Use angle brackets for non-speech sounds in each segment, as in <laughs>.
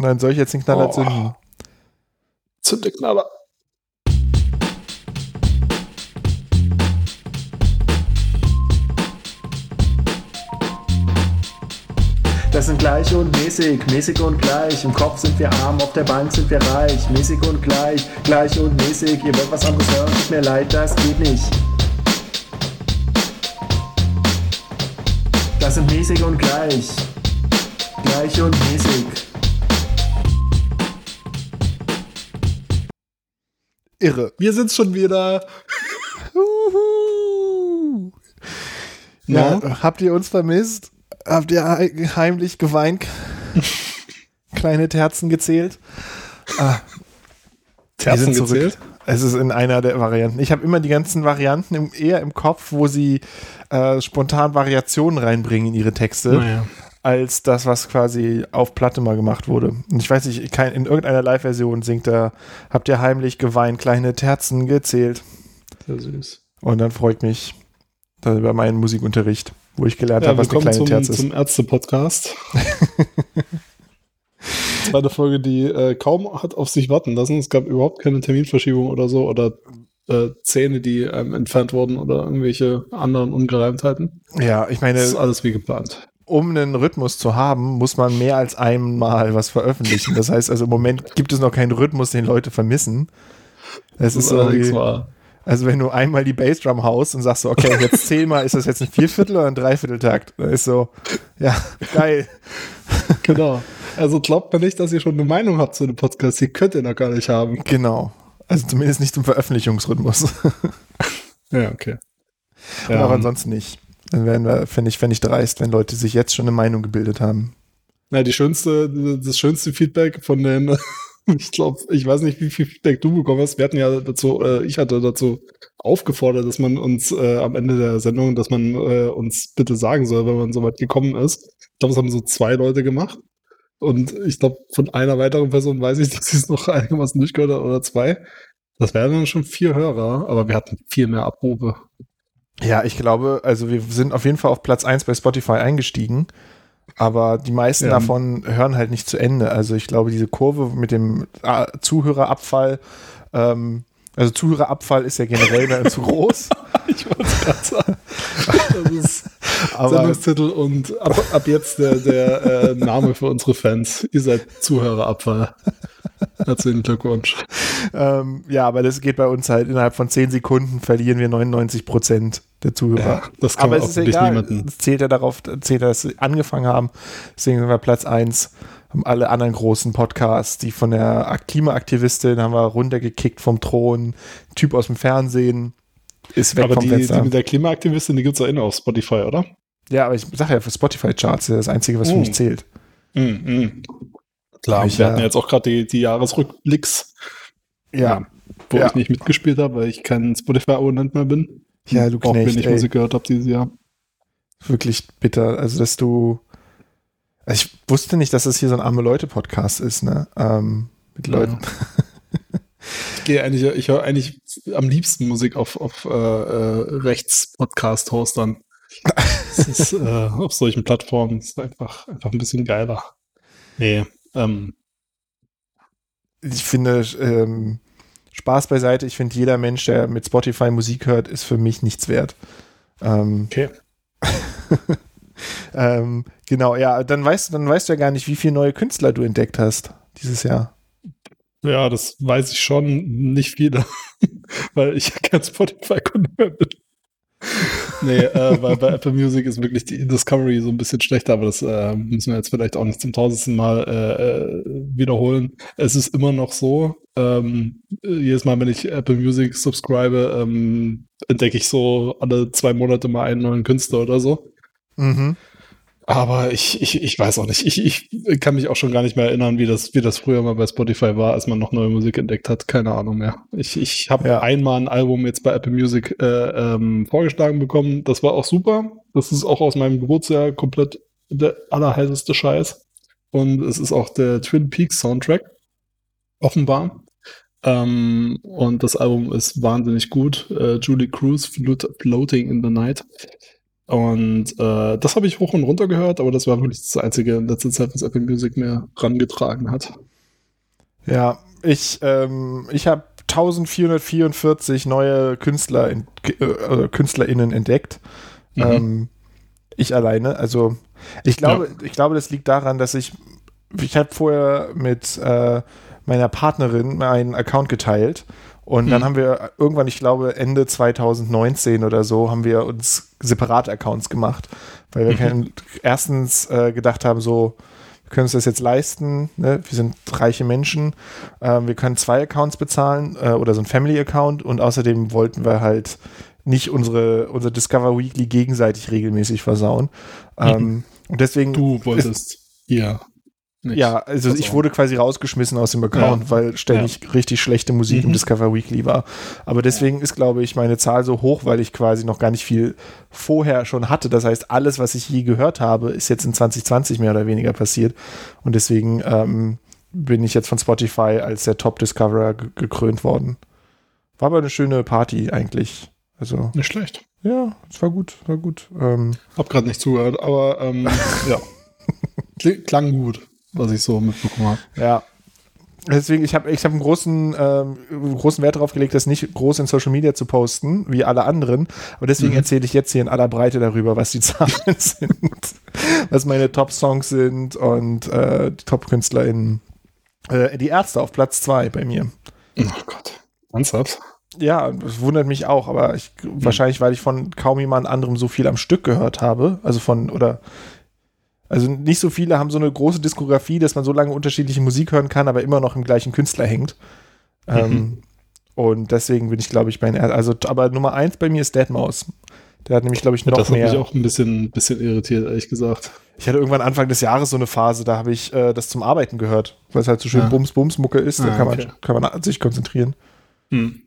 Dann soll ich jetzt den Knaller oh. zünden. Zünde Knaller. Das sind gleich und mäßig, mäßig und gleich. Im Kopf sind wir arm, auf der Bank sind wir reich. Mäßig und gleich, gleich und mäßig. Ihr wollt was anderes hören, tut mir leid, das geht nicht. Das sind mäßig und gleich. Gleich und mäßig. Irre. Wir sind schon wieder. ja, habt ihr uns vermisst? Habt ihr heimlich geweint? <laughs> Kleine Terzen gezählt? Ah. Terzen gezählt? Es ist in einer der Varianten. Ich habe immer die ganzen Varianten im, eher im Kopf, wo sie äh, spontan Variationen reinbringen in ihre Texte, naja. Als das, was quasi auf Platte mal gemacht wurde. Und ich weiß nicht, kein, in irgendeiner Live-Version singt er, habt ihr heimlich geweint, kleine Terzen gezählt. Sehr süß. Und dann freut mich über meinen Musikunterricht wo ich gelernt ja, habe, was eine kleine zum, Terz ist. zum Ärzte-Podcast. <laughs> Zweite Folge, die äh, kaum hat auf sich warten lassen. Es gab überhaupt keine Terminverschiebung oder so oder äh, Zähne, die ähm, entfernt wurden oder irgendwelche anderen Ungereimtheiten. Ja, ich meine. Das ist alles wie geplant. Um einen Rhythmus zu haben, muss man mehr als einmal was veröffentlichen. Das heißt also, im Moment gibt es noch keinen Rhythmus, den Leute vermissen. Es ist, wahr. Also wenn du einmal die Bassdrum haust und sagst so, okay, jetzt zehnmal, ist das jetzt ein Vierviertel oder ein Dreivierteltakt? Dann ist so, ja, geil. <laughs> Genau. Also glaubt mir nicht, dass ihr schon eine Meinung habt zu dem Podcast. Ihr könnt ihr noch gar nicht haben. Genau. Also zumindest nicht zum Veröffentlichungsrhythmus. ja, okay. Aber ansonsten nicht. Dann wären wir, fände ich, fänd ich dreist, wenn Leute sich jetzt schon eine Meinung gebildet haben. Na, die schönste, das schönste Feedback von den <laughs> Ich glaube, ich weiß nicht, wie viel Feedback du bekommen hast. Wir hatten ja dazu, äh, ich hatte dazu aufgefordert, dass man uns äh, am Ende der Sendung, dass man äh, uns bitte sagen soll, wenn man so weit gekommen ist. Ich glaube, es haben so zwei Leute gemacht. Und ich glaube, von einer weiteren Person weiß ich, <laughs> dass sie es noch einigermaßen durchgehört hat oder zwei. Das wären dann schon vier Hörer, aber wir hatten viel mehr Abrufe. Ja, ich glaube, also wir sind auf jeden Fall auf Platz eins bei Spotify eingestiegen. Aber die meisten ja. davon hören halt nicht zu Ende. Also ich glaube, diese Kurve mit dem äh, Zuhörerabfall, ähm, also Zuhörerabfall ist ja generell zu groß. <laughs> ich wollte es gerade sagen. Das ist <laughs> Aber Sendungstitel und ab, ab jetzt der, der äh, Name für unsere Fans. Ihr seid Zuhörerabfall. Herzlichen Glückwunsch. Ähm, ja, aber das geht bei uns halt innerhalb von 10 Sekunden verlieren wir 99 Prozent der Zuhörer. Ja, das kann aber es ist egal. Niemanden. Es zählt ja darauf, zählt ja, dass sie angefangen haben. Deswegen sind wir Platz 1. Haben alle anderen großen Podcasts, die von der Klimaaktivistin haben wir runtergekickt vom Thron, Typ aus dem Fernsehen ist weg aber vom die, Fenster. die mit der Klimaaktivistin, die gibt es auch immer auf Spotify, oder? Ja, aber ich sage ja, für Spotify-Charts ist das Einzige, was mm. für mich zählt. Mm, mm. Klar, ich, wir ja. hatten jetzt auch gerade die, die Jahresrückblicks. Ja. ja wo ja. ich nicht mitgespielt habe, weil ich kein Spotify-Abonnent mehr bin. Ja, du Knecht, Auch wenn ich ey. Musik gehört habe dieses Jahr. Wirklich bitter. Also, dass du. Also ich wusste nicht, dass es hier so ein arme Leute-Podcast ist, ne? Ähm, mit Leuten. <laughs> ich gehe eigentlich, ich höre eigentlich am liebsten Musik auf, auf äh, äh, Rechts-Podcast-Hostern. <laughs> das ist äh, auf solchen Plattformen ist einfach, einfach ein bisschen geiler. Nee, ähm. Ich finde, ähm, Spaß beiseite, ich finde, jeder Mensch, der mit Spotify Musik hört, ist für mich nichts wert. Ähm, okay. <laughs> ähm, genau, ja, dann weißt, dann weißt du ja gar nicht, wie viele neue Künstler du entdeckt hast dieses Jahr. Ja, das weiß ich schon, nicht viele, <laughs> weil ich ja kein Spotify-Kunde mehr bin nee, äh, weil bei Apple Music ist wirklich die Discovery so ein bisschen schlechter, aber das äh, müssen wir jetzt vielleicht auch nicht zum tausendsten Mal äh, äh, wiederholen. Es ist immer noch so, ähm, jedes Mal, wenn ich Apple Music subscribe, ähm, entdecke ich so alle zwei Monate mal einen neuen Künstler oder so. Mhm. Aber ich, ich, ich weiß auch nicht. Ich, ich kann mich auch schon gar nicht mehr erinnern, wie das, wie das früher mal bei Spotify war, als man noch neue Musik entdeckt hat. Keine Ahnung mehr. Ich, ich habe ja. einmal ein Album jetzt bei Apple Music äh, ähm, vorgeschlagen bekommen. Das war auch super. Das ist auch aus meinem Geburtsjahr komplett der allerheißeste Scheiß. Und es ist auch der Twin Peaks Soundtrack. Offenbar. Ähm, und das Album ist wahnsinnig gut. Äh, Julie Cruz, Floating in the Night. Und äh, das habe ich hoch und runter gehört, aber das war wirklich das einzige in letzter Zeit, was Apple Music mir rangetragen hat. Ja, ich, ähm, ich habe 1444 neue Künstler, in, äh, KünstlerInnen entdeckt. Mhm. Ähm, ich alleine. Also ich glaube, ja. ich glaube, das liegt daran, dass ich, ich habe vorher mit äh, meiner Partnerin meinen Account geteilt und mhm. dann haben wir irgendwann, ich glaube Ende 2019 oder so, haben wir uns separate Accounts gemacht, weil wir mhm. kein, erstens äh, gedacht haben, so wir können uns das jetzt leisten, ne? wir sind reiche Menschen, ähm, wir können zwei Accounts bezahlen äh, oder so ein Family-Account und außerdem wollten wir halt nicht unsere, unsere Discover Weekly gegenseitig regelmäßig versauen. Mhm. Ähm, und deswegen. Du wolltest, ja. Nicht. Ja, also ich wurde quasi rausgeschmissen aus dem Account, ja. weil ständig ja. richtig schlechte Musik mhm. im Discover Weekly war. Aber deswegen ist, glaube ich, meine Zahl so hoch, weil ich quasi noch gar nicht viel vorher schon hatte. Das heißt, alles, was ich je gehört habe, ist jetzt in 2020 mehr oder weniger passiert. Und deswegen ähm, bin ich jetzt von Spotify als der Top-Discoverer gekrönt worden. War aber eine schöne Party eigentlich. Also, nicht schlecht. Ja, es war gut, war gut. Ähm, Hab gerade nicht zugehört, aber ähm, <laughs> ja. Klang gut was ich so mitbekommen habe. Ja. Deswegen, ich habe ich hab einen großen, ähm, großen Wert darauf gelegt, das nicht groß in Social Media zu posten, wie alle anderen. Aber deswegen mhm. erzähle ich jetzt hier in aller Breite darüber, was die <laughs> Zahlen sind, was meine Top-Songs sind und äh, die Top-KünstlerInnen. Äh, die Ärzte auf Platz zwei bei mir. Oh Gott. Ernsthaft? Ja, das wundert mich auch, aber ich, mhm. wahrscheinlich, weil ich von kaum jemand anderem so viel am Stück gehört habe. Also von, oder also nicht so viele haben so eine große Diskografie, dass man so lange unterschiedliche Musik hören kann, aber immer noch im gleichen Künstler hängt. Mhm. Ähm, und deswegen bin ich, glaube ich, bei den, also, aber Nummer eins bei mir ist Deadmaus. Der hat nämlich, glaube ich, noch das mehr. Das hat mich auch ein bisschen, bisschen irritiert, ehrlich gesagt. Ich hatte irgendwann Anfang des Jahres so eine Phase, da habe ich äh, das zum Arbeiten gehört, weil es halt so schön ja. Bums-Bums-Mucke ist. Da ah, kann, okay. man, kann man sich konzentrieren. Hm.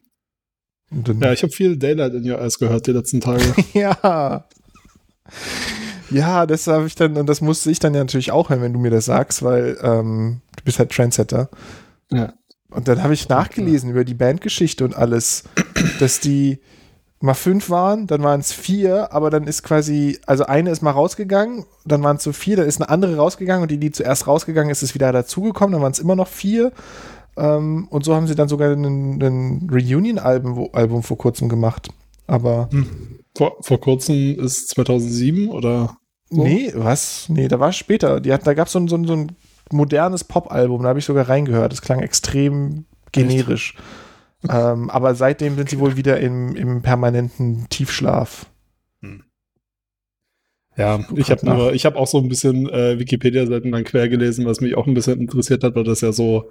ja, ich habe viel Daylight in Your Eyes gehört die letzten Tage. <laughs> ja. Ja, das habe ich dann, und das musste ich dann ja natürlich auch hören, wenn du mir das sagst, weil ähm, du bist halt Trendsetter. Ja. Und dann habe ich nachgelesen über die Bandgeschichte und alles, dass die mal fünf waren, dann waren es vier, aber dann ist quasi, also eine ist mal rausgegangen, dann waren es so vier, dann ist eine andere rausgegangen und die, die zuerst rausgegangen ist, ist wieder dazugekommen, dann waren es immer noch vier. Ähm, und so haben sie dann sogar ein Reunion-Album Album vor kurzem gemacht. Aber. Hm. Vor, vor kurzem ist 2007 oder? So? Nee, was? Nee, da war es später. Die hat, da gab so es so, so ein modernes Pop-Album, da habe ich sogar reingehört. Das klang extrem generisch. ähm, aber seitdem sind sie wohl wieder im, im permanenten Tiefschlaf. Hm. Ja, ich habe nur, ich habe auch so ein bisschen äh, Wikipedia-Seiten dann quer gelesen, was mich auch ein bisschen interessiert hat, weil das ja so,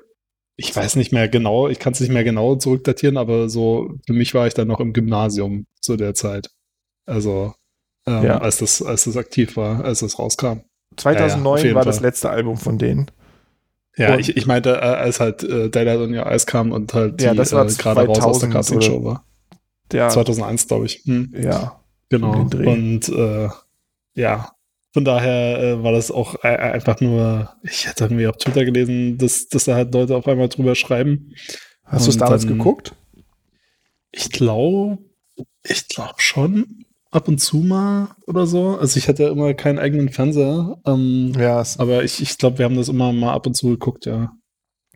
ich weiß nicht mehr genau, ich kann es nicht mehr genau zurückdatieren, aber so, für mich war ich dann noch im Gymnasium zu der Zeit. Also ähm, ja. als, das, als das aktiv war, als das rauskam. 2009 ja, ja, war Fall. das letzte Album von denen. Ja, ich, ich meinte, äh, als halt äh, Daylight on Your Eyes kam und halt die ja, das war äh, gerade raus aus der Castingshow war. Ja. 2001, glaube ich. Hm. Ja. Genau. Und äh, ja, von daher äh, war das auch äh, einfach nur, ich hatte irgendwie auf Twitter gelesen, dass, dass da halt Leute auf einmal drüber schreiben. Hast du es damals dann, geguckt? Ich glaube, ich glaube schon ab und zu mal oder so. Also ich hatte ja immer keinen eigenen Fernseher. Ähm, ja. Aber ich, ich glaube, wir haben das immer mal ab und zu geguckt, ja.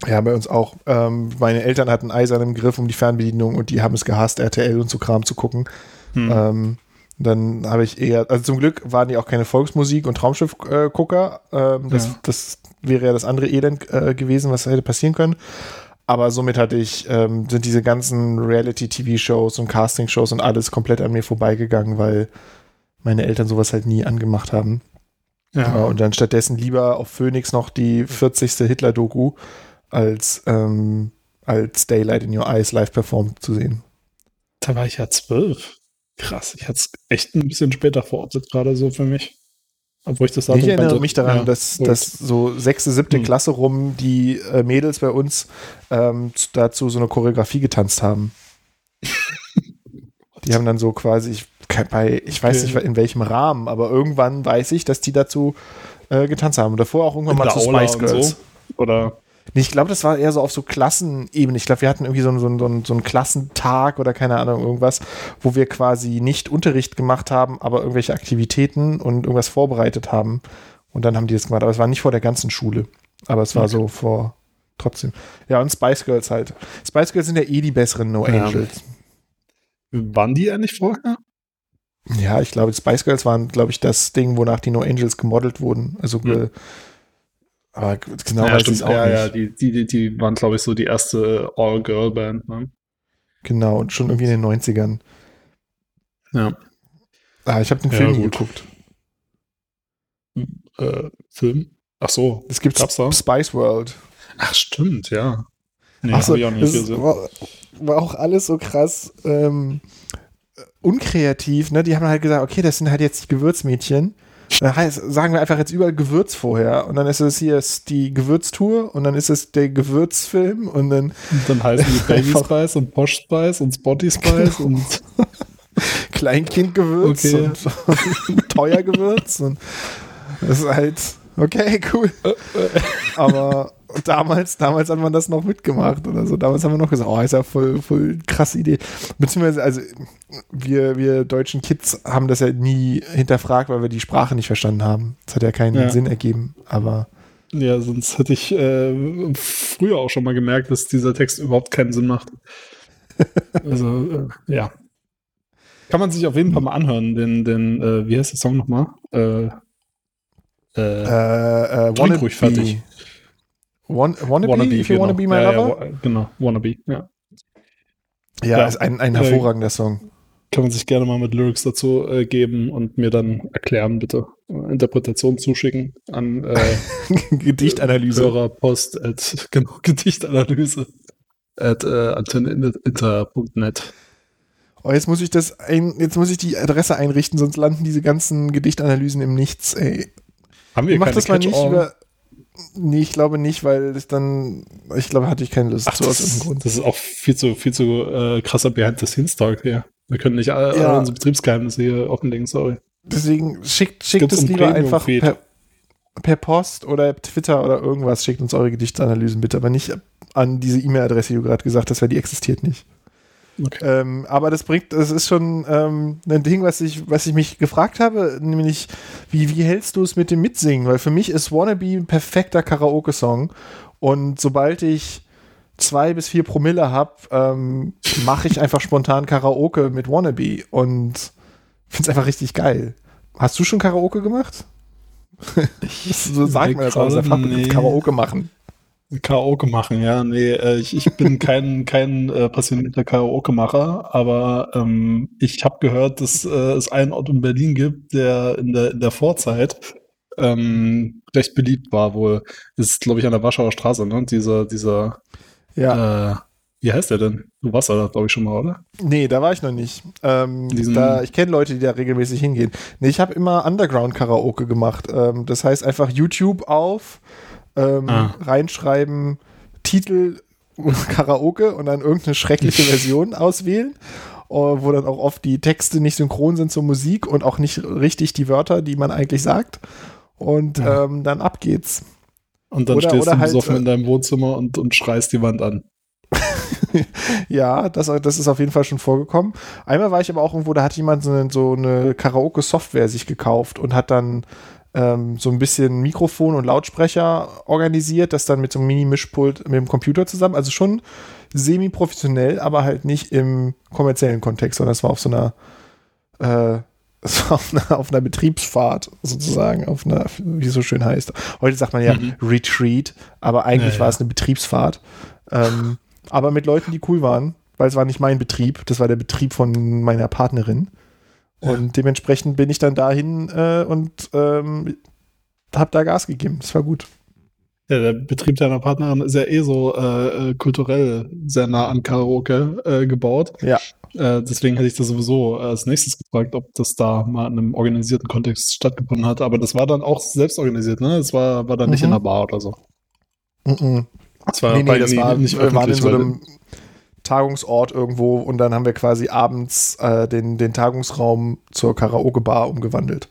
Ja, bei uns auch. Ähm, meine Eltern hatten Eisern im Griff um die Fernbedienung und die haben es gehasst, RTL und so Kram zu gucken. Hm. Ähm, dann habe ich eher, also zum Glück waren die auch keine Volksmusik und Traumschiff-Gucker. Ähm, das, ja. das wäre ja das andere Elend äh, gewesen, was hätte passieren können. Aber somit hatte ich, ähm, sind diese ganzen Reality-TV-Shows und Casting-Shows und alles komplett an mir vorbeigegangen, weil meine Eltern sowas halt nie angemacht haben. Ja. Und dann stattdessen lieber auf Phoenix noch die 40. Hitler-Doku als, ähm, als Daylight in Your Eyes live performt zu sehen. Da war ich ja zwölf. Krass, ich hatte es echt ein bisschen später verortet, gerade so für mich. Obwohl ich das Ich erinnere meinte, mich daran, ja, dass, dass so sechste, siebte hm. Klasse rum die äh, Mädels bei uns ähm, dazu so eine Choreografie getanzt haben. <laughs> die haben dann so quasi, ich, bei, ich weiß okay. nicht in welchem Rahmen, aber irgendwann weiß ich, dass die dazu äh, getanzt haben. Und davor auch irgendwann in mal zu Spice Girls. So? Oder? Nee, ich glaube, das war eher so auf so Klassenebene. Ich glaube, wir hatten irgendwie so, so, so, so einen Klassentag oder keine Ahnung, irgendwas, wo wir quasi nicht Unterricht gemacht haben, aber irgendwelche Aktivitäten und irgendwas vorbereitet haben. Und dann haben die das gemacht. Aber es war nicht vor der ganzen Schule. Aber es war okay. so vor trotzdem. Ja, und Spice Girls halt. Spice Girls sind ja eh die besseren No ja. Angels. Waren die eigentlich vorher? Ja, ich glaube, Spice Girls waren, glaube ich, das Ding, wonach die No Angels gemodelt wurden. Also ja. Aber genau ja, weiß ich auch ja, nicht. Ja, die, die, die waren, glaube ich, so die erste All-Girl-Band. Ne? Genau, und schon irgendwie in den 90ern. Ja. Ah, ich habe den Film ja, geguckt. Äh, Film? Ach so. Es gibt Spice World. Ach, stimmt, ja. Nee, Ach so, das war, war, auch alles so krass ähm, unkreativ. Ne? Die haben halt gesagt, okay, das sind halt jetzt die Gewürzmädchen. Dann heißt, sagen wir einfach jetzt überall Gewürz vorher und dann ist es hier die Gewürztour und dann ist es der Gewürzfilm und dann. Und dann heißen die <laughs> Baby Spice und Posh Spice und Spotty <laughs> Spice genau. und. <laughs> Kleinkindgewürz okay. und Teuergewürz und das ist halt okay, cool. Äh, Aber damals, damals hat man das noch mitgemacht oder so. Damals haben wir noch gesagt, oh, ist ja voll, voll krasse Idee. Beziehungsweise, also wir, wir deutschen Kids haben das ja nie hinterfragt, weil wir die Sprache nicht verstanden haben. Das hat ja keinen ja. Sinn ergeben, aber. Ja, sonst hätte ich äh, früher auch schon mal gemerkt, dass dieser Text überhaupt keinen Sinn macht. <laughs> also, äh, ja. Kann man sich auf jeden Fall mal anhören, den, den äh, wie heißt der Song nochmal? Äh, äh, äh, äh, ruhig fertig. Wanna, wannabe, wannabe, if you genau. wanna be my ja, lover? Ja, genau, Wannabe, ja. Ja, ja ist ein, ein hervorragender Song. Kann man sich gerne mal mit Lyrics dazu äh, geben und mir dann erklären, bitte. Interpretation zuschicken an äh, <laughs> Gedichtanalyse. Hörerpost at, <laughs> genau, Gedichtanalyse at äh. Oh, jetzt muss ich das ein, jetzt muss ich die Adresse einrichten, sonst landen diese ganzen Gedichtanalysen im Nichts, ey. Haben wir Mach das mal nicht über. Nee, ich glaube nicht, weil ich dann, ich glaube, hatte ich keine Lust Ach, zu aus irgendeinem Grund. Das ist auch viel zu, viel zu äh, krasser Behind the Scenes Talk hier. Wir können nicht alle, ja. alle unsere Betriebsgeheimnisse hier offenlegen, sorry. Deswegen schickt, schickt es lieber einfach per, per, Post oder Twitter oder irgendwas. Schickt uns eure Gedichtsanalysen bitte, aber nicht an diese E-Mail-Adresse, die du gerade gesagt hast, weil die existiert nicht. Okay. Ähm, aber das bringt, das ist schon ähm, ein Ding, was ich, was ich mich gefragt habe, nämlich, wie, wie hältst du es mit dem Mitsingen? Weil für mich ist Wannabe ein perfekter Karaoke-Song. Und sobald ich zwei bis vier Promille habe, ähm, mache ich einfach spontan Karaoke mit Wannabe und finde es einfach richtig geil. Hast du schon Karaoke gemacht? <laughs> so sagt man das aus der nee. Karaoke machen. Karaoke machen, ja. Nee, äh, ich, ich bin kein, <laughs> kein äh, passionierter Karaoke-Macher, aber ähm, ich habe gehört, dass äh, es einen Ort in Berlin gibt, der in der, in der Vorzeit ähm, recht beliebt war wohl. Ist, glaube ich, an der Warschauer Straße, ne? Dieser, dieser ja. Äh, wie heißt der denn? Du warst da, glaube ich, schon mal, oder? Nee, da war ich noch nicht. Ähm, da, ich kenne Leute, die da regelmäßig hingehen. Nee, ich habe immer Underground-Karaoke gemacht. Ähm, das heißt einfach YouTube auf ähm, ah. reinschreiben, Titel <laughs> Karaoke und dann irgendeine schreckliche <laughs> Version auswählen, äh, wo dann auch oft die Texte nicht synchron sind zur Musik und auch nicht richtig die Wörter, die man eigentlich sagt. Und ja. ähm, dann ab geht's. Und dann oder, stehst oder du halt, besoffen in deinem Wohnzimmer und, und schreist die Wand an. <laughs> ja, das, das ist auf jeden Fall schon vorgekommen. Einmal war ich aber auch irgendwo, da hat jemand so eine, so eine Karaoke-Software sich gekauft und hat dann ähm, so ein bisschen Mikrofon und Lautsprecher organisiert, das dann mit so einem Mini-Mischpult mit dem Computer zusammen. Also schon semi-professionell, aber halt nicht im kommerziellen Kontext, sondern es war auf so einer, äh, <laughs> auf einer, auf einer Betriebsfahrt sozusagen, auf einer, wie es so schön heißt. Heute sagt man ja mhm. Retreat, aber eigentlich ja, war es eine Betriebsfahrt. Ähm, aber mit Leuten, die cool waren, weil es war nicht mein Betrieb, das war der Betrieb von meiner Partnerin. Und dementsprechend bin ich dann dahin äh, und ähm, habe da Gas gegeben. Das war gut. Ja, der Betrieb deiner Partnerin ist ja eh so äh, äh, kulturell sehr nah an Karaoke äh, gebaut. Ja. Äh, deswegen hätte ich das sowieso als nächstes gefragt, ob das da mal in einem organisierten Kontext stattgefunden hat. Aber das war dann auch selbst organisiert, ne? Das war, war dann nicht mhm. in der Bar oder so. Mhm. Das war, nee, nee, das war, nicht waren in so einem Tagungsort irgendwo und dann haben wir quasi abends äh, den, den Tagungsraum zur Karaoke-Bar umgewandelt.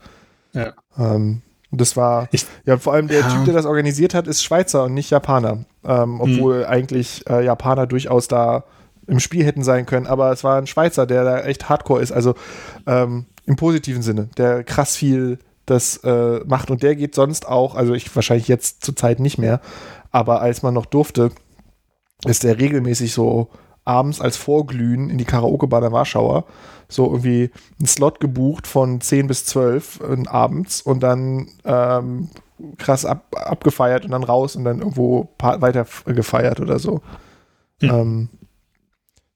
Ja. Ähm, das war, ich, ja, vor allem der ja. Typ, der das organisiert hat, ist Schweizer und nicht Japaner. ähm, obwohl mhm. eigentlich äh, Japaner durchaus da im Spiel hätten sein können, aber es war ein Schweizer, der da echt hardcore ist, also ähm, im positiven Sinne, der krass viel das äh, macht und der geht sonst auch, also ich wahrscheinlich jetzt zur Zeit nicht mehr, aber als man noch durfte, ist der regelmäßig so abends als Vorglühen in die Karaoke-Bar der Warschauer so irgendwie einen Slot gebucht von 10 bis 12 äh, abends und dann ähm, krass ab, abgefeiert und dann raus und dann irgendwo weiter gefeiert oder so. Hm. Ähm,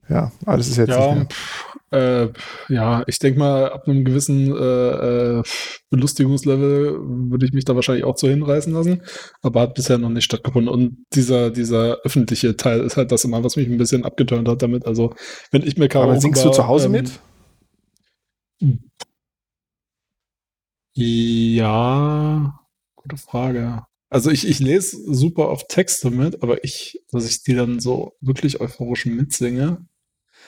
ja, das ist jetzt ja, äh, ja, ich denke mal, ab einem gewissen äh, äh, Belustigungslevel würde ich mich da wahrscheinlich auch so hinreißen lassen, aber hat bisher noch nicht stattgefunden. Und dieser, dieser öffentliche Teil ist halt das immer, was mich ein bisschen abgeturnt hat damit. Also, wenn ich mir Karaoke Aber singst du zu Hause ähm, mit? Ja, gute Frage. Also ich, ich lese super oft Texte mit, aber ich, dass ich die dann so wirklich euphorisch mitsinge,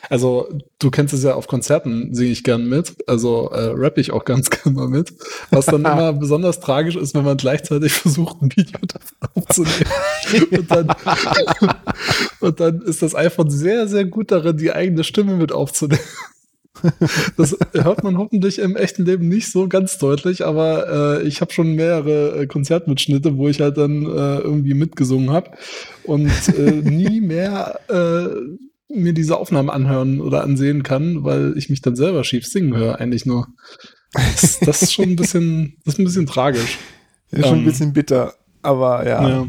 also, du kennst es ja auf Konzerten, singe ich gern mit. Also äh, rappe ich auch ganz <laughs> gerne mal mit. Was dann immer <laughs> besonders tragisch ist, wenn man gleichzeitig versucht, ein Video <laughs> davon aufzunehmen. und, dann, und dann ist das iPhone sehr, sehr gut darin, die eigene Stimme mit aufzunehmen. Das hört man hoffentlich im echten Leben nicht so ganz deutlich, aber äh, ich habe schon mehrere äh, Konzertmitschnitte, wo ich halt dann äh, irgendwie mitgesungen habe und äh, nie mehr äh, mir diese Aufnahmen anhören oder ansehen kann, weil ich mich dann selber schief singen höre, eigentlich nur. Das, das ist schon ein bisschen, <laughs> das ist ein bisschen tragisch. Ist schon ein ähm, bisschen bitter, aber ja. ja.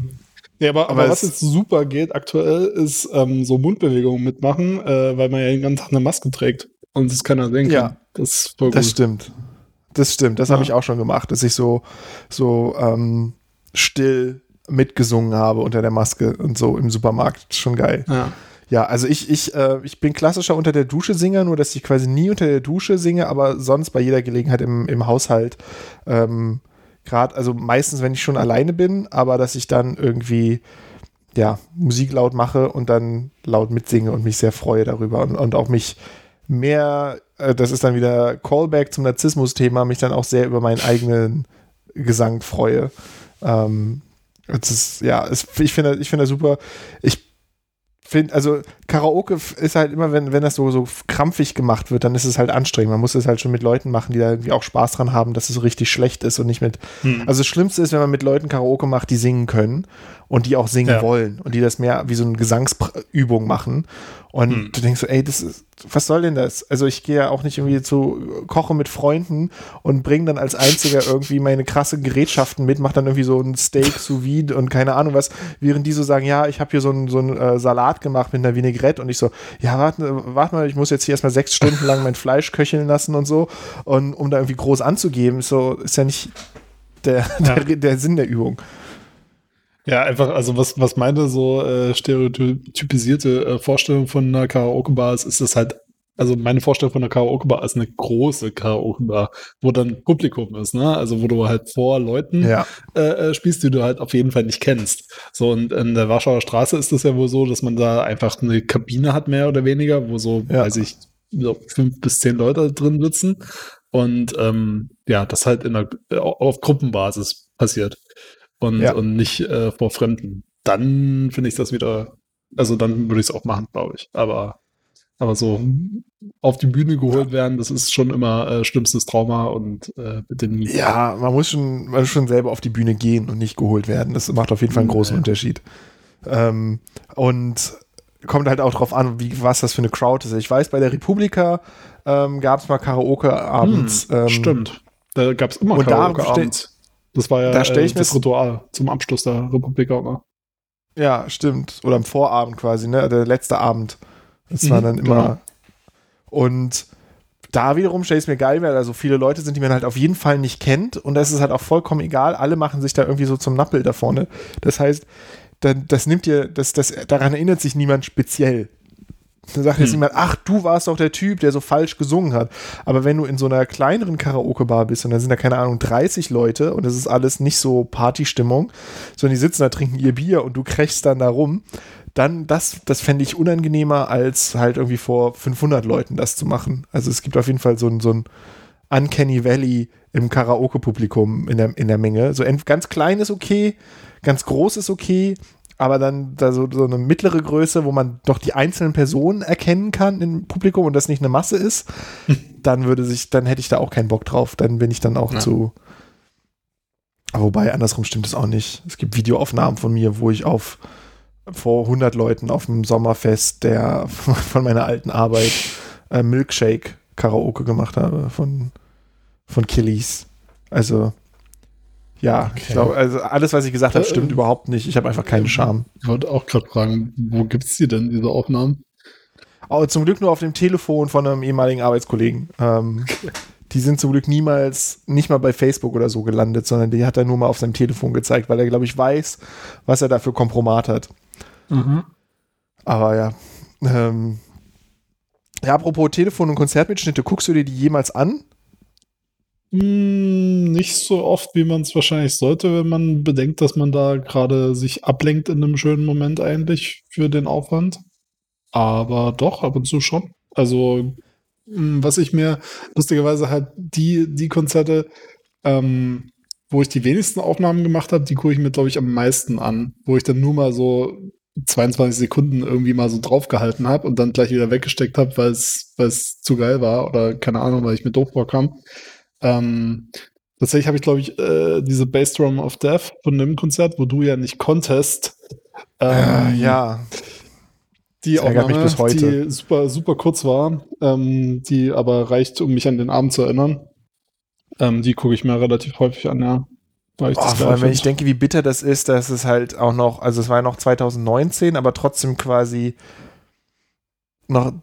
Ja, aber, aber, aber was jetzt super geht aktuell, ist ähm, so Mundbewegungen mitmachen, äh, weil man ja den ganzen Tag eine Maske trägt und es keiner sehen kann. Ja, das, das stimmt. Das stimmt. Das ja. habe ich auch schon gemacht, dass ich so, so ähm, still mitgesungen habe unter der Maske und so im Supermarkt. Schon geil. Ja. Ja, also ich, ich, äh, ich bin klassischer unter der Dusche Singer, nur dass ich quasi nie unter der Dusche singe, aber sonst bei jeder Gelegenheit im, im Haushalt. Ähm, Gerade, also meistens, wenn ich schon alleine bin, aber dass ich dann irgendwie ja, Musik laut mache und dann laut mitsinge und mich sehr freue darüber und, und auch mich mehr, äh, das ist dann wieder Callback zum Narzissmus-Thema, mich dann auch sehr über meinen eigenen Gesang freue. Ähm, ist, ja, es, ich finde ich finde das super. Ich finde, also Karaoke ist halt immer, wenn, wenn das so, so krampfig gemacht wird, dann ist es halt anstrengend. Man muss es halt schon mit Leuten machen, die da irgendwie auch Spaß dran haben, dass es so richtig schlecht ist und nicht mit. Hm. Also das Schlimmste ist, wenn man mit Leuten Karaoke macht, die singen können und die auch singen ja. wollen und die das mehr wie so eine Gesangsübung machen. Und hm. du denkst so, ey, das ist, was soll denn das? Also ich gehe ja auch nicht irgendwie zu Kochen mit Freunden und bringe dann als einziger <laughs> irgendwie meine krasse Gerätschaften mit, mach dann irgendwie so ein Steak sous vide und keine Ahnung was, während die so sagen, ja, ich habe hier so einen so äh, Salat gemacht mit einer Vinaigrette und ich so, ja, warte, warte mal, ich muss jetzt hier erstmal sechs Stunden lang mein Fleisch köcheln lassen und so und um da irgendwie groß anzugeben, so ist ja nicht der, ja. der, der Sinn der Übung. Ja, einfach, also was, was meine so äh, stereotypisierte äh, Vorstellung von einer Karaoke-Bar ist, ist das halt, also meine Vorstellung von einer Karaoke-Bar ist eine große Karaoke-Bar, wo dann Publikum ist, ne? Also wo du halt vor Leuten ja. äh, äh spielst, die du halt auf jeden Fall nicht kennst. So, und in der Warschauer Straße ist es ja wohl so, dass man da einfach eine Kabine hat, mehr oder weniger, wo so, ja. weiß ich, so fünf bis zehn Leute drin sitzen. Und ähm, ja, das halt in einer, auf Gruppenbasis passiert und, ja. und nicht äh, vor Fremden. Dann finde ich das wieder, also dann würde ich es auch machen, glaube ich. Aber, aber so auf die Bühne geholt werden, das ist schon immer äh, schlimmstes Trauma und äh, bitte nie. Ja, man muss schon, man muss schon selber auf die Bühne gehen und nicht geholt werden. Das macht auf jeden Fall einen großen ja. Unterschied. Ähm, und kommt halt auch drauf an, wie, was das für eine Crowd ist. Ich weiß, bei der Republika ähm, gab es mal Karaoke abends. Hm, ähm, stimmt. Da gab es immer Karaoke abends. Das war ja da äh, das Ritual zum Abschluss der Republik auch mal. Ja, stimmt. Oder am Vorabend quasi, ne? Der letzte Abend. Das mhm, war dann immer. Genau. Und da wiederum stelle ich es mir geil, weil da so viele Leute sind, die man halt auf jeden Fall nicht kennt. Und das ist halt auch vollkommen egal. Alle machen sich da irgendwie so zum Nappel da vorne. Das heißt, dann, das nimmt dir, das, das, daran erinnert sich niemand speziell. Dann sagt hm. jetzt niemand, ach, du warst doch der Typ, der so falsch gesungen hat. Aber wenn du in so einer kleineren Karaoke-Bar bist und da sind da, keine Ahnung, 30 Leute und es ist alles nicht so Partystimmung, sondern die sitzen da, trinken ihr Bier und du kriechst dann da rum, dann das, das fände ich unangenehmer, als halt irgendwie vor 500 Leuten das zu machen. Also es gibt auf jeden Fall so ein, so ein Uncanny Valley im Karaoke-Publikum in der, in der Menge. So ganz klein ist okay, ganz groß ist okay, aber dann da so, so eine mittlere Größe, wo man doch die einzelnen Personen erkennen kann im Publikum und das nicht eine Masse ist, <laughs> dann würde sich, dann hätte ich da auch keinen Bock drauf. Dann bin ich dann auch ja. zu. Wobei, andersrum stimmt es auch nicht. Es gibt Videoaufnahmen von mir, wo ich auf vor 100 Leuten auf dem Sommerfest der <laughs> von meiner alten Arbeit äh, Milkshake Karaoke gemacht habe von, von Killies. Also, ja, okay. ich glaube, also alles, was ich gesagt habe, stimmt äh, überhaupt nicht. Ich habe einfach keinen Charme. Ich wollte auch gerade fragen, wo gibt es die denn, diese Aufnahmen? Aber zum Glück nur auf dem Telefon von einem ehemaligen Arbeitskollegen. Ähm, <laughs> die sind zum Glück niemals, nicht mal bei Facebook oder so gelandet, sondern die hat er nur mal auf seinem Telefon gezeigt, weil er, glaube ich, weiß, was er da für Kompromat hat. Mhm. Aber ja. Ähm, ja, apropos Telefon- und Konzertmitschnitte, guckst du dir die jemals an? Hm, nicht so oft, wie man es wahrscheinlich sollte, wenn man bedenkt, dass man da gerade sich ablenkt in einem schönen Moment eigentlich für den Aufwand. Aber doch, ab und zu schon. Also, hm, was ich mir lustigerweise halt die, die Konzerte, ähm, wo ich die wenigsten Aufnahmen gemacht habe, die gucke ich mir, glaube ich, am meisten an. Wo ich dann nur mal so 22 Sekunden irgendwie mal so draufgehalten habe und dann gleich wieder weggesteckt habe, weil es zu geil war oder keine Ahnung, weil ich mir doof vorkam. Ähm, tatsächlich habe ich, glaube ich, äh, diese Bassdrum of Death von dem Konzert, wo du ja nicht contest. Ähm, äh, ja. Die auch mich bis heute. die super, super kurz war, ähm, die aber reicht, um mich an den Abend zu erinnern. Ähm, die gucke ich mir relativ häufig an, ja. Weil ich oh, vor allem, wenn ich denke, wie bitter das ist, dass es halt auch noch, also es war ja noch 2019, aber trotzdem quasi noch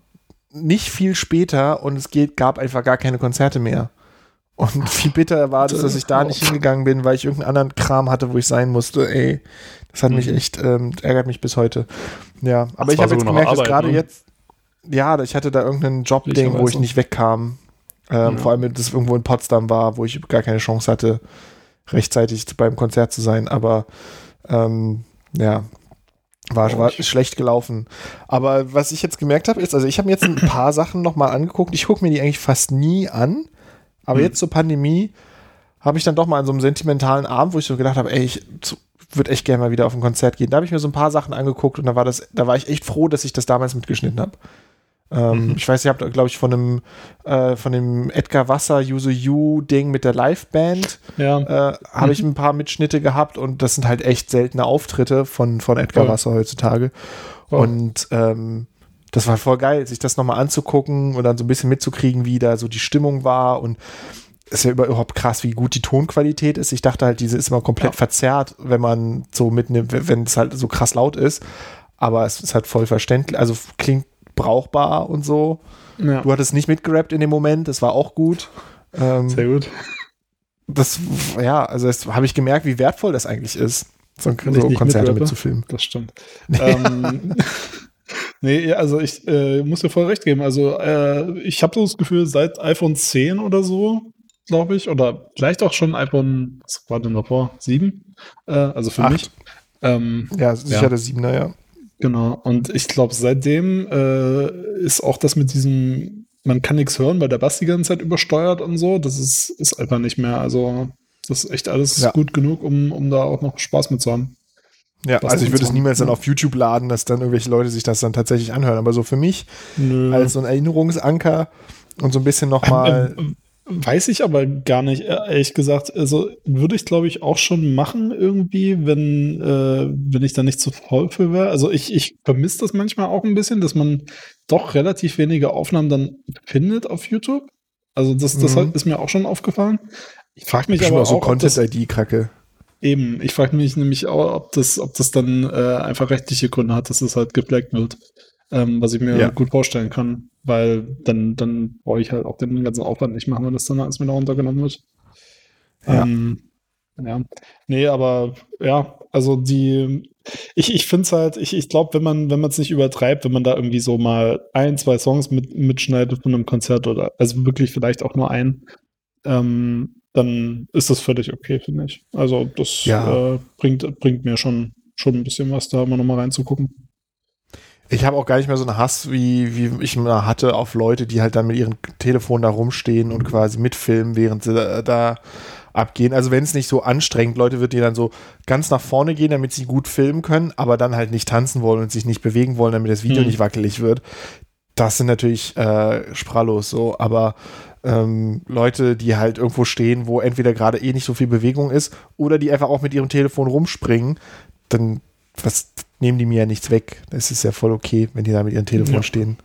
nicht viel später und es geht, gab einfach gar keine Konzerte mehr. Und <laughs> wie bitter war das, dass ich da nicht hingegangen bin, weil ich irgendeinen anderen Kram hatte, wo ich sein musste. Ey, das hat mhm. mich echt, ähm, ärgert mich bis heute. Ja, aber das ich habe jetzt gemerkt, dass gerade ne? jetzt, ja, ich hatte da irgendein Jobding, wo ich nicht wegkam. Ähm, ja. Vor allem, dass es irgendwo in Potsdam war, wo ich gar keine Chance hatte, rechtzeitig beim Konzert zu sein. Aber ähm, ja, war, war schlecht gelaufen. Aber was ich jetzt gemerkt habe, ist, also ich habe mir jetzt ein paar Sachen nochmal angeguckt. Ich gucke mir die eigentlich fast nie an. Aber hm. jetzt zur Pandemie habe ich dann doch mal an so einem sentimentalen Abend, wo ich so gedacht habe, ey, ich würde echt gerne mal wieder auf ein Konzert gehen. Da habe ich mir so ein paar Sachen angeguckt und da war das, da war ich echt froh, dass ich das damals mitgeschnitten habe. Ähm, mhm. Ich weiß, ihr habt, glaube ich, von einem äh, von dem Edgar Wasser Yuzu You Ding mit der Liveband ja. äh, habe mhm. ich ein paar Mitschnitte gehabt und das sind halt echt seltene Auftritte von, von Edgar oh. Wasser heutzutage. Oh. Und ähm, das war voll geil, sich das nochmal anzugucken und dann so ein bisschen mitzukriegen, wie da so die Stimmung war und ist ja überhaupt krass, wie gut die Tonqualität ist. Ich dachte halt, diese ist immer komplett ja. verzerrt, wenn man so mitnimmt, wenn es halt so krass laut ist. Aber es ist halt voll verständlich, also klingt brauchbar und so. Ja. Du hattest nicht mitgerappt in dem Moment, das war auch gut. Ähm, Sehr gut. Das, ja, also das habe ich gemerkt, wie wertvoll das eigentlich ist, so, so Konzerte mitzufilmen. Das stimmt. <laughs> ähm, Nee, also ich äh, muss dir voll recht geben. Also äh, ich habe so das Gefühl, seit iPhone 10 oder so, glaube ich, oder vielleicht auch schon iPhone, was war denn davor? 7? Äh, also für Acht. mich. Ähm, ja, sicher ja. der 7er, ja. Genau. Und ich glaube, seitdem äh, ist auch das mit diesem, man kann nichts hören, weil der Bass die ganze Zeit übersteuert und so. Das ist, ist einfach nicht mehr. Also, das ist echt alles ja. gut genug, um, um da auch noch Spaß mit zu haben. Ja, also ich würde es niemals dann auf YouTube laden, dass dann irgendwelche Leute sich das dann tatsächlich anhören. Aber so für mich Nö. als so ein Erinnerungsanker und so ein bisschen nochmal. Ähm, ähm, weiß ich aber gar nicht, ehrlich gesagt. Also würde ich, glaube ich, auch schon machen irgendwie, wenn, äh, wenn ich da nicht zu voll für wäre. Also ich, ich vermisse das manchmal auch ein bisschen, dass man doch relativ wenige Aufnahmen dann findet auf YouTube. Also das, das mhm. ist mir auch schon aufgefallen. Ich frage mich aber auch. so Content-ID-Kacke. Eben, ich frage mich nämlich auch, ob das, ob das dann äh, einfach rechtliche Gründe hat, dass es halt geflaggt wird. Ähm, was ich mir ja. gut vorstellen kann, weil dann, dann brauche ich halt auch den ganzen Aufwand nicht machen, wenn das dann alles wieder runtergenommen wird. Ja. Ähm, ja. Nee, aber ja, also die, ich, ich finde es halt, ich, ich glaube, wenn man, wenn man es nicht übertreibt, wenn man da irgendwie so mal ein, zwei Songs mit, mitschneidet von einem Konzert oder also wirklich vielleicht auch nur ein, ähm, dann ist das völlig okay, finde ich. Also das ja. äh, bringt, bringt mir schon, schon ein bisschen was, da mal nochmal reinzugucken. Ich habe auch gar nicht mehr so einen Hass, wie, wie ich mal hatte, auf Leute, die halt dann mit ihren Telefonen da rumstehen und quasi mitfilmen, während sie da, da abgehen. Also wenn es nicht so anstrengend, Leute wird die dann so ganz nach vorne gehen, damit sie gut filmen können, aber dann halt nicht tanzen wollen und sich nicht bewegen wollen, damit das Video hm. nicht wackelig wird. Das sind natürlich äh, sprachlos so, aber ähm, Leute, die halt irgendwo stehen, wo entweder gerade eh nicht so viel Bewegung ist oder die einfach auch mit ihrem Telefon rumspringen, dann was nehmen die mir ja nichts weg. Das ist ja voll okay, wenn die da mit ihrem Telefon ja. stehen.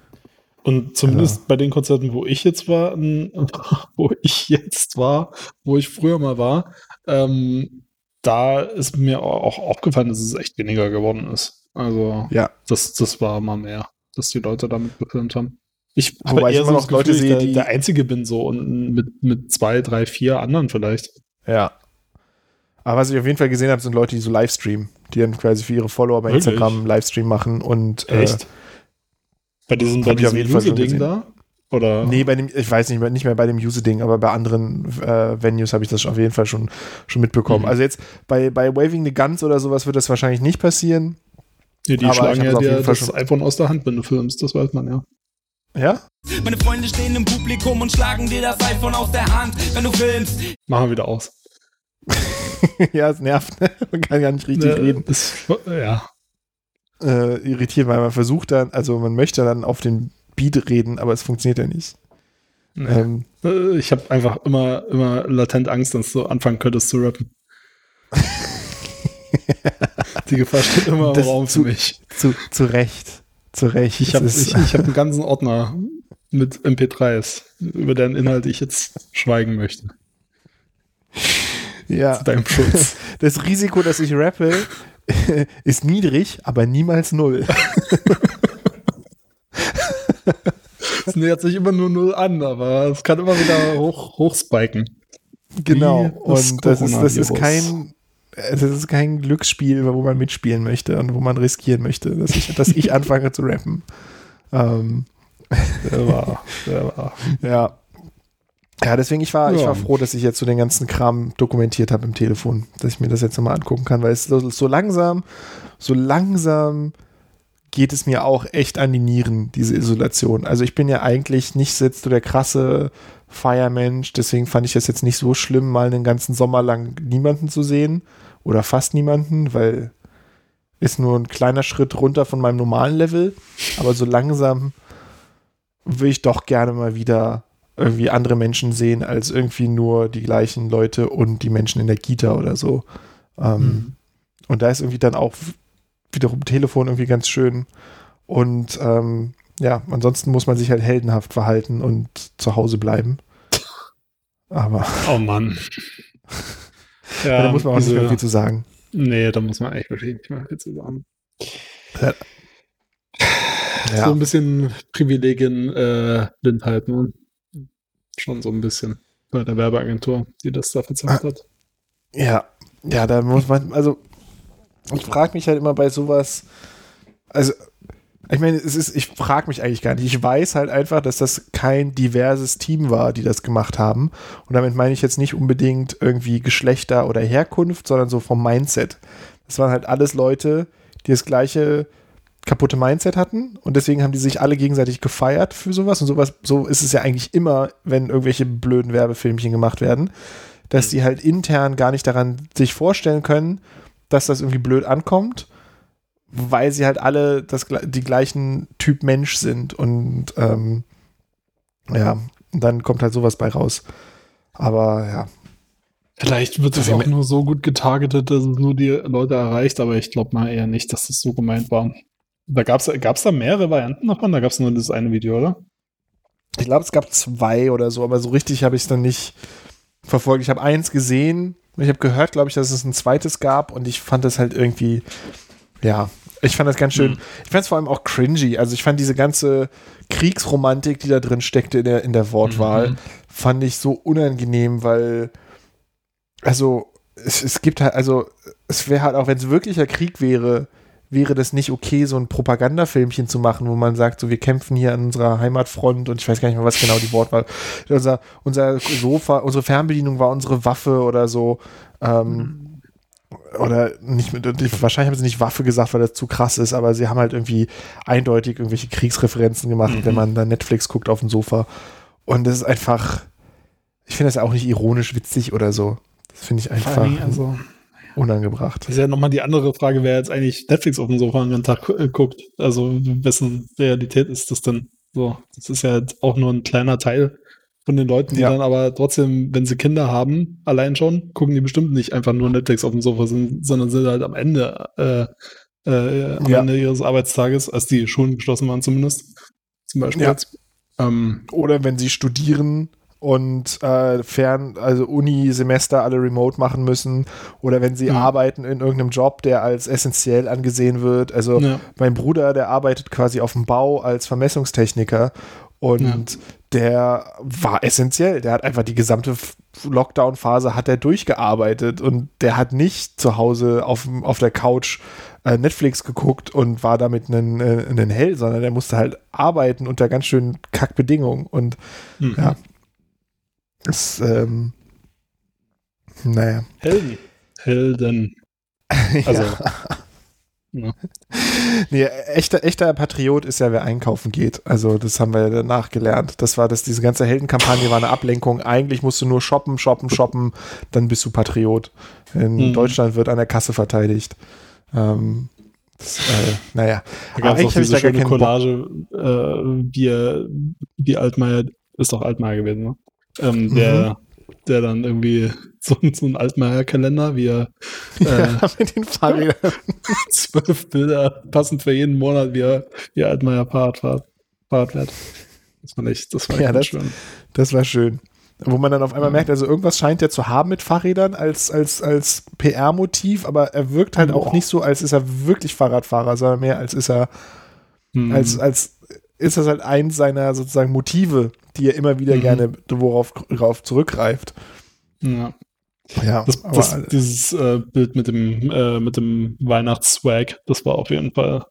Und zumindest ja. bei den Konzerten, wo ich jetzt war, <laughs> wo ich jetzt war, wo ich früher mal war, ähm, da ist mir auch aufgefallen, dass es echt weniger geworden ist. Also, ja. das, das war mal mehr, dass die Leute damit gefilmt haben. Ich habe eher so noch Leute sehe, die der Einzige bin so und mit, mit zwei, drei, vier anderen vielleicht. Ja. Aber was ich auf jeden Fall gesehen habe, sind Leute, die so Livestreamen, die dann quasi für ihre Follower bei Wirklich? Instagram Livestream machen und Echt? Äh, bei diesem, bei diesem Use-Ding da? Oder? Nee, bei dem, ich weiß nicht mehr, nicht mehr bei dem Use-Ding, aber bei anderen äh, Venues habe ich das auf jeden Fall schon, schon mitbekommen. Mhm. Also jetzt bei, bei Waving the Guns oder sowas wird das wahrscheinlich nicht passieren. Ja, die schlagen ja dir das iPhone aus der Hand, wenn du filmst, das weiß man ja. Ja? Meine Freunde stehen im Publikum und schlagen dir das iPhone aus der Hand, wenn du filmst. Machen wir wieder aus. <laughs> ja, es nervt. man kann ja nicht richtig ne, reden. Das, ja äh, irritiert, weil man versucht dann, also man möchte dann auf den Beat reden, aber es funktioniert ja nicht. Nee. Ähm, äh, ich habe einfach immer, immer latent Angst, dass du anfangen könntest zu rappen. <laughs> Die Gefahr steht immer im Raum zu, für mich. Zu, zu Recht. Zu Recht. Ich habe hab einen ganzen Ordner mit MP3s, über deren Inhalt ich jetzt schweigen möchte. Ja. Zu deinem Schutz. <laughs> Das Risiko, dass ich rappe, <laughs> ist niedrig, aber niemals null. <laughs> Es nähert sich immer nur null an, aber es kann immer wieder hoch, hochspiken. Genau. Und das ist, das ist kein, das ist kein Glücksspiel, wo man mitspielen möchte und wo man riskieren möchte, dass ich, dass ich <laughs> anfange zu rappen. Ähm. Der war, der war. Ja. Ja, deswegen, ich war, ja. ich war froh, dass ich jetzt so den ganzen Kram dokumentiert habe im Telefon, dass ich mir das jetzt nochmal angucken kann, weil es so, so langsam, so langsam geht es mir auch echt an die Nieren, diese Isolation. Also ich bin ja eigentlich nicht so der krasse Feiermensch, deswegen fand ich es jetzt nicht so schlimm, mal einen ganzen Sommer lang niemanden zu sehen oder fast niemanden, weil ist nur ein kleiner Schritt runter von meinem normalen Level, aber so langsam will ich doch gerne mal wieder irgendwie andere Menschen sehen als irgendwie nur die gleichen Leute und die Menschen in der Kita oder so. Ähm, mhm. Und da ist irgendwie dann auch wiederum Telefon irgendwie ganz schön. Und ähm, ja, ansonsten muss man sich halt heldenhaft verhalten und zu Hause bleiben. Aber. <laughs> Oh Mann. <laughs> ja, da muss man auch diese, nicht mehr viel zu sagen. Nee, da muss man eigentlich wirklich nicht mehr viel zu sagen. Ja. So ein bisschen Privilegien äh, blind halten. Schon so ein bisschen bei der Werbeagentur, die das da verzapft hat. Ja, ja, da muss man, also ich frage mich halt immer bei sowas, also ich meine, es ist, ich frage mich eigentlich gar nicht. Ich weiß halt einfach, dass das kein diverses Team war, die das gemacht haben. Und damit meine ich jetzt nicht unbedingt irgendwie Geschlechter oder Herkunft, sondern so vom Mindset. Das waren halt alles Leute, die das gleiche kaputte Mindset hatten und deswegen haben die sich alle gegenseitig gefeiert für sowas und sowas, so ist es ja eigentlich immer, wenn irgendwelche blöden Werbefilmchen gemacht werden, dass die halt intern gar nicht daran sich vorstellen können, dass das irgendwie blöd ankommt, weil sie halt alle das, die gleichen Typ Mensch sind und ähm, ja, dann kommt halt sowas bei raus. Aber ja. Vielleicht wird es auch nur so gut getargetet, dass es nur die Leute erreicht, aber ich glaube mal eher nicht, dass es das so gemeint war. Da gab es da mehrere Varianten davon? Da gab es nur das eine Video, oder? Ich glaube, es gab zwei oder so, aber so richtig habe ich es dann nicht verfolgt. Ich habe eins gesehen, ich habe gehört, glaube ich, dass es ein zweites gab und ich fand das halt irgendwie, ja, ich fand das ganz schön. Mhm. Ich fand es vor allem auch cringy. Also ich fand diese ganze Kriegsromantik, die da drin steckte in der, in der Wortwahl, mhm. fand ich so unangenehm, weil, also es, es gibt halt, also es wäre halt auch, wenn es wirklicher Krieg wäre, wäre das nicht okay, so ein Propagandafilmchen zu machen, wo man sagt, so wir kämpfen hier an unserer Heimatfront und ich weiß gar nicht mehr, was genau die Wortwahl. <laughs> Unser, unser Sofa, unsere Fernbedienung war unsere Waffe oder so. Ähm, oder nicht mit, wahrscheinlich haben sie nicht Waffe gesagt, weil das zu krass ist, aber sie haben halt irgendwie eindeutig irgendwelche Kriegsreferenzen gemacht, mhm. wenn man da Netflix guckt auf dem Sofa. Und das ist einfach, ich finde das auch nicht ironisch witzig oder so. Das finde ich einfach also, unangebracht. Das ist ja nochmal die andere Frage, wer jetzt eigentlich Netflix auf dem Sofa den Tag äh, guckt. Also wessen Realität ist das denn? So, das ist ja auch nur ein kleiner Teil von den Leuten, die ja. dann aber trotzdem, wenn sie Kinder haben, allein schon, gucken die bestimmt nicht einfach nur Netflix auf dem Sofa, sind, sondern sind halt am Ende, äh, äh, am ja. Ende ihres Arbeitstages, als die Schulen geschlossen waren zumindest, zum Beispiel. Ja. Ähm, Oder wenn sie studieren und äh, fern, also Uni-Semester alle remote machen müssen oder wenn sie mhm. arbeiten in irgendeinem Job, der als essentiell angesehen wird. Also ja. mein Bruder, der arbeitet quasi auf dem Bau als Vermessungstechniker und ja. Der war essentiell. Der hat einfach die gesamte Lockdown-Phase hat er durchgearbeitet und der hat nicht zu Hause auf, auf der Couch äh, Netflix geguckt und war damit ein, äh, Hell, sondern der musste halt arbeiten unter ganz schön Kackbedingungen und mhm. ja, das, ähm, naja. Helden. Helden. <laughs> Also. Ja. Nee, echter, echter Patriot ist ja, wer einkaufen geht. Also, das haben wir ja danach gelernt. Das war das, diese ganze Heldenkampagne war eine Ablenkung. Eigentlich musst du nur shoppen, shoppen, shoppen, dann bist du Patriot. In mhm. Deutschland wird an der Kasse verteidigt. Ähm, das, äh, naja. Da gab es auch diese schöne Collage, äh, wie, wie Altmaier, ist doch Altmaier gewesen, ne? Ähm, der, mhm. Der dann irgendwie so, so ein Altmaier-Kalender, wie er <laughs> äh, ja, mit den Fahrrädern <laughs> zwölf Bilder passend für jeden Monat, wie er, wie Altmaier Fahrrad fährt. Das war echt, das war ja, das, schön. Das war schön. Wo man dann auf einmal merkt, also irgendwas scheint er zu haben mit Fahrrädern als, als, als PR-Motiv, aber er wirkt halt auch nicht so, als ist er wirklich Fahrradfahrer, sondern mehr als ist er, hm. als, als ist das halt eins seiner sozusagen Motive, die er immer wieder mhm. gerne worauf, worauf zurückgreift. Ja. Ja, das, das, dieses äh, Bild mit dem, äh, mit dem Weihnachtsswag, das war auf jeden Fall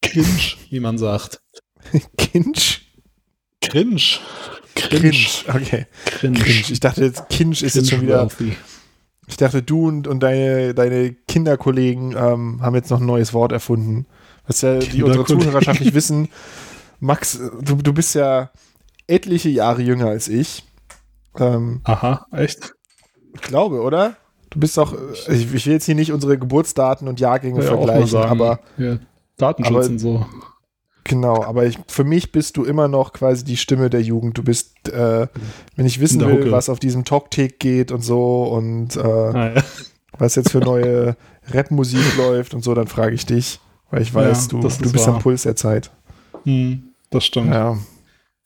cringe, <laughs> wie man sagt. Cringe? Cringe. Cringe. Okay. Cringe. Cringe. Ich dachte jetzt, Kinch ist jetzt schon wieder. Ich dachte, du und, und deine, deine Kinderkollegen ähm, haben jetzt noch ein neues Wort erfunden. Was ja die unsere Zuhörerschaft nicht wissen. <laughs> Max, du, du bist ja etliche Jahre jünger als ich. Ähm, Aha, echt? Ich glaube, oder? Du bist doch, ich, ich will jetzt hier nicht unsere Geburtsdaten und Jahrgänge ja, vergleichen, sagen, aber. Ja, Datenschutz aber, und so. Genau, aber ich, für mich bist du immer noch quasi die Stimme der Jugend. Du bist, äh, wenn ich wissen will, Hucke. was auf diesem Talk-Tick geht und so und äh, ah, ja. was jetzt für neue Rap-Musik <laughs> läuft und so, dann frage ich dich, weil ich weiß, ja, du, du bist wahr. am Puls der Zeit. Hm, das stimmt. Ja.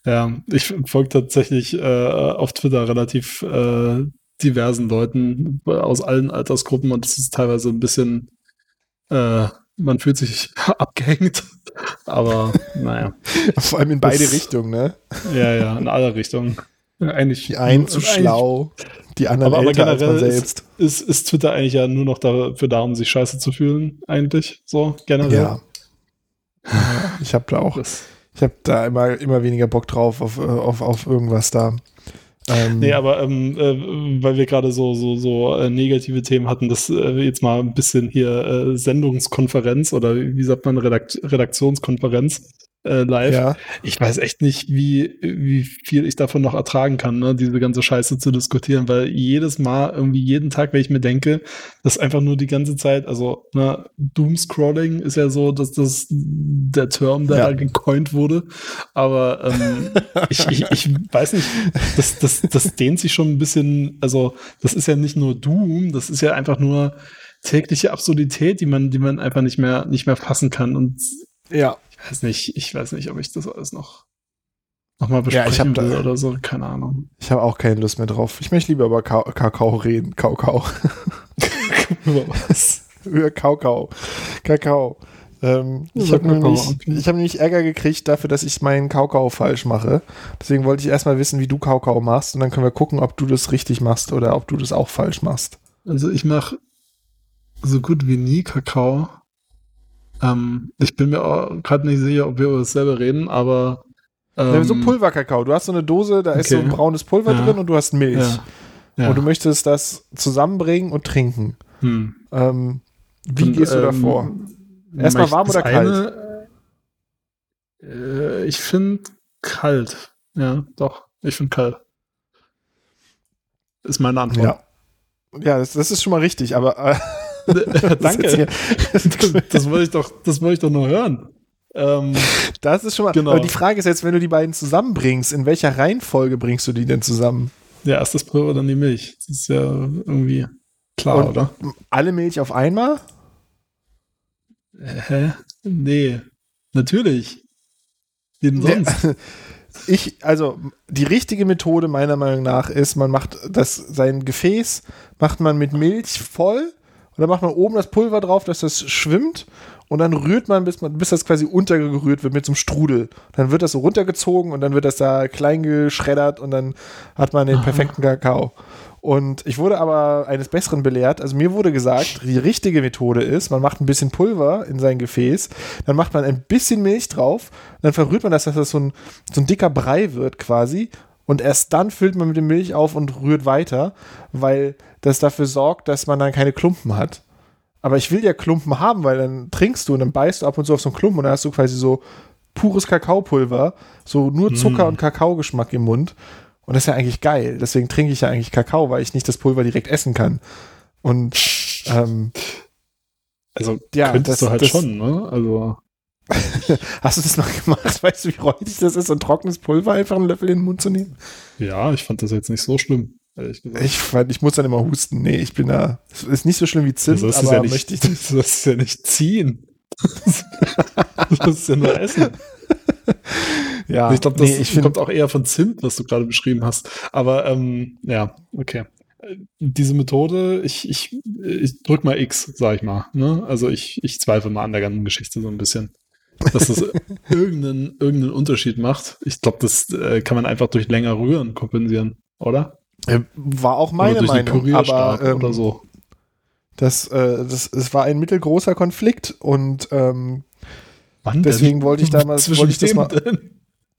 Ja, ich folge tatsächlich äh, auf Twitter relativ äh, diversen Leuten aus allen Altersgruppen und es ist teilweise ein bisschen, äh, man fühlt sich <laughs> abgehängt, aber naja. <laughs> Vor allem in beide das, Richtungen, ne? Ja, ja, in alle Richtungen. Eigentlich, die einen zu schlau, die anderen aber, älter aber generell als man selbst. Ist, ist, ist Twitter eigentlich ja nur noch dafür da, um sich scheiße zu fühlen, eigentlich, so generell. Ja. ich habe da auch, ich habe da immer, immer weniger Bock drauf, auf, auf, auf irgendwas da. Ähm, nee, aber ähm, äh, weil wir gerade so, so, so äh, negative Themen hatten, das äh, jetzt mal ein bisschen hier äh, Sendungskonferenz oder wie sagt man, Redakt Redaktionskonferenz äh, live. Ja. Ich weiß echt nicht, wie, wie viel ich davon noch ertragen kann, ne, diese ganze Scheiße zu diskutieren, weil jedes Mal, irgendwie jeden Tag, wenn ich mir denke, das ist einfach nur die ganze Zeit, also ne, Doomscrolling ist ja so, dass das der Term, der ja. da gecoint wurde. Aber ähm, <laughs> ich, ich, ich weiß nicht, das, das, das dehnt sich schon ein bisschen, also das ist ja nicht nur Doom, das ist ja einfach nur tägliche Absurdität, die man, die man einfach nicht mehr, nicht mehr fassen kann. Und ja weiß nicht, ich weiß nicht, ob ich das alles noch nochmal besprechen ja, ich will da, oder so, keine Ahnung. Ich habe auch keine Lust mehr drauf. Ich möchte lieber über Ka Kakao reden. Kakao. über was? <laughs> Über Kakao. Kakao. Ähm, ich habe nämlich, okay. hab nämlich Ärger gekriegt dafür, dass ich meinen Kakao falsch mache. Deswegen wollte ich erstmal wissen, wie du Kakao machst und dann können wir gucken, ob du das richtig machst oder ob du das auch falsch machst. Also ich mache so gut wie nie Kakao. Ähm, ich bin mir gerade nicht sicher, ob wir über dasselbe reden, aber. Ähm, so Pulverkakao. Du hast so eine Dose, da okay. ist so ein braunes Pulver ja. drin und du hast Milch. Ja. Ja. Und du möchtest das zusammenbringen und trinken. Hm. Ähm, wie und, gehst du ähm, davor? Erstmal warm oder kalt? äh, ich finde kalt. Ja, doch. Ich finde kalt. Ist meine Antwort. Ja. Ja, das, das ist schon mal richtig, aber äh, <laughs> Danke. Das, das, wollte ich doch, das wollte ich doch nur hören. Ähm, das ist schon mal. Genau. Aber die Frage ist jetzt, wenn du die beiden zusammenbringst, in welcher Reihenfolge bringst du die denn zusammen? Ja, erst das Pulver, dann die Milch. Das ist ja irgendwie klar, Und oder? Alle Milch auf einmal? Hä? Nee. Natürlich. Jeden sonst. <laughs> Ich, also die richtige Methode meiner Meinung nach ist, man macht das, sein Gefäß macht man mit Milch voll und dann macht man oben das Pulver drauf, dass das schwimmt und dann rührt man, bis, man, bis das quasi untergerührt wird mit so einem Strudel. Dann wird das so runtergezogen und dann wird das da klein geschreddert und dann hat man den perfekten Kakao. Und ich wurde aber eines Besseren belehrt. Also mir wurde gesagt, die richtige Methode ist, man macht ein bisschen Pulver in sein Gefäß, dann macht man ein bisschen Milch drauf, dann verrührt man das, dass das so ein, so ein dicker Brei wird quasi. Und erst dann füllt man mit dem Milch auf und rührt weiter, weil das dafür sorgt, dass man dann keine Klumpen hat. Aber ich will ja Klumpen haben, weil dann trinkst du und dann beißt du ab und zu auf so einen Klumpen und dann hast du quasi so pures Kakaopulver, so nur Zucker mm. und Kakaogeschmack im Mund. Und das ist ja eigentlich geil. Deswegen trinke ich ja eigentlich Kakao, weil ich nicht das Pulver direkt essen kann. Und ähm, also ja, könntest das, du halt das, schon, ne? Also <laughs> Hast du das mal gemacht? Weißt du, wie räudig das ist, so ein trockenes Pulver einfach einen Löffel in den Mund zu nehmen? Ja, ich fand das jetzt nicht so schlimm. Ich, fand, ich muss dann immer husten. Nee, ich bin da. Ist nicht so schlimm wie Zimt, das aber ja nicht, möchte ich nicht. <laughs> Du sollst ja nicht ziehen. <laughs> du musst ja nur essen. <laughs> Ja, ich glaube, das nee, ich kommt auch eher von Zimt, was du gerade beschrieben hast. Aber ähm, ja, okay. Diese Methode, ich, ich, ich drück mal X, sag ich mal. Ne? Also ich, ich zweifle mal an der ganzen Geschichte so ein bisschen. Dass das irgendeinen, irgendeinen Unterschied macht. Ich glaube, das äh, kann man einfach durch länger rühren kompensieren, oder? Äh, war auch meine Meinung, aber ähm, oder so. Das, äh, das, es war ein mittelgroßer Konflikt und ähm, deswegen wollte ich damals wollte ich das mal, denn?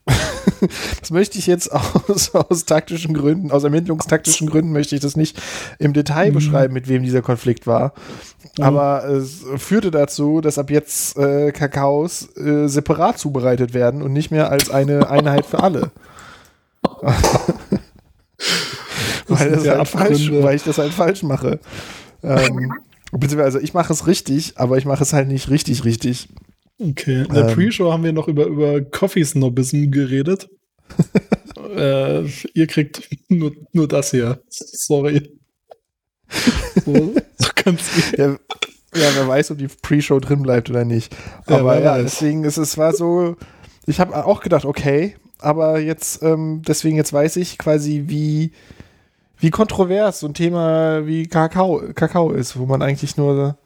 <laughs> das möchte ich jetzt aus, aus taktischen Gründen, aus ermittlungstaktischen Gründen möchte ich das nicht im Detail mhm. beschreiben, mit wem dieser Konflikt war. Mhm. Aber es führte dazu, dass ab jetzt äh, Kakaos äh, separat zubereitet werden und nicht mehr als eine Einheit für alle. <laughs> <laughs> weil, das halt falsch, weil ich das halt falsch mache. Ähm, beziehungsweise ich mache es richtig, aber ich mache es halt nicht richtig richtig. Okay, in der ähm, Pre-Show haben wir noch über, über Coffee-Snobism geredet. <laughs> äh, ihr kriegt nur, nur das hier. Sorry. So, so kann's ja, ja, wer weiß, ob die Pre-Show drin bleibt oder nicht. Aber ja, ja deswegen ist es war so, ich habe auch gedacht, okay, aber jetzt, ähm, deswegen jetzt weiß ich quasi, wie, wie kontrovers so ein Thema wie Kakao, Kakao ist, wo man eigentlich nur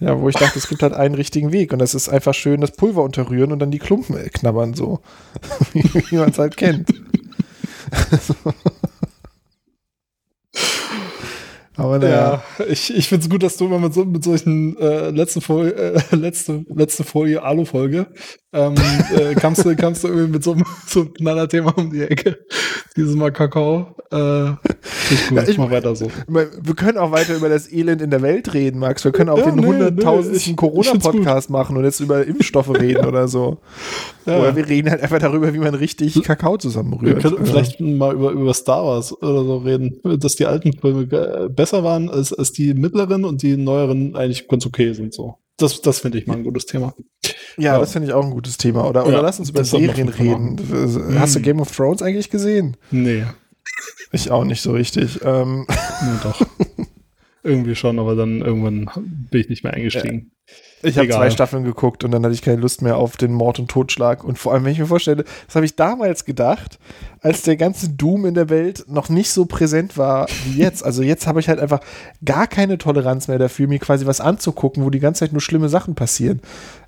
ja, wo ich dachte, es gibt halt einen richtigen Weg und das ist einfach schön das Pulver unterrühren und dann die Klumpen knabbern so. <laughs> wie, wie man es halt kennt. <laughs> Aber naja. Ja, ich, ich finde es gut, dass du immer mit, so, mit solchen äh, letzte, Folie, äh, <laughs> letzte, letzte Folie Alu-Folge ähm, äh, kamst, du, kamst du irgendwie mit so, einem, <laughs> so einem Knallerthema um die Ecke. Dieses Mal Kakao. Äh, ich gut, ja, ich, mach weiter so. Wir können auch weiter über das Elend in der Welt reden, Max. Wir können auch ja, den hunderttausendsten nee, Corona-Podcast machen und jetzt über Impfstoffe reden oder so. <laughs> Ja. Oder wir reden halt einfach darüber, wie man richtig Kakao zusammenrührt. Wir können vielleicht mal über, über Star Wars oder so reden, dass die alten Filme besser waren als, als die mittleren und die neueren eigentlich ganz okay sind so. Das, das finde ich mal ein gutes Thema. Ja, ja. das finde ich auch ein gutes Thema. Oder, oder ja, lass uns über Serien reden. Machen. Hast du hm. Game of Thrones eigentlich gesehen? Nee. Ich auch nicht so richtig. Ähm. Nee, doch. <laughs> Irgendwie schon, aber dann irgendwann bin ich nicht mehr eingestiegen. Ich habe zwei Staffeln geguckt und dann hatte ich keine Lust mehr auf den Mord und Totschlag. Und vor allem, wenn ich mir vorstelle, das habe ich damals gedacht, als der ganze Doom in der Welt noch nicht so präsent war wie <laughs> jetzt. Also jetzt habe ich halt einfach gar keine Toleranz mehr dafür, mir quasi was anzugucken, wo die ganze Zeit nur schlimme Sachen passieren.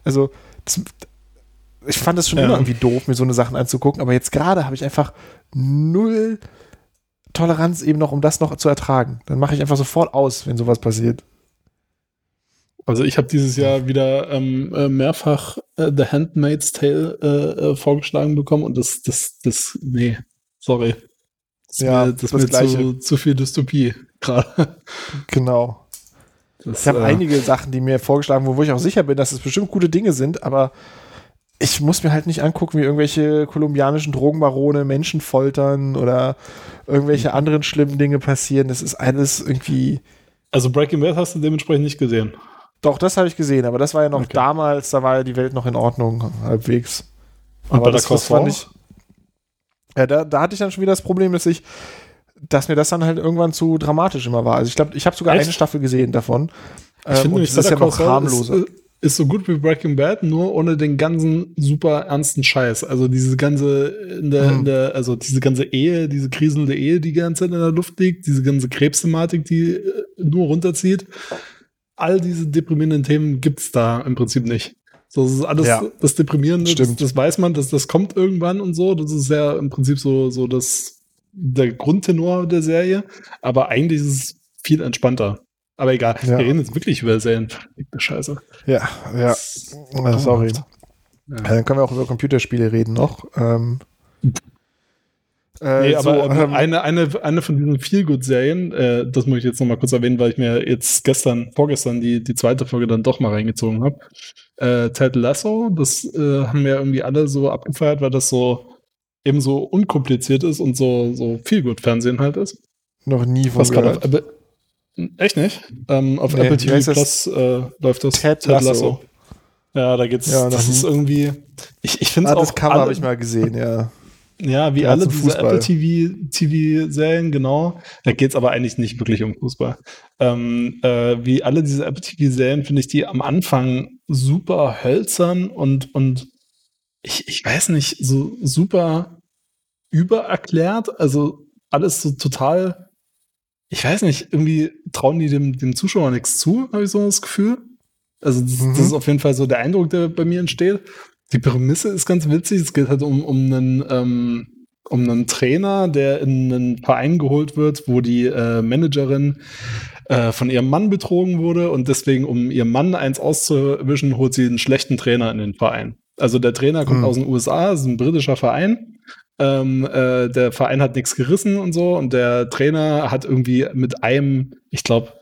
Also das, ich fand es schon ja. immer irgendwie doof, mir so eine Sachen anzugucken, aber jetzt gerade habe ich einfach null Toleranz eben noch, um das noch zu ertragen. Dann mache ich einfach sofort aus, wenn sowas passiert. Also ich habe dieses Jahr wieder ähm, äh, mehrfach äh, The Handmaid's Tale äh, äh, vorgeschlagen bekommen und das, das, das, nee, sorry. Das ja, mir, das, das mir zu, zu viel Dystopie <laughs> gerade. Genau. Das, ich habe äh, einige Sachen, die mir vorgeschlagen wurden, wo ich auch sicher bin, dass es bestimmt gute Dinge sind, aber ich muss mir halt nicht angucken, wie irgendwelche kolumbianischen Drogenbarone Menschen foltern oder irgendwelche anderen schlimmen Dinge passieren. Das ist alles irgendwie Also Breaking Bad hast du dementsprechend nicht gesehen. Doch, das habe ich gesehen, aber das war ja noch okay. damals, da war ja die Welt noch in Ordnung, halbwegs. Und aber das, das fand ich. Ja, da, da hatte ich dann schon wieder das Problem, dass ich, dass mir das dann halt irgendwann zu dramatisch immer war. Also ich glaube, ich habe sogar Echt? eine Staffel gesehen davon. Ich ähm, finde das ist ja noch harmloser. Ist, ist so gut wie Breaking Bad, nur ohne den ganzen super ernsten Scheiß. Also diese ganze, in der, mhm. in der, also diese ganze Ehe, diese kriselnde Ehe, die die ganze Zeit in der Luft liegt, diese ganze Krebsthematik, die äh, nur runterzieht. All diese deprimierenden Themen gibt's da im Prinzip nicht. So, das ist alles ja. das Deprimierende, das, das, weiß man, dass das kommt irgendwann und so. Das ist ja im Prinzip so, so das, der Grundtenor der Serie. Aber eigentlich ist es viel entspannter. Aber egal, ja. wir reden jetzt wirklich über Serien. Scheiße. Ja, ja. Sorry. Ja. Dann können wir auch über Computerspiele reden noch. Ähm, äh, nee, aber so, ähm, eine, eine, eine von diesen Feelgood-Serien, äh, das muss ich jetzt noch mal kurz erwähnen, weil ich mir jetzt gestern, vorgestern die, die zweite Folge dann doch mal reingezogen habe. Äh, Ted Lasso, das äh, haben wir irgendwie alle so abgefeiert, weil das so eben so unkompliziert ist und so, so Feelgood-Fernsehen halt ist. Noch nie von Was gehört. Auf, Echt nicht? Ähm, auf nee, Apple TV Plus äh, läuft das Ted, Ted Lasso. Lasso. Ja, da geht's. Ja, das ist irgendwie. Ich, ich finde es ah, auch. Das Cover habe ich mal gesehen, ja. Ja, wie alle diese Fußball. Apple TV, TV-Serien, genau. Da geht's aber eigentlich nicht wirklich um Fußball. Ähm, äh, wie alle diese Apple TV-Serien finde ich die am Anfang super hölzern und, und ich, ich weiß nicht, so super übererklärt. Also alles so total ich weiß nicht, irgendwie trauen die dem, dem Zuschauer nichts zu, habe ich so das Gefühl. Also das, mhm. das, ist auf jeden Fall so der Eindruck, der bei mir entsteht. Die Prämisse ist ganz witzig. Es geht halt um, um einen ähm, um einen Trainer, der in einen Verein geholt wird, wo die äh, Managerin äh, von ihrem Mann betrogen wurde und deswegen, um ihrem Mann eins auszuwischen, holt sie einen schlechten Trainer in den Verein. Also der Trainer kommt mhm. aus den USA, ist ein britischer Verein ähm, äh, der Verein hat nichts gerissen und so und der Trainer hat irgendwie mit einem, ich glaube,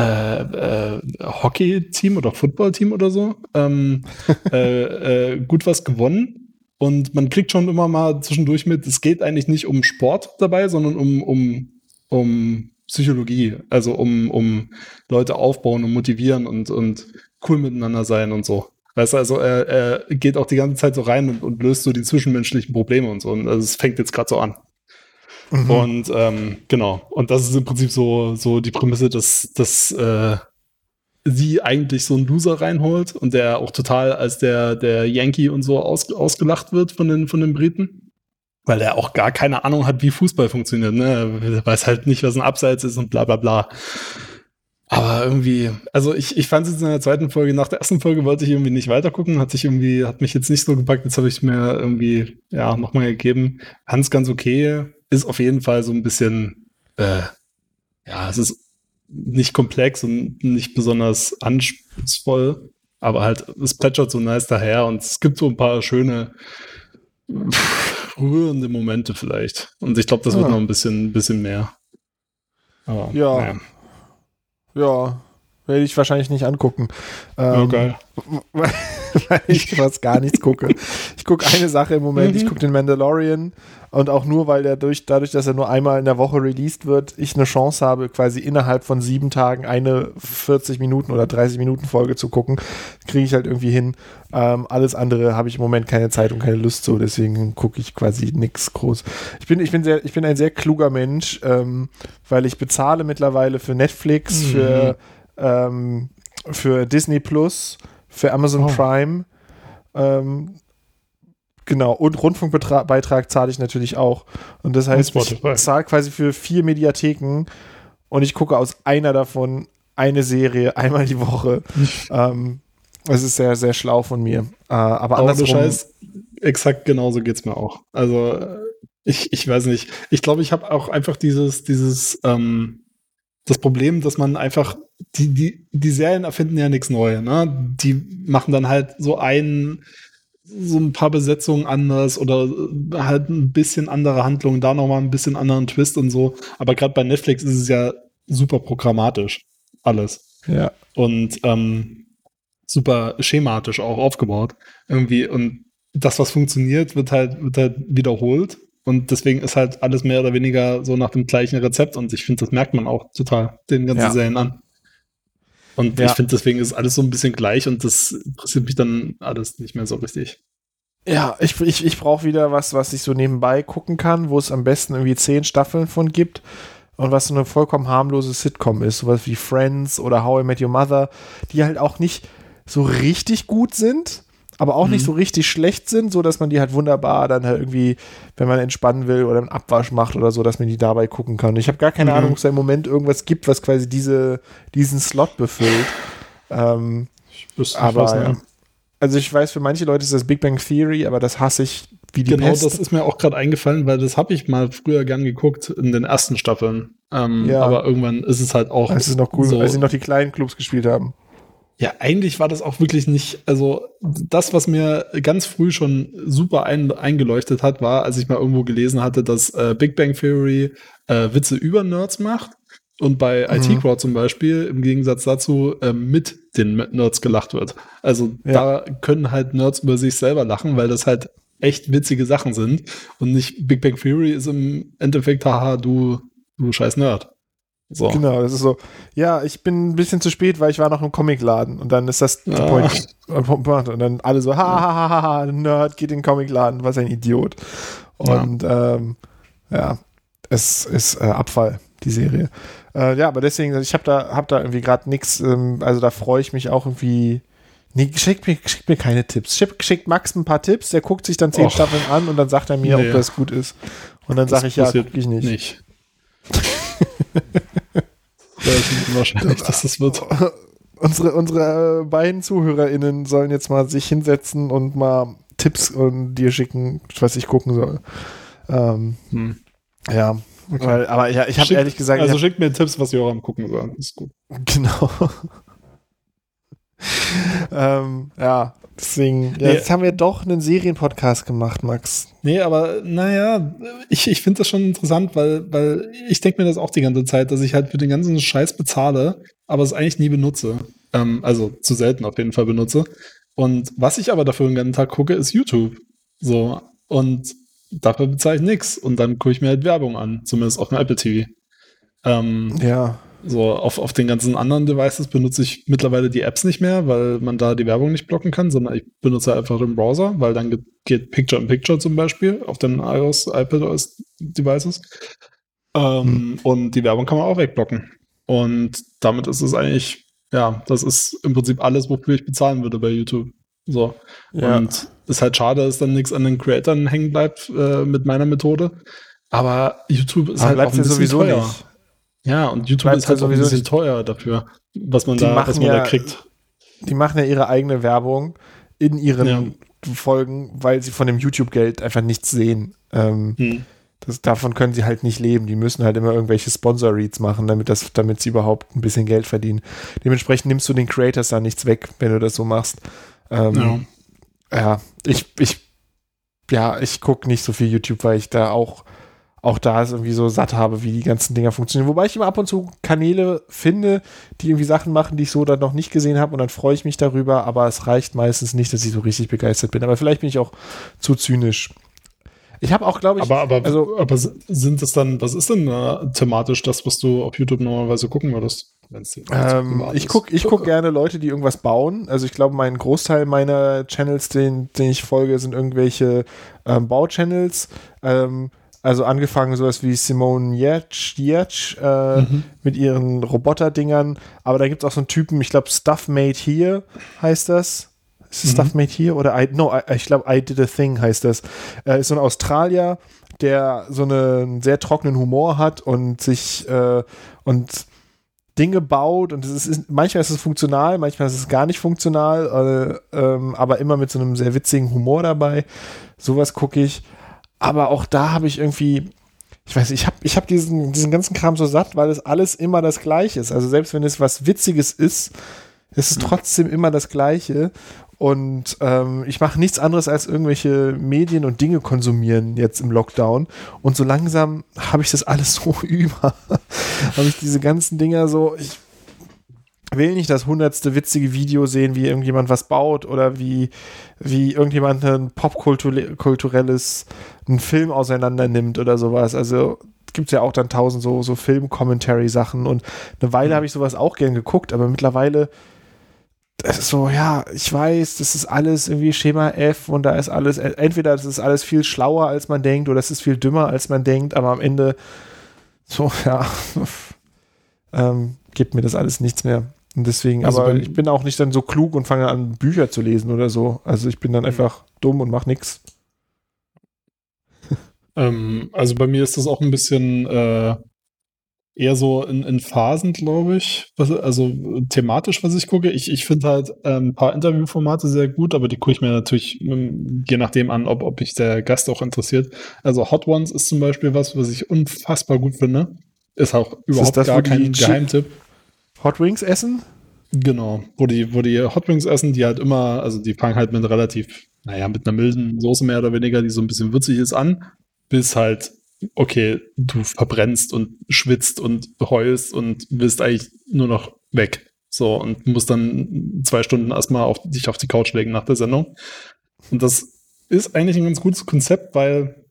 äh, äh, Hockey-Team oder Football-Team oder so ähm, <laughs> äh, äh, gut was gewonnen. Und man kriegt schon immer mal zwischendurch mit, es geht eigentlich nicht um Sport dabei, sondern um, um, um Psychologie, also um, um Leute aufbauen und motivieren und, und cool miteinander sein und so. Weißt du, also er, er geht auch die ganze Zeit so rein und, und löst so die zwischenmenschlichen Probleme und so. Und also es fängt jetzt gerade so an. Mhm. Und ähm, genau. Und das ist im Prinzip so, so die Prämisse, dass, dass äh, sie eigentlich so einen Loser reinholt und der auch total als der, der Yankee und so aus, ausgelacht wird von den, von den Briten. Weil er auch gar keine Ahnung hat, wie Fußball funktioniert. Ne? Er weiß halt nicht, was ein Abseits ist und bla bla bla. Aber irgendwie, also ich, ich fand es jetzt in der zweiten Folge, nach der ersten Folge wollte ich irgendwie nicht weitergucken, hat sich irgendwie, hat mich jetzt nicht so gepackt, jetzt habe ich mir irgendwie, ja, nochmal gegeben. Hans ganz okay, ist auf jeden Fall so ein bisschen, äh, ja, es ist nicht komplex und nicht besonders anspruchsvoll, aber halt, es plätschert so nice daher und es gibt so ein paar schöne, rührende Momente vielleicht. Und ich glaube, das wird ah. noch ein bisschen, bisschen mehr. Aber, ja. Naja. Ja, werde ich wahrscheinlich nicht angucken. Ähm, okay. <laughs> Weil, weil ich fast gar nichts gucke. Ich gucke eine Sache im Moment, mhm. ich gucke den Mandalorian und auch nur, weil der durch, dadurch, dass er nur einmal in der Woche released wird, ich eine Chance habe, quasi innerhalb von sieben Tagen eine 40 Minuten oder 30 Minuten Folge zu gucken, kriege ich halt irgendwie hin. Ähm, alles andere habe ich im Moment keine Zeit und keine Lust zu, deswegen gucke ich quasi nichts groß. Ich bin, ich bin sehr, ich bin ein sehr kluger Mensch, ähm, weil ich bezahle mittlerweile für Netflix, mhm. für, ähm, für Disney Plus, für Amazon oh. Prime. Ähm, Genau, und Rundfunkbeitrag zahle ich natürlich auch. Und das heißt, und ich zahle quasi für vier Mediatheken und ich gucke aus einer davon eine Serie einmal die Woche. <laughs> ähm, das ist sehr, sehr schlau von mir. Äh, aber andersrum. Scheiß, exakt genauso geht es mir auch. Also, ich, ich weiß nicht. Ich glaube, ich habe auch einfach dieses, dieses, ähm, das Problem, dass man einfach, die, die, die Serien erfinden ja nichts Neues, ne? Die machen dann halt so einen so ein paar Besetzungen anders oder äh, halt ein bisschen andere Handlungen, da nochmal ein bisschen anderen Twist und so. Aber gerade bei Netflix ist es ja super programmatisch. Alles. Ja. Und ähm, super schematisch auch aufgebaut. Irgendwie. Und das, was funktioniert, wird halt, wird halt wiederholt. Und deswegen ist halt alles mehr oder weniger so nach dem gleichen Rezept. Und ich finde, das merkt man auch total den ganzen ja. Serien an. Und ja. ich finde, deswegen ist alles so ein bisschen gleich und das interessiert mich dann alles nicht mehr so richtig. Ja, ich, ich, ich brauche wieder was, was ich so nebenbei gucken kann, wo es am besten irgendwie zehn Staffeln von gibt und was so eine vollkommen harmlose Sitcom ist, sowas wie Friends oder How I Met Your Mother, die halt auch nicht so richtig gut sind, aber auch mhm. nicht so richtig schlecht sind, so dass man die halt wunderbar dann halt irgendwie, wenn man entspannen will oder einen Abwasch macht oder so, dass man die dabei gucken kann. Ich habe gar keine mhm. Ahnung, ob es da im Moment irgendwas gibt, was quasi diese, diesen Slot befüllt. Ähm, aber was, ja. also ich weiß, für manche Leute ist das Big Bang Theory, aber das hasse ich wie die Genau, Pest. das ist mir auch gerade eingefallen, weil das habe ich mal früher gern geguckt in den ersten Staffeln. Ähm, ja. Aber irgendwann ist es halt auch. Es ist noch cool, so, als sie noch die kleinen Clubs gespielt haben. Ja, eigentlich war das auch wirklich nicht, also das, was mir ganz früh schon super ein, eingeleuchtet hat, war, als ich mal irgendwo gelesen hatte, dass äh, Big Bang Theory äh, Witze über Nerds macht und bei mhm. IT Crowd zum Beispiel im Gegensatz dazu äh, mit den Nerds gelacht wird. Also ja. da können halt Nerds über sich selber lachen, weil das halt echt witzige Sachen sind und nicht Big Bang Theory ist im Endeffekt, haha, du, du scheiß Nerd. So. Genau, das ist so, ja, ich bin ein bisschen zu spät, weil ich war noch im Comicladen und dann ist das ah. Point, und dann alle so, ha, ha, ha, ha, Nerd geht in den Comicladen, was ein Idiot. Und ja, ähm, ja es ist äh, Abfall, die Serie. Äh, ja, aber deswegen, ich habe da, hab da irgendwie gerade nichts, ähm, also da freue ich mich auch irgendwie. Nee, schickt mir, schickt mir keine Tipps. Schickt, schickt Max ein paar Tipps, der guckt sich dann zehn Och. Staffeln an und dann sagt er mir, nee. ob das gut ist. Und dann sage ich, ja, guck ich nicht. nicht. <laughs> relativ wahrscheinlich, dass das wird. <laughs> Unsere, unsere äh, beiden ZuhörerInnen sollen jetzt mal sich hinsetzen und mal Tipps und dir schicken, was ich gucken soll. Ähm, hm. Ja, okay. weil, aber ja, ich habe ehrlich gesagt. Also schickt mir Tipps, was Joram gucken soll. Ist gut. <laughs> Genau. ähm, ja, Deswegen, ja, nee. jetzt haben wir doch einen Serienpodcast gemacht, Max. Nee, aber naja, ich, ich finde das schon interessant, weil, weil ich denke mir das auch die ganze Zeit, dass ich halt für den ganzen Scheiß bezahle, aber es eigentlich nie benutze. Ähm, also zu selten auf jeden Fall benutze. Und was ich aber dafür den ganzen Tag gucke, ist YouTube. So. Und dafür bezahle ich nichts. Und dann gucke ich mir halt Werbung an, zumindest auf dem Apple TV. Ähm, ja. So, auf, auf den ganzen anderen Devices benutze ich mittlerweile die Apps nicht mehr, weil man da die Werbung nicht blocken kann, sondern ich benutze einfach den Browser, weil dann geht Picture in Picture zum Beispiel auf den iOS, iPadOS Devices. Ähm, hm. Und die Werbung kann man auch wegblocken. Und damit ist es eigentlich, ja, das ist im Prinzip alles, wofür ich bezahlen würde bei YouTube. So. Ja. Und ist halt schade, dass dann nichts an den Creatoren hängen bleibt äh, mit meiner Methode. Aber YouTube ist Aber halt auch ein bisschen sowieso teuer. Nicht. Ja, und YouTube ist halt sowieso ein bisschen teuer dafür, was man, da, was man ja, da kriegt. Die machen ja ihre eigene Werbung in ihren ja. Folgen, weil sie von dem YouTube-Geld einfach nichts sehen. Ähm, hm. das, davon können sie halt nicht leben. Die müssen halt immer irgendwelche Sponsor-Reads machen, damit, das, damit sie überhaupt ein bisschen Geld verdienen. Dementsprechend nimmst du den Creators da nichts weg, wenn du das so machst. Ähm, ja. ja, ich, ich, ja, ich gucke nicht so viel YouTube, weil ich da auch auch da ist irgendwie so satt habe, wie die ganzen Dinger funktionieren. Wobei ich immer ab und zu Kanäle finde, die irgendwie Sachen machen, die ich so dann noch nicht gesehen habe und dann freue ich mich darüber, aber es reicht meistens nicht, dass ich so richtig begeistert bin. Aber vielleicht bin ich auch zu zynisch. Ich habe auch, glaube ich. Aber, aber, also, aber sind das dann, was ist denn äh, thematisch das, was du auf YouTube normalerweise gucken würdest? Ähm, ich gucke ich guck gerne Leute, die irgendwas bauen. Also ich glaube, mein Großteil meiner Channels, den, den ich folge, sind irgendwelche ähm, Bauchannels. Ähm, also angefangen sowas wie Simone Yetch, Yetch äh, mhm. mit ihren Roboter-Dingern. Aber da gibt es auch so einen Typen, ich glaube, Stuff Made Here heißt das. Ist es mhm. Stuff Made Here? Oder I, no, I, ich glaube, I Did a Thing heißt das. Äh, ist so ein Australier, der so einen sehr trockenen Humor hat und sich äh, und Dinge baut und es ist, manchmal ist es funktional, manchmal ist es gar nicht funktional, äh, ähm, aber immer mit so einem sehr witzigen Humor dabei. Sowas gucke ich. Aber auch da habe ich irgendwie, ich weiß nicht, ich habe ich hab diesen, diesen ganzen Kram so satt, weil es alles immer das Gleiche ist. Also selbst wenn es was Witziges ist, ist es mhm. trotzdem immer das Gleiche. Und ähm, ich mache nichts anderes als irgendwelche Medien und Dinge konsumieren jetzt im Lockdown. Und so langsam habe ich das alles <laughs> so über. habe ich diese ganzen Dinger so, ich will nicht das hundertste witzige Video sehen, wie irgendjemand was baut oder wie, wie irgendjemand ein popkulturelles, einen Film auseinander nimmt oder sowas. Also gibt es ja auch dann tausend so, so Film-Commentary-Sachen und eine Weile habe ich sowas auch gern geguckt, aber mittlerweile so, ja, ich weiß, das ist alles irgendwie Schema F und da ist alles, entweder das ist alles viel schlauer, als man denkt, oder es ist viel dümmer, als man denkt, aber am Ende so, <laughs> ja, <laughs> ähm, gibt mir das alles nichts mehr. Und deswegen, also aber ich bin auch nicht dann so klug und fange an, Bücher zu lesen oder so. Also ich bin dann einfach dumm und mach nichts. <laughs> Ähm, also bei mir ist das auch ein bisschen äh, eher so in, in Phasen, glaube ich. Was, also thematisch, was ich gucke. Ich, ich finde halt ähm, ein paar Interviewformate sehr gut, aber die gucke ich mir natürlich ähm, je nachdem an, ob, ob mich der Gast auch interessiert. Also Hot Ones ist zum Beispiel was, was ich unfassbar gut finde. Ist auch überhaupt das, gar kein Geheimtipp. Hot Wings essen? Genau, wo die, wo die Hot Wings essen, die halt immer, also die fangen halt mit relativ, naja, mit einer milden Soße mehr oder weniger, die so ein bisschen würzig ist an, bis halt, okay, du verbrennst und schwitzt und heulst und willst eigentlich nur noch weg. So, und musst dann zwei Stunden erstmal auf, dich auf die Couch legen nach der Sendung. Und das ist eigentlich ein ganz gutes Konzept, weil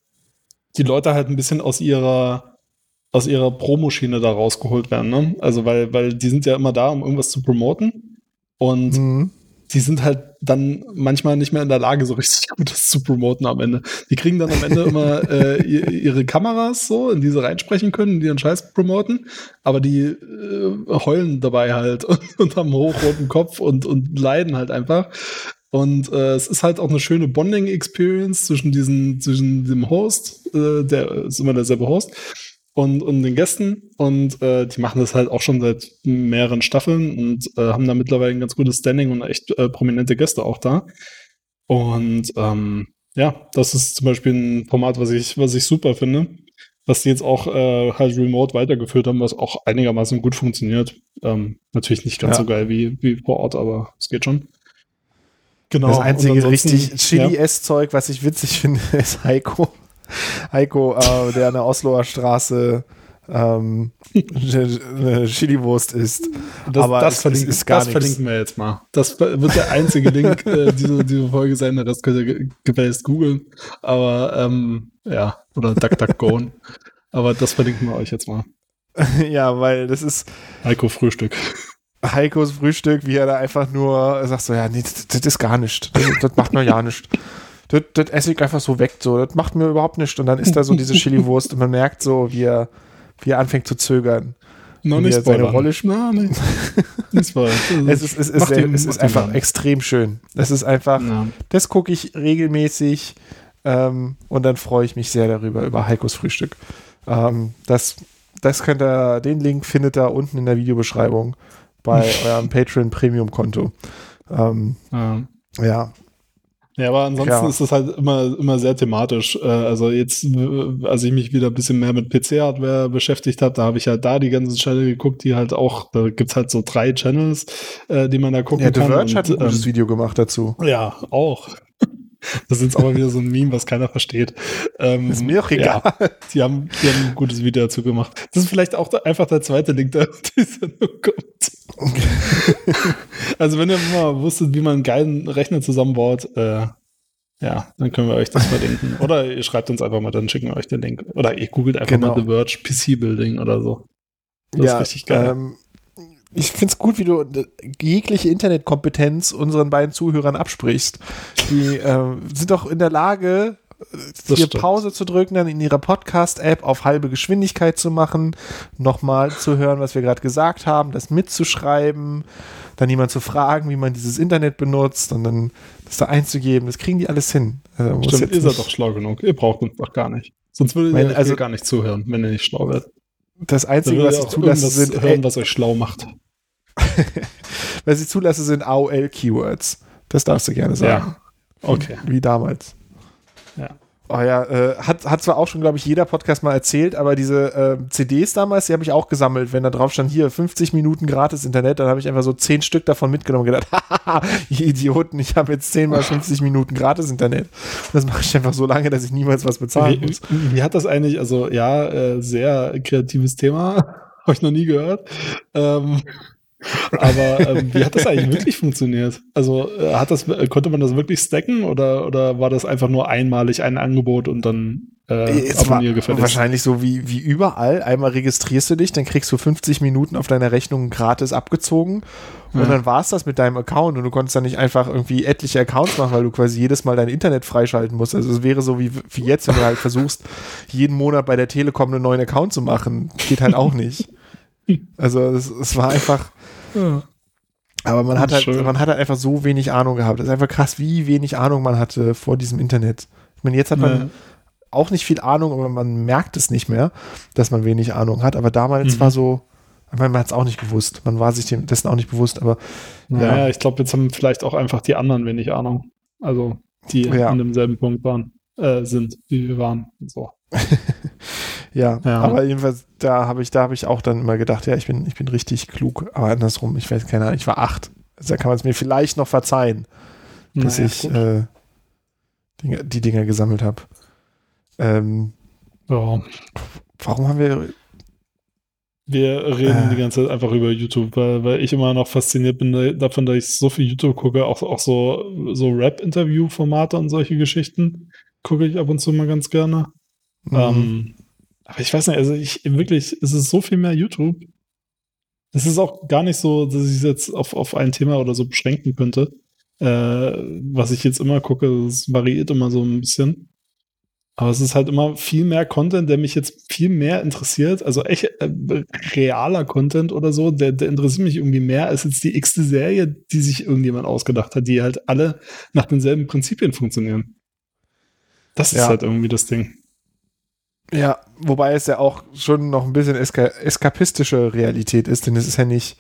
die Leute halt ein bisschen aus ihrer aus ihrer Promoschiene da rausgeholt werden. Ne? Also, weil, weil die sind ja immer da, um irgendwas zu promoten. Und mhm. die sind halt dann manchmal nicht mehr in der Lage, so richtig gut <laughs> das zu promoten am Ende. Die kriegen dann am Ende immer <laughs> äh, ihre Kameras so, in die sie reinsprechen können, die ihren Scheiß promoten, aber die äh, heulen dabei halt <laughs> und, und haben hochroten Kopf und, und leiden halt einfach. Und äh, es ist halt auch eine schöne Bonding-Experience zwischen diesen, zwischen dem Host, äh, der ist immer derselbe Host, und, und den Gästen. Und äh, die machen das halt auch schon seit mehreren Staffeln und äh, haben da mittlerweile ein ganz gutes Standing und echt äh, prominente Gäste auch da. Und ähm, ja, das ist zum Beispiel ein Format, was ich, was ich super finde. Was die jetzt auch äh, halt remote weitergeführt haben, was auch einigermaßen gut funktioniert. Ähm, natürlich nicht ganz ja. so geil wie, wie vor Ort, aber es geht schon. Genau. Das einzige richtig Chili-Ess-Zeug, was ich witzig <laughs> finde, ist Heiko. <laughs> Heiko, äh, der an der Osloer Straße ähm, Chili-Wurst isst. Das, Aber das, verlinken, ist gar das verlinken wir jetzt mal. Das wird der einzige Link äh, diese, diese Folge sein. Das könnt ihr gefälligst googeln. Aber ähm, ja, oder DuckDuckGo. Aber das verlinken wir euch jetzt mal. <laughs> ja, weil das ist. Heiko Frühstück. Heikos Frühstück, wie er da einfach nur sagt so, ja, nee, das, das ist gar nicht. Das, das macht mir ja nicht das, das esse ich einfach so weg, so, das macht mir überhaupt nichts. Und dann ist da so diese <laughs> Chili-Wurst und man merkt so, wie er, wie er anfängt zu zögern. Noch nicht seine Rolle Na, <laughs> nee. es ist, es ist, sehr, es ist einfach extrem schön. Es ist einfach, ja. das gucke ich regelmäßig ähm, und dann freue ich mich sehr darüber, über Heikos Frühstück. Ähm, das, das könnt ihr, den Link findet ihr unten in der Videobeschreibung bei <laughs> eurem Patreon Premium Konto. Ähm, ja. ja. Ja, aber ansonsten ja. ist das halt immer, immer sehr thematisch. Äh, also jetzt, als ich mich wieder ein bisschen mehr mit PC-Hardware beschäftigt habe, da habe ich halt da die ganzen Channel geguckt, die halt auch, da gibt's halt so drei Channels, äh, die man da gucken ja, kann. Ja, The Verge hat ein gutes ähm, Video gemacht dazu. Ja, auch. <laughs> Das ist jetzt aber wieder so ein Meme, was keiner versteht. Ähm, ist mir auch egal. Ja, die, haben, die haben ein gutes Video dazu gemacht. Das ist vielleicht auch einfach der zweite Link, der auf die Sendung kommt. <laughs> also wenn ihr mal wusstet, wie man einen geilen Rechner zusammenbaut, äh, ja, dann können wir euch das verlinken. Oder ihr schreibt uns einfach mal, dann schicken wir euch den Link. Oder ihr googelt einfach genau. mal The Verge PC Building oder so. Das ja, ist richtig geil. Ähm, ich finde es gut, wie du jegliche Internetkompetenz unseren beiden Zuhörern absprichst. Die äh, sind doch in der Lage, hier. Pause zu drücken, dann in ihrer Podcast-App auf halbe Geschwindigkeit zu machen, nochmal zu hören, was wir gerade gesagt haben, das mitzuschreiben, dann jemand zu fragen, wie man dieses Internet benutzt und dann das da einzugeben. Das kriegen die alles hin. Also Stimmt, ist er doch schlau genug. Ihr braucht uns doch gar nicht. Sonst würdet ihr also, gar nicht zuhören, wenn ihr nicht schlau werdet. Das Einzige, <laughs> was ich zulasse, sind. Hören, was euch schlau macht. was ich zulasse, sind AOL-Keywords. Das darfst du gerne sagen. Ja. Okay. Wie damals. Ja. Oh ja, äh, hat, hat zwar auch schon, glaube ich, jeder Podcast mal erzählt, aber diese äh, CDs damals, die habe ich auch gesammelt. Wenn da drauf stand, hier 50 Minuten gratis Internet, dann habe ich einfach so 10 Stück davon mitgenommen und gedacht, <laughs> haha, ihr Idioten, ich habe jetzt 10 mal 50 Minuten gratis Internet. Das mache ich einfach so lange, dass ich niemals was bezahlen wie, muss. Wie hat das eigentlich, also ja, äh, sehr kreatives Thema, <laughs> habe ich noch nie gehört. Ähm, Aber ähm, wie hat das eigentlich wirklich funktioniert? Also äh, hat das, konnte man das wirklich stacken oder, oder war das einfach nur einmalig ein Angebot und dann äh, es war wahrscheinlich so wie, wie überall. Einmal registrierst du dich, dann kriegst du 50 Minuten auf deiner Rechnung gratis abgezogen und ja. dann war es das mit deinem Account und du konntest dann nicht einfach irgendwie etliche Accounts machen, weil du quasi jedes Mal dein Internet freischalten musst. Also es wäre so wie, wie jetzt, wenn du halt versuchst, jeden Monat bei der Telekom einen neuen Account zu machen. Geht halt auch nicht. Also es, es war einfach. Ja. Aber man hat, halt, man hat halt einfach so wenig Ahnung gehabt. Das ist einfach krass, wie wenig Ahnung man hatte vor diesem Internet. Ich meine, jetzt hat man ja. auch nicht viel Ahnung, aber man merkt es nicht mehr, dass man wenig Ahnung hat. Aber damals mhm. war so, ich meine, man hat es auch nicht gewusst. Man war sich dessen auch nicht bewusst, aber. Ja, ja ich glaube, jetzt haben vielleicht auch einfach die anderen wenig Ahnung. Also, die ja. an demselben Punkt waren, äh, sind, wie wir waren. So. <laughs> ja, ja, aber jedenfalls, da habe ich, da habe ich auch dann immer gedacht, ja, ich bin, ich bin richtig klug, aber andersrum, ich weiß keine Ahnung, ich war acht. Also da kann man es mir vielleicht noch verzeihen, dass naja, ich äh, Dinge, die Dinger gesammelt habe. Ähm, ja. Warum haben wir wir reden äh. die ganze Zeit einfach über YouTube, weil, weil ich immer noch fasziniert bin davon, dass ich so viel YouTube gucke, auch, auch so, so Rap-Interview-Formate und solche Geschichten gucke ich ab und zu mal ganz gerne. Mhm. Ähm, aber ich weiß nicht, also ich wirklich, es ist so viel mehr YouTube. Es ist auch gar nicht so, dass ich es jetzt auf, auf ein Thema oder so beschränken könnte. Äh, was ich jetzt immer gucke, es variiert immer so ein bisschen. Aber es ist halt immer viel mehr Content, der mich jetzt viel mehr interessiert. Also echt äh, realer Content oder so, der, der interessiert mich irgendwie mehr als jetzt die x-te Serie, die sich irgendjemand ausgedacht hat, die halt alle nach denselben Prinzipien funktionieren. Das ja. ist halt irgendwie das Ding. Ja, wobei es ja auch schon noch ein bisschen eska eskapistische Realität ist, denn es ist ja nicht,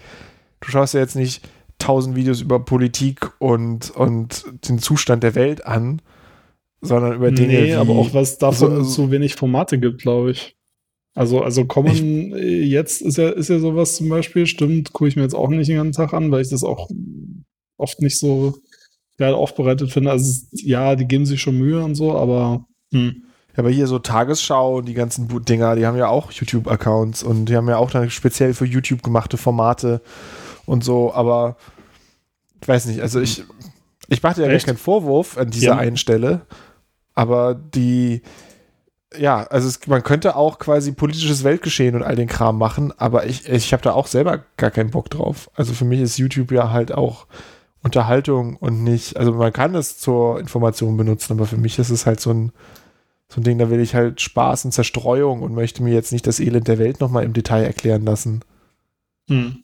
du schaust ja jetzt nicht tausend Videos über Politik und, und den Zustand der Welt an, sondern über Dinge. Nee, aber auch was davon so, zu wenig Formate gibt, glaube ich. Also, also Common ich, jetzt ist ja, ist ja sowas zum Beispiel, stimmt, gucke ich mir jetzt auch nicht den ganzen Tag an, weil ich das auch oft nicht so geil aufbereitet finde. Also, ja, die geben sich schon Mühe und so, aber. Hm. Ja, aber hier so Tagesschau, die ganzen Dinger, die haben ja auch YouTube-Accounts und die haben ja auch dann speziell für YouTube gemachte Formate und so, aber ich weiß nicht, also ich, ich mache dir ja keinen Vorwurf an dieser ja. einen Stelle, aber die, ja, also es, man könnte auch quasi politisches Weltgeschehen und all den Kram machen, aber ich, ich habe da auch selber gar keinen Bock drauf. Also für mich ist YouTube ja halt auch Unterhaltung und nicht, also man kann es zur Information benutzen, aber für mich ist es halt so ein, so ein Ding, da will ich halt Spaß und Zerstreuung und möchte mir jetzt nicht das Elend der Welt nochmal im Detail erklären lassen. Hm.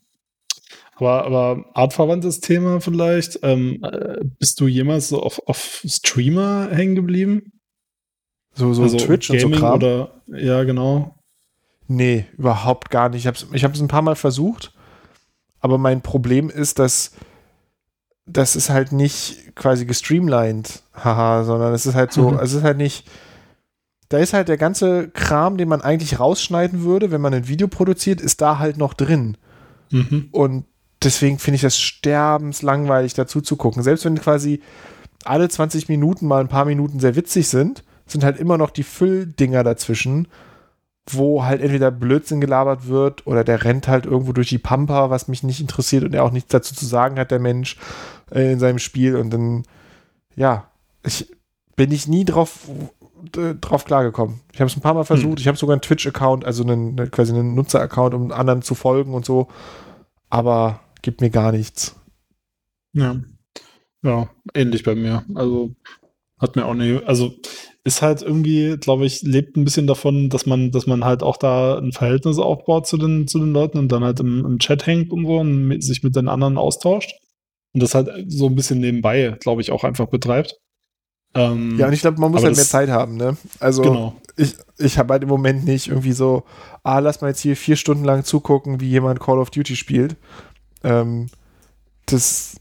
Aber, aber artverwandtes Thema vielleicht. Ähm, äh, bist du jemals so auf, auf Streamer hängen geblieben? So, so also Twitch Gaming und so Kram? Oder, ja, genau. Nee, überhaupt gar nicht. Ich habe es ich ein paar Mal versucht, aber mein Problem ist, dass das ist halt nicht quasi gestreamlined, haha, sondern es ist halt so, mhm. es ist halt nicht, da ist halt der ganze Kram, den man eigentlich rausschneiden würde, wenn man ein Video produziert, ist da halt noch drin. Mhm. Und deswegen finde ich das sterbenslangweilig dazu zu gucken. Selbst wenn quasi alle 20 Minuten mal ein paar Minuten sehr witzig sind, sind halt immer noch die Fülldinger dazwischen, wo halt entweder Blödsinn gelabert wird oder der rennt halt irgendwo durch die Pampa, was mich nicht interessiert und er auch nichts dazu zu sagen hat, der Mensch äh, in seinem Spiel und dann, ja, ich bin ich nie drauf, drauf klargekommen. Ich habe es ein paar Mal versucht, hm. ich habe sogar einen Twitch-Account, also einen, quasi einen Nutzer-Account, um anderen zu folgen und so, aber gibt mir gar nichts. Ja. Ja, ähnlich bei mir. Also hat mir auch nicht, also ist halt irgendwie, glaube ich, lebt ein bisschen davon, dass man, dass man halt auch da ein Verhältnis aufbaut zu den, zu den Leuten und dann halt im, im Chat hängt und so und mit, sich mit den anderen austauscht. Und das halt so ein bisschen nebenbei, glaube ich, auch einfach betreibt. Ähm, ja, und ich glaube, man muss halt mehr Zeit haben, ne? Also genau. ich, ich habe halt im Moment nicht irgendwie so, ah, lass mal jetzt hier vier Stunden lang zugucken, wie jemand Call of Duty spielt. Ähm, das,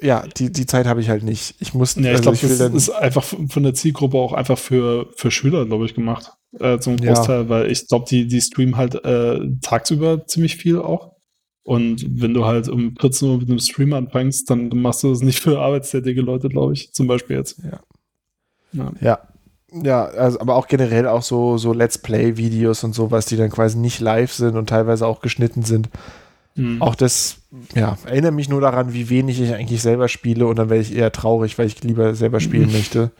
ja, die, die Zeit habe ich halt nicht. Ich muss. Ja, ich also glaube, das ist einfach von der Zielgruppe auch einfach für, für Schüler, glaube ich, gemacht. Äh, zum Großteil, ja. weil ich glaube, die, die streamen halt äh, tagsüber ziemlich viel auch. Und wenn du halt um 14 Uhr mit einem Stream anfängst, dann machst du das nicht für arbeitstätige Leute, glaube ich, zum Beispiel jetzt. Ja. Ja. ja. ja. also, aber auch generell auch so, so Let's Play-Videos und sowas, die dann quasi nicht live sind und teilweise auch geschnitten sind Mhm. Auch das, ja, erinnere mich nur daran, wie wenig ich eigentlich selber spiele und dann werde ich eher traurig, weil ich lieber selber spielen mhm. <laughs> möchte,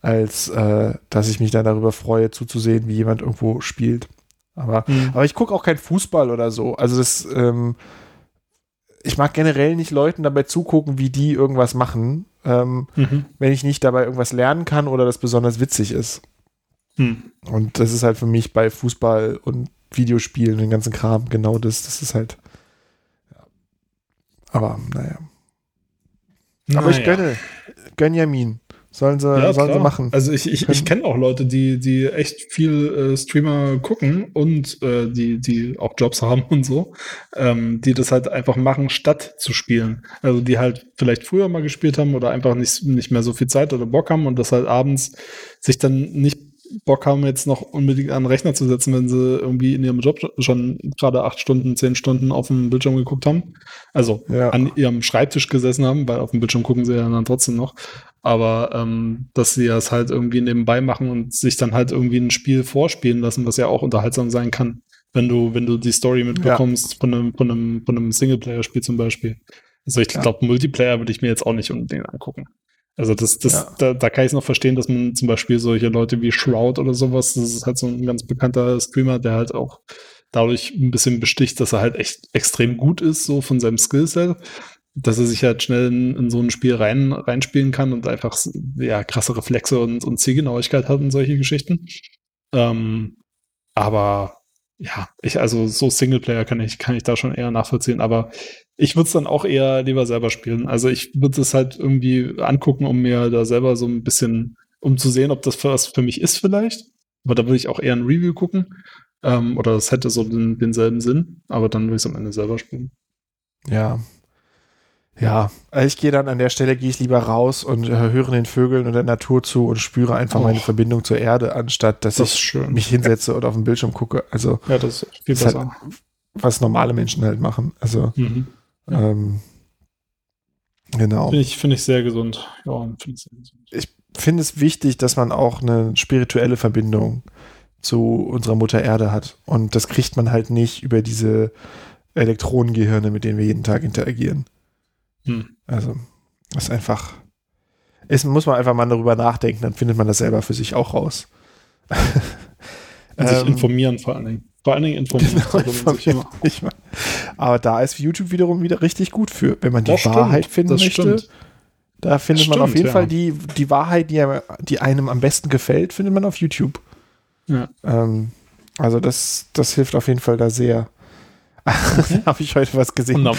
als äh, dass ich mich dann darüber freue, zuzusehen, wie jemand irgendwo spielt. Aber, mhm. aber ich gucke auch kein Fußball oder so. Also das, ähm, ich mag generell nicht Leuten dabei zugucken, wie die irgendwas machen, ähm, mhm. wenn ich nicht dabei irgendwas lernen kann oder das besonders witzig ist. Mhm. Und das ist halt für mich bei Fußball und Videospielen, den ganzen Kram, genau das. Das ist halt aber naja. naja. Aber ich gönne. Gönjamin. Sollen sie, ja, sollen sie machen. Also ich, ich, ich <laughs> kenne auch Leute, die, die echt viel äh, Streamer gucken und äh, die, die auch Jobs haben und so, ähm, die das halt einfach machen, statt zu spielen. Also die halt vielleicht früher mal gespielt haben oder einfach nicht, nicht mehr so viel Zeit oder Bock haben und das halt abends sich dann nicht Bock haben, jetzt noch unbedingt an den Rechner zu setzen, wenn sie irgendwie in ihrem Job schon gerade acht Stunden, zehn Stunden auf dem Bildschirm geguckt haben. Also ja. an ihrem Schreibtisch gesessen haben, weil auf dem Bildschirm gucken sie ja dann trotzdem noch. Aber ähm, dass sie das halt irgendwie nebenbei machen und sich dann halt irgendwie ein Spiel vorspielen lassen, was ja auch unterhaltsam sein kann, wenn du, wenn du die Story mitbekommst ja. von einem, von einem, von einem Singleplayer-Spiel zum Beispiel. Also ich glaube, Multiplayer würde ich mir jetzt auch nicht unbedingt angucken. Also das, das, ja. da, da kann ich es noch verstehen, dass man zum Beispiel solche Leute wie Shroud oder sowas, das ist halt so ein ganz bekannter Streamer, der halt auch dadurch ein bisschen besticht, dass er halt echt extrem gut ist, so von seinem Skillset, dass er sich halt schnell in, in so ein Spiel rein, reinspielen kann und einfach ja krasse Reflexe und, und Zielgenauigkeit hat und solche Geschichten. Ähm, aber ja, ich, also so Singleplayer kann ich, kann ich da schon eher nachvollziehen, aber ich würde es dann auch eher lieber selber spielen. Also ich würde es halt irgendwie angucken, um mir da selber so ein bisschen, um zu sehen, ob das was für mich ist vielleicht. Aber da würde ich auch eher ein Review gucken. Ähm, oder das hätte so den, denselben Sinn. Aber dann würde ich es am Ende selber spielen. Ja. Ja, also ich gehe dann an der Stelle, gehe ich lieber raus und äh, höre den Vögeln und der Natur zu und spüre einfach oh. meine Verbindung zur Erde, anstatt dass das ich mich hinsetze ja. und auf den Bildschirm gucke. Also ja, das ist viel besser. Halt, was normale Menschen halt machen. Also mhm. Ähm, genau. Finde ich, find ich sehr gesund. Ja, find ich, sehr gesund. ich finde es wichtig, dass man auch eine spirituelle Verbindung zu unserer Mutter Erde hat. Und das kriegt man halt nicht über diese Elektronengehirne, mit denen wir jeden Tag interagieren. Hm. Also, das ist einfach. Ist, muss man einfach mal darüber nachdenken, dann findet man das selber für sich auch raus. <laughs> Und sich ähm, informieren vor allen Dingen. Vor allen Dingen informieren. Genau, informieren Aber da ist YouTube wiederum wieder richtig gut für, wenn man die das Wahrheit stimmt, finden möchte. Stimmt. Da findet man auf jeden ja. Fall die, die Wahrheit, die, die einem am besten gefällt, findet man auf YouTube. Ja. Ähm, also das, das hilft auf jeden Fall da sehr. <laughs> Okay. Habe ich heute was gesehen? No.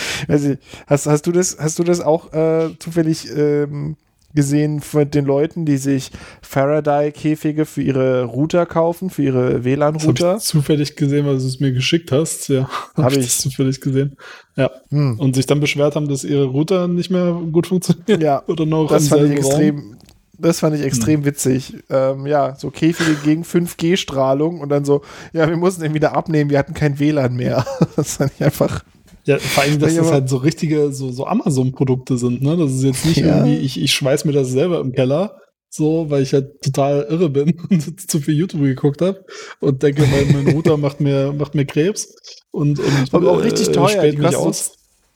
Hast, hast, du das, hast du das auch äh, zufällig ähm, gesehen von den Leuten, die sich Faraday-Käfige für ihre Router kaufen, für ihre WLAN-Router. Zufällig gesehen, weil du es mir geschickt hast. Ja, <laughs> habe ich zufällig gesehen. Ja. Hm. Und sich dann beschwert haben, dass ihre Router nicht mehr gut funktionieren. Ja. <laughs> Oder noch das fand ich extrem. Das fand ich extrem hm. witzig. Ähm, ja, so Käfige gegen 5G-Strahlung und dann so, ja, wir mussten den wieder abnehmen, wir hatten kein WLAN mehr. <laughs> Das fand ich einfach ja, vor allem, dass das halt so richtige, so, so Amazon-Produkte sind, ne? Das ist jetzt nicht ja. irgendwie, ich, ich schmeiß mir das selber im Keller, so, weil ich halt total irre bin <laughs> und zu viel YouTube geguckt habe und denke, mein, mein Router macht mir, macht mir Krebs und, und Aber auch richtig äh, teuer, die mich aus.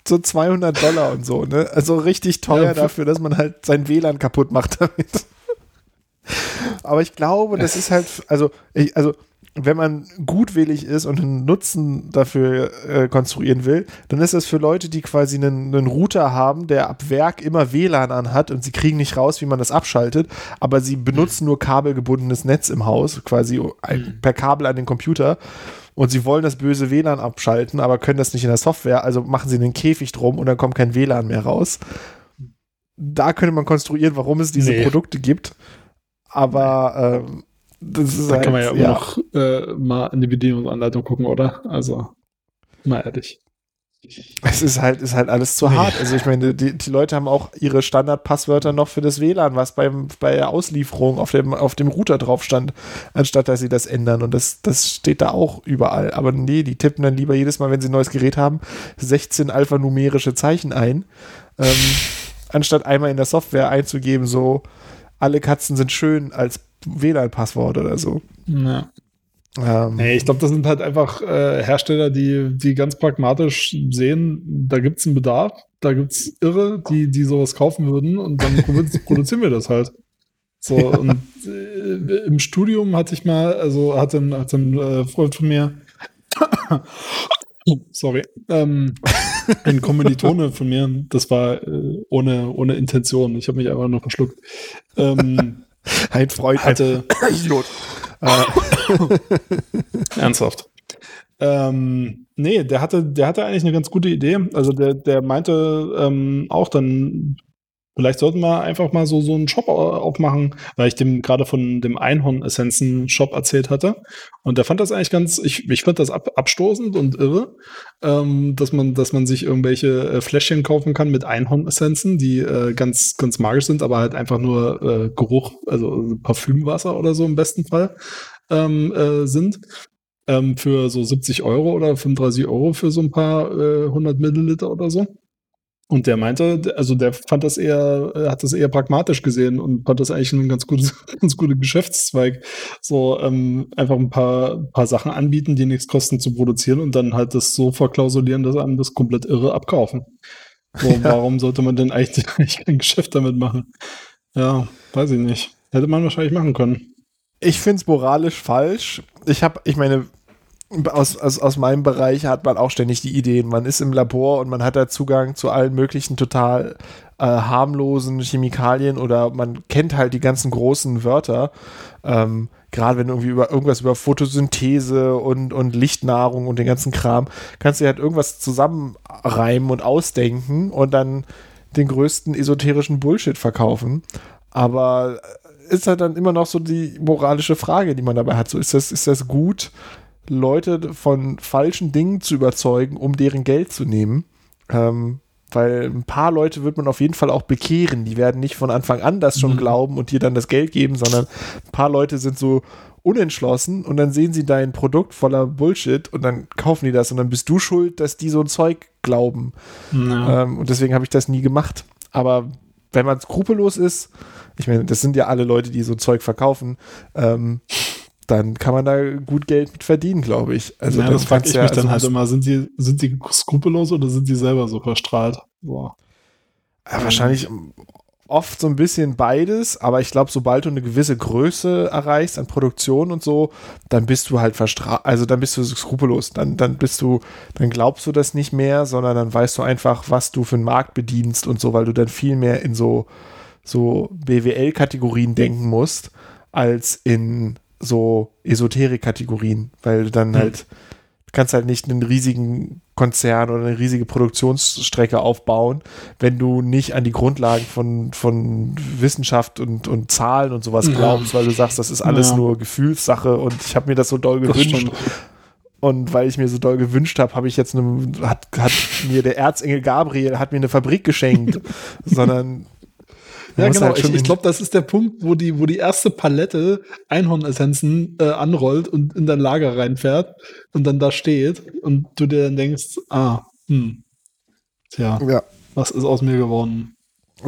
So 200 Dollar und so, ne? Also richtig teuer ja, dafür, dass man halt sein WLAN kaputt macht <laughs> damit. Aber ich glaube, das ist halt, also, ich, also wenn man gutwillig ist und einen Nutzen dafür äh, konstruieren will, dann ist das für Leute, die quasi einen, einen, Router haben, der ab Werk immer WLAN anhat und sie kriegen nicht raus, wie man das abschaltet, aber sie benutzen nur kabelgebundenes Netz im Haus, quasi ein, per Kabel an den Computer und sie wollen das böse WLAN abschalten, aber können das nicht in der Software, also machen sie einen Käfig drum und dann kommt kein WLAN mehr raus. Da könnte man konstruieren, warum es diese nee. Produkte gibt. Aber ähm, da halt, kann man ja, ja. immer noch äh, mal in die Bedienungsanleitung gucken, oder? Also, mal ehrlich. Es ist halt, ist halt alles zu hart. Also ich meine, die, die Leute haben auch ihre Standardpasswörter noch für das WLAN, was beim, bei der Auslieferung auf dem, auf dem Router drauf stand, anstatt dass sie das ändern. Und das, das steht da auch überall. Aber nee, die tippen dann lieber jedes Mal, wenn sie ein neues Gerät haben, 16 alphanumerische Zeichen ein, ähm, anstatt einmal in der Software einzugeben, so alle Katzen sind schön als WLAN-Passwort oder so. Ja. Ähm, nee, ich glaube, das sind halt einfach äh, Hersteller, die, die ganz pragmatisch sehen, da gibt es einen Bedarf, da gibt es Irre, die, die sowas kaufen würden und dann <laughs> produzieren wir das halt. So, ja. und äh, im Studium hatte ich mal, also hatte ein, hatte ein äh, Freund von mir, <coughs> sorry, ähm, ein Kommilitone von mir, das war äh, ohne, ohne Intention, ich habe mich einfach nur verschluckt. Ähm, <laughs> <laughs> ein Freund hatte. <laughs> Idiot. Äh, <laughs> ernsthaft. Ähm, nee, der hatte, der hatte eigentlich eine ganz gute Idee. Also der, der meinte ähm, auch dann, Vielleicht sollten wir einfach mal so, so einen Shop aufmachen, weil ich dem gerade von dem Einhorn-Essenzen-Shop erzählt hatte. Und der fand das eigentlich ganz, ich, ich fand das ab, abstoßend und irre, ähm, dass man, dass man sich irgendwelche äh, Fläschchen kaufen kann mit Einhorn-Essenzen, die äh, ganz, ganz magisch sind, aber halt einfach nur äh, Geruch, also Parfümwasser oder so im besten Fall ähm, äh, sind. Ähm, für so 70 Euro oder 35 Euro für so ein paar 100 äh, Milliliter oder so. Und der meinte, also der fand das eher, hat das eher pragmatisch gesehen und fand das eigentlich ein ganz gutes, <laughs> ganz guter Geschäftszweig. So ähm, einfach ein paar, paar Sachen anbieten, die nichts kosten zu produzieren und dann halt das so verklausulieren, dass einem das komplett irre abkaufen. So, <laughs> ja. Warum sollte man denn eigentlich, <laughs> eigentlich kein Geschäft damit machen? Ja, weiß ich nicht. Hätte man wahrscheinlich machen können. Ich finde es moralisch falsch. Ich habe, ich meine, aus, aus, aus meinem Bereich hat man auch ständig die Ideen. Man ist im Labor und man hat da Zugang zu allen möglichen total äh, harmlosen Chemikalien oder man kennt halt die ganzen großen Wörter. Ähm, Gerade wenn du irgendwie über irgendwas über Photosynthese und, und Lichtnahrung und den ganzen Kram, kannst du halt irgendwas zusammenreimen und ausdenken und dann den größten esoterischen Bullshit verkaufen. Aber ist halt dann immer noch so die moralische Frage, die man dabei hat. So, ist das, ist das gut? Leute von falschen Dingen zu überzeugen, um deren Geld zu nehmen. Ähm, weil ein paar Leute wird man auf jeden Fall auch bekehren. Die werden nicht von Anfang an das schon mhm. glauben und dir dann das Geld geben, sondern ein paar Leute sind so unentschlossen und dann sehen sie dein Produkt voller Bullshit und dann kaufen die das und dann bist du schuld, dass die so ein Zeug glauben. Ja. Ähm, und deswegen habe ich das nie gemacht. Aber wenn man skrupellos ist, ich meine, das sind ja alle Leute, die so Zeug verkaufen, ähm, dann kann man da gut Geld mit verdienen, glaube ich. Also ja, das frage ich ja, mich dann also halt immer, sind die, sind die skrupellos oder sind die selber so verstrahlt? Boah. Ja, wahrscheinlich oft so ein bisschen beides, aber ich glaube, sobald du eine gewisse Größe erreichst an Produktion und so, dann bist du halt verstrahlt, also dann bist du skrupellos, dann, dann bist du, dann glaubst du das nicht mehr, sondern dann weißt du einfach, was du für einen Markt bedienst und so, weil du dann viel mehr in so, so BWL-Kategorien denken musst, als in so Esoterik-Kategorien, weil du dann mhm. halt, du kannst halt nicht einen riesigen Konzern oder eine riesige Produktionsstrecke aufbauen, wenn du nicht an die Grundlagen von, von Wissenschaft und, und Zahlen und sowas glaubst, weil du sagst, das ist alles ja. nur Gefühlssache und ich habe mir das so doll gewünscht. Und weil ich mir so doll gewünscht habe, habe ich jetzt eine, hat, hat mir der Erzengel Gabriel hat mir eine Fabrik geschenkt, <laughs> sondern ja, genau. Halt ich, ich glaube, das ist der Punkt, wo die, wo die erste Palette Einhornessenzen äh, anrollt und in dein Lager reinfährt und dann da steht und du dir dann denkst, ah, hm, tja, ja. was ist aus mir geworden?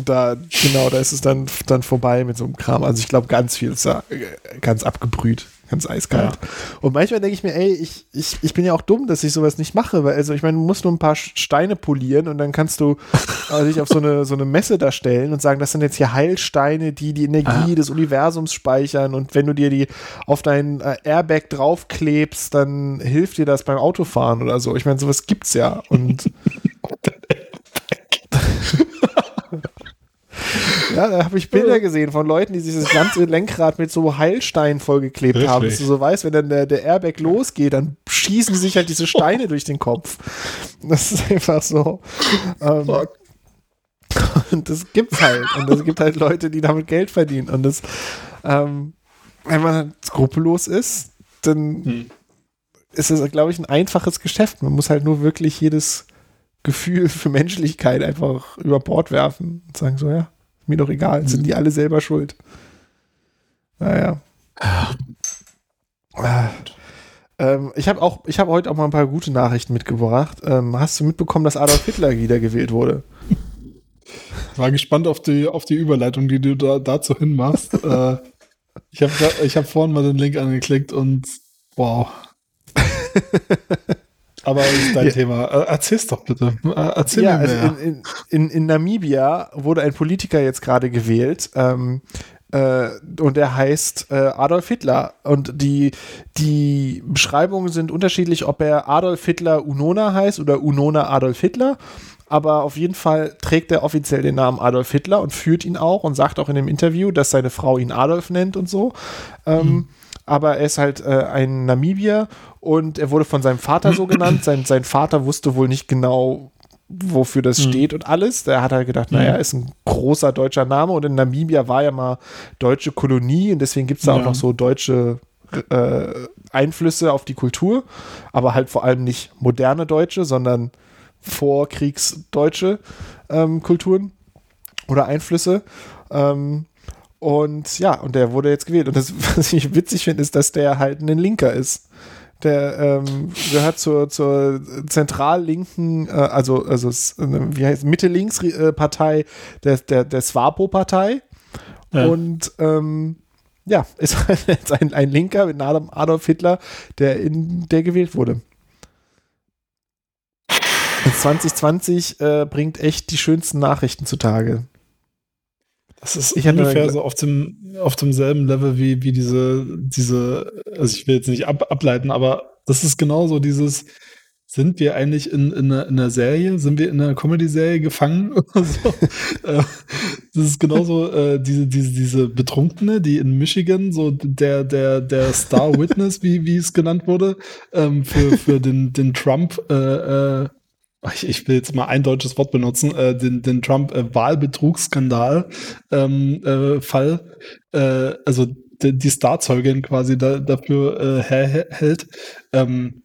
Da, genau, da ist es dann, dann vorbei mit so einem Kram. Also ich glaube, ganz viel ist da äh, ganz abgebrüht ganz eiskalt. Ja. Und manchmal denke ich mir, ey, ich, ich, ich bin ja auch dumm, dass ich sowas nicht mache, weil, also ich meine, du musst nur ein paar Steine polieren und dann kannst du <laughs> äh, dich auf so eine, so eine Messe da stellen und sagen, das sind jetzt hier Heilsteine, die die Energie ah. des Universums speichern und wenn du dir die auf dein äh, Airbag draufklebst, dann hilft dir das beim Autofahren oder so. Ich meine, sowas gibt's ja und <laughs> Ja, da habe ich Bilder gesehen von Leuten, die sich das ganze Lenkrad mit so Heilsteinen vollgeklebt Richtig. haben. Dass du so weißt, wenn dann der, der Airbag losgeht, dann schießen sich halt diese Steine durch den Kopf. Das ist einfach so. Ähm, und das gibt's halt. Und es gibt halt Leute, die damit Geld verdienen. Und das, ähm, wenn man skrupellos ist, dann hm. ist es, glaube ich, ein einfaches Geschäft. Man muss halt nur wirklich jedes Gefühl für Menschlichkeit einfach über Bord werfen und sagen so, ja, mir doch egal, sind die alle selber schuld. Naja. Ah. Ähm, ich habe auch, ich habe heute auch mal ein paar gute Nachrichten mitgebracht. Ähm, hast du mitbekommen, dass Adolf Hitler wiedergewählt wurde? War gespannt auf die, auf die Überleitung, die du da, dazu hinmachst. <laughs> äh, ich habe ich hab vorhin mal den Link angeklickt und Wow. <laughs> Aber das ist dein ja. Thema. Äh, erzähl's doch bitte. Äh, erzähl ja, mir mehr. Also in, in, in, Namibia wurde ein Politiker jetzt gerade gewählt. Ähm, äh, und der heißt äh, Adolf Hitler. Und die, die Beschreibungen sind unterschiedlich, ob er Adolf Hitler Unona heißt oder Unona Adolf Hitler. Aber auf jeden Fall trägt er offiziell den Namen Adolf Hitler und führt ihn auch und sagt auch in dem Interview, dass seine Frau ihn Adolf nennt und so. Ähm, mhm. Aber er ist halt äh, ein Namibier und er wurde von seinem Vater so genannt. <clears throat> Sein, sein Vater wusste wohl nicht genau, wofür das mhm. steht und alles. Der hat halt gedacht, naja, ist ein großer deutscher Name und in Namibia war ja mal deutsche Kolonie und deswegen gibt es da ja. auch noch so deutsche äh, Einflüsse auf die Kultur, aber halt vor allem nicht moderne Deutsche, sondern vorkriegsdeutsche ähm, Kulturen oder Einflüsse. Ähm, und ja, und der wurde jetzt gewählt. Und das, <laughs> was ich witzig finde, ist, dass der halt ein Linker ist. Der ähm, gehört zur, zur zentral-linken, äh, also, also äh, wie heißt Mitte-Links-Partei der, der, der Swapo-Partei. Ja. Und ähm, ja, <laughs> ist jetzt ein, ein Linker mit Adolf Hitler, der in der gewählt wurde. 2020 äh, bringt echt die schönsten Nachrichten zutage. Das ist ich ungefähr so auf dem auf demselben Level wie wie diese diese also ich will jetzt nicht ab, ableiten, aber das ist genauso dieses sind wir eigentlich in, in, einer, in einer Serie? Sind wir in einer Comedy-Serie gefangen? <laughs> so? Äh, das ist genauso äh, diese, diese, diese Betrunkene, die in Michigan, so der, der, der Star Witness, wie, wie es genannt wurde, ähm, für, für den, den Trump äh, äh, ich, will jetzt mal ein deutsches Wort benutzen, äh, den, den Trump-Wahlbetrugsskandal ähm, äh, Fall, äh, also die, die Starzeugin quasi da, dafür äh, herhält ähm,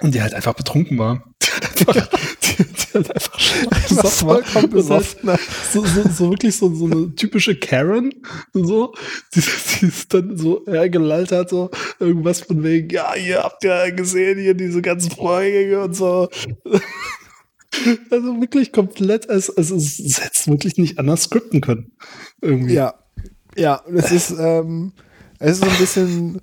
und die halt einfach betrunken war. <laughs> Die, die, die halt einfach <laughs> besoffen war. <laughs> Vollkommen besoffen. Halt so, so, so wirklich so, so eine typische Karen und so, die, die ist dann so hergelallt hat, so irgendwas von wegen, ja, ihr habt ja gesehen hier diese ganzen Vorgänge und so. Also wirklich komplett, es, es, es hätte wirklich nicht anders skripten können. Irgendwie. Ja, ja, es ist, ähm, es ist so ein bisschen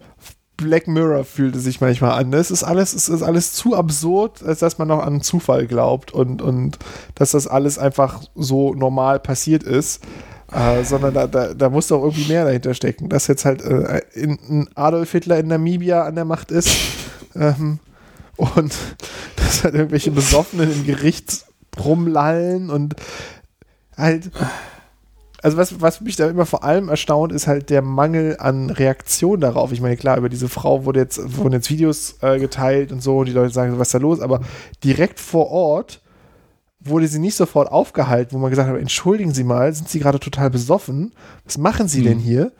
Black Mirror fühlt es sich manchmal an. Es ist alles, es ist alles zu absurd, als dass man noch an Zufall glaubt und, und dass das alles einfach so normal passiert ist. Äh, sondern da, da, da muss doch irgendwie mehr dahinter stecken. Dass jetzt halt äh, in, Adolf Hitler in Namibia an der Macht ist. Ähm, und dass halt irgendwelche Besoffenen im Gericht rumlallen und halt. Also was, was mich da immer vor allem erstaunt, ist halt der Mangel an Reaktion darauf. Ich meine, klar, über diese Frau wurde jetzt, wurden jetzt Videos äh, geteilt und so und die Leute sagen, was ist da los? Aber direkt vor Ort wurde sie nicht sofort aufgehalten, wo man gesagt hat, entschuldigen Sie mal, sind Sie gerade total besoffen? Was machen Sie mhm. denn hier?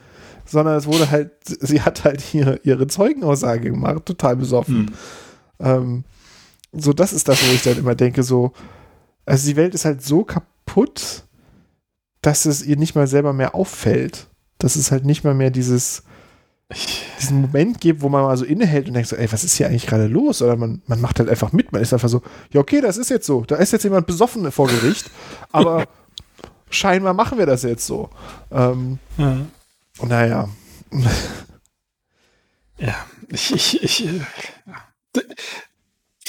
Sondern es wurde halt, sie hat halt hier ihre Zeugenaussage gemacht, total besoffen. Mhm. Ähm, so, das ist das, wo ich dann immer denke, so, also die Welt ist halt so kaputt, dass es ihr nicht mal selber mehr auffällt. Dass es halt nicht mal mehr dieses, diesen Moment gibt, wo man mal so innehält und denkt so, ey, was ist hier eigentlich gerade los? Oder man, man macht halt einfach mit. Man ist einfach so, ja, okay, das ist jetzt so. Da ist jetzt jemand besoffen vor Gericht, aber <laughs> scheinbar machen wir das jetzt so. Ähm, ja. Naja. Ja, ich, ich, ich, ja.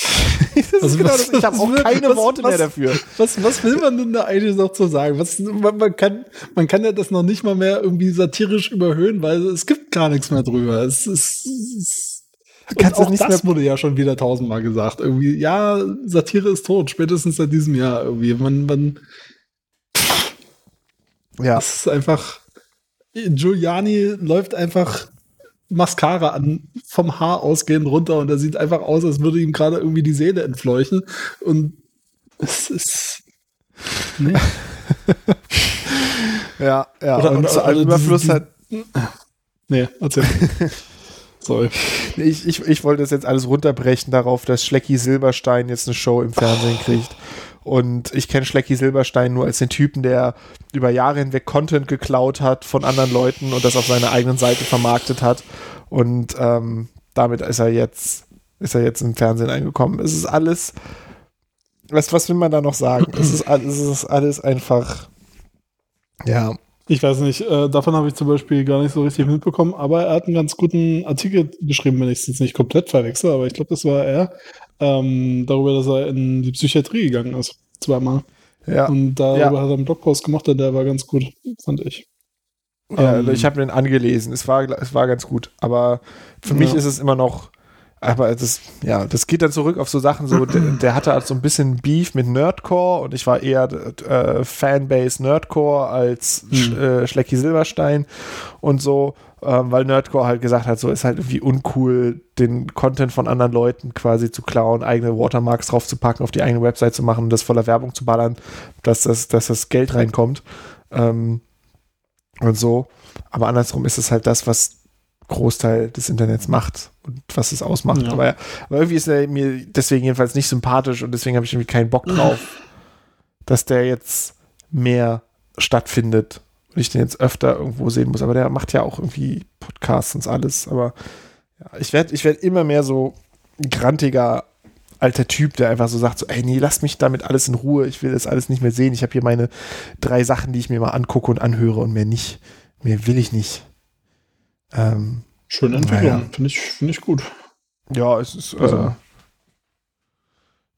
<laughs> also genau was, ich habe auch keine was, Worte was, mehr dafür. Was, was will man denn da eigentlich noch zu sagen? Was, man, man, kann, man kann ja das noch nicht mal mehr irgendwie satirisch überhöhen, weil es gibt gar nichts mehr drüber. Es ist. Es, Kannst auch das wurde ja schon wieder tausendmal gesagt. Irgendwie, ja, Satire ist tot, spätestens seit diesem Jahr irgendwie. Man, man. Ja. Es ist einfach. Giuliani läuft einfach Mascara an, vom Haar ausgehend runter und er sieht einfach aus, als würde ihm gerade irgendwie die Seele entfleuchen. Und es ist. Nee. <laughs> ja, ja. Oder, und zu allem Überfluss hat. Nee, erzähl. <laughs> Sorry. Ich, ich, ich wollte das jetzt alles runterbrechen darauf, dass Schlecki Silberstein jetzt eine Show im Fernsehen kriegt. Und ich kenne Schlecki Silberstein nur als den Typen, der über Jahre hinweg Content geklaut hat von anderen Leuten und das auf seiner eigenen Seite vermarktet hat. Und ähm, damit ist er jetzt, ist er jetzt im Fernsehen eingekommen. Es ist alles, was, was will man da noch sagen? es, ist, es ist alles einfach, ja, Ich weiß nicht, äh, davon habe ich zum Beispiel gar nicht so richtig mitbekommen, aber er hat einen ganz guten Artikel geschrieben, wenn ich es jetzt nicht komplett verwechsel, aber ich glaube, das war er, ähm, darüber, dass er in die Psychiatrie gegangen ist, zweimal. Ja. Und darüber ja. hat er einen Blogpost gemacht und der war ganz gut, fand ich. Ja, ähm, ich habe den angelesen, es war, es war ganz gut, aber für ja. mich ist es immer noch aber das, ja, das geht dann zurück auf so Sachen, so, der, der hatte halt so ein bisschen Beef mit Nerdcore und ich war eher äh, Fanbase Nerdcore als hm. Sch, äh, Schlecki Silberstein und so, ähm, weil Nerdcore halt gesagt hat, so ist halt irgendwie uncool, den Content von anderen Leuten quasi zu klauen, eigene Watermarks draufzupacken, auf die eigene Website zu machen, das voller Werbung zu ballern, dass das, dass das Geld reinkommt. Ähm, und so. Aber andersrum ist es halt das, was Großteil des Internets macht und was es ausmacht. Ja. Aber, aber, irgendwie ist er mir deswegen jedenfalls nicht sympathisch und deswegen habe ich irgendwie keinen Bock <laughs> drauf, dass der jetzt mehr stattfindet und ich den jetzt öfter irgendwo sehen muss. Aber der macht ja auch irgendwie Podcasts und alles. Aber ja, ich werde ich werd immer mehr so grantiger alter Typ, der einfach so sagt, so, ey, nee, lass mich damit alles in Ruhe, ich will das alles nicht mehr sehen. Ich habe hier meine drei Sachen, die ich mir mal angucke und anhöre und mehr nicht. Mehr will ich nicht. Ähm, Schöne Entwicklung, naja. finde ich, find ich gut. Ja, es ist. Also. Äh,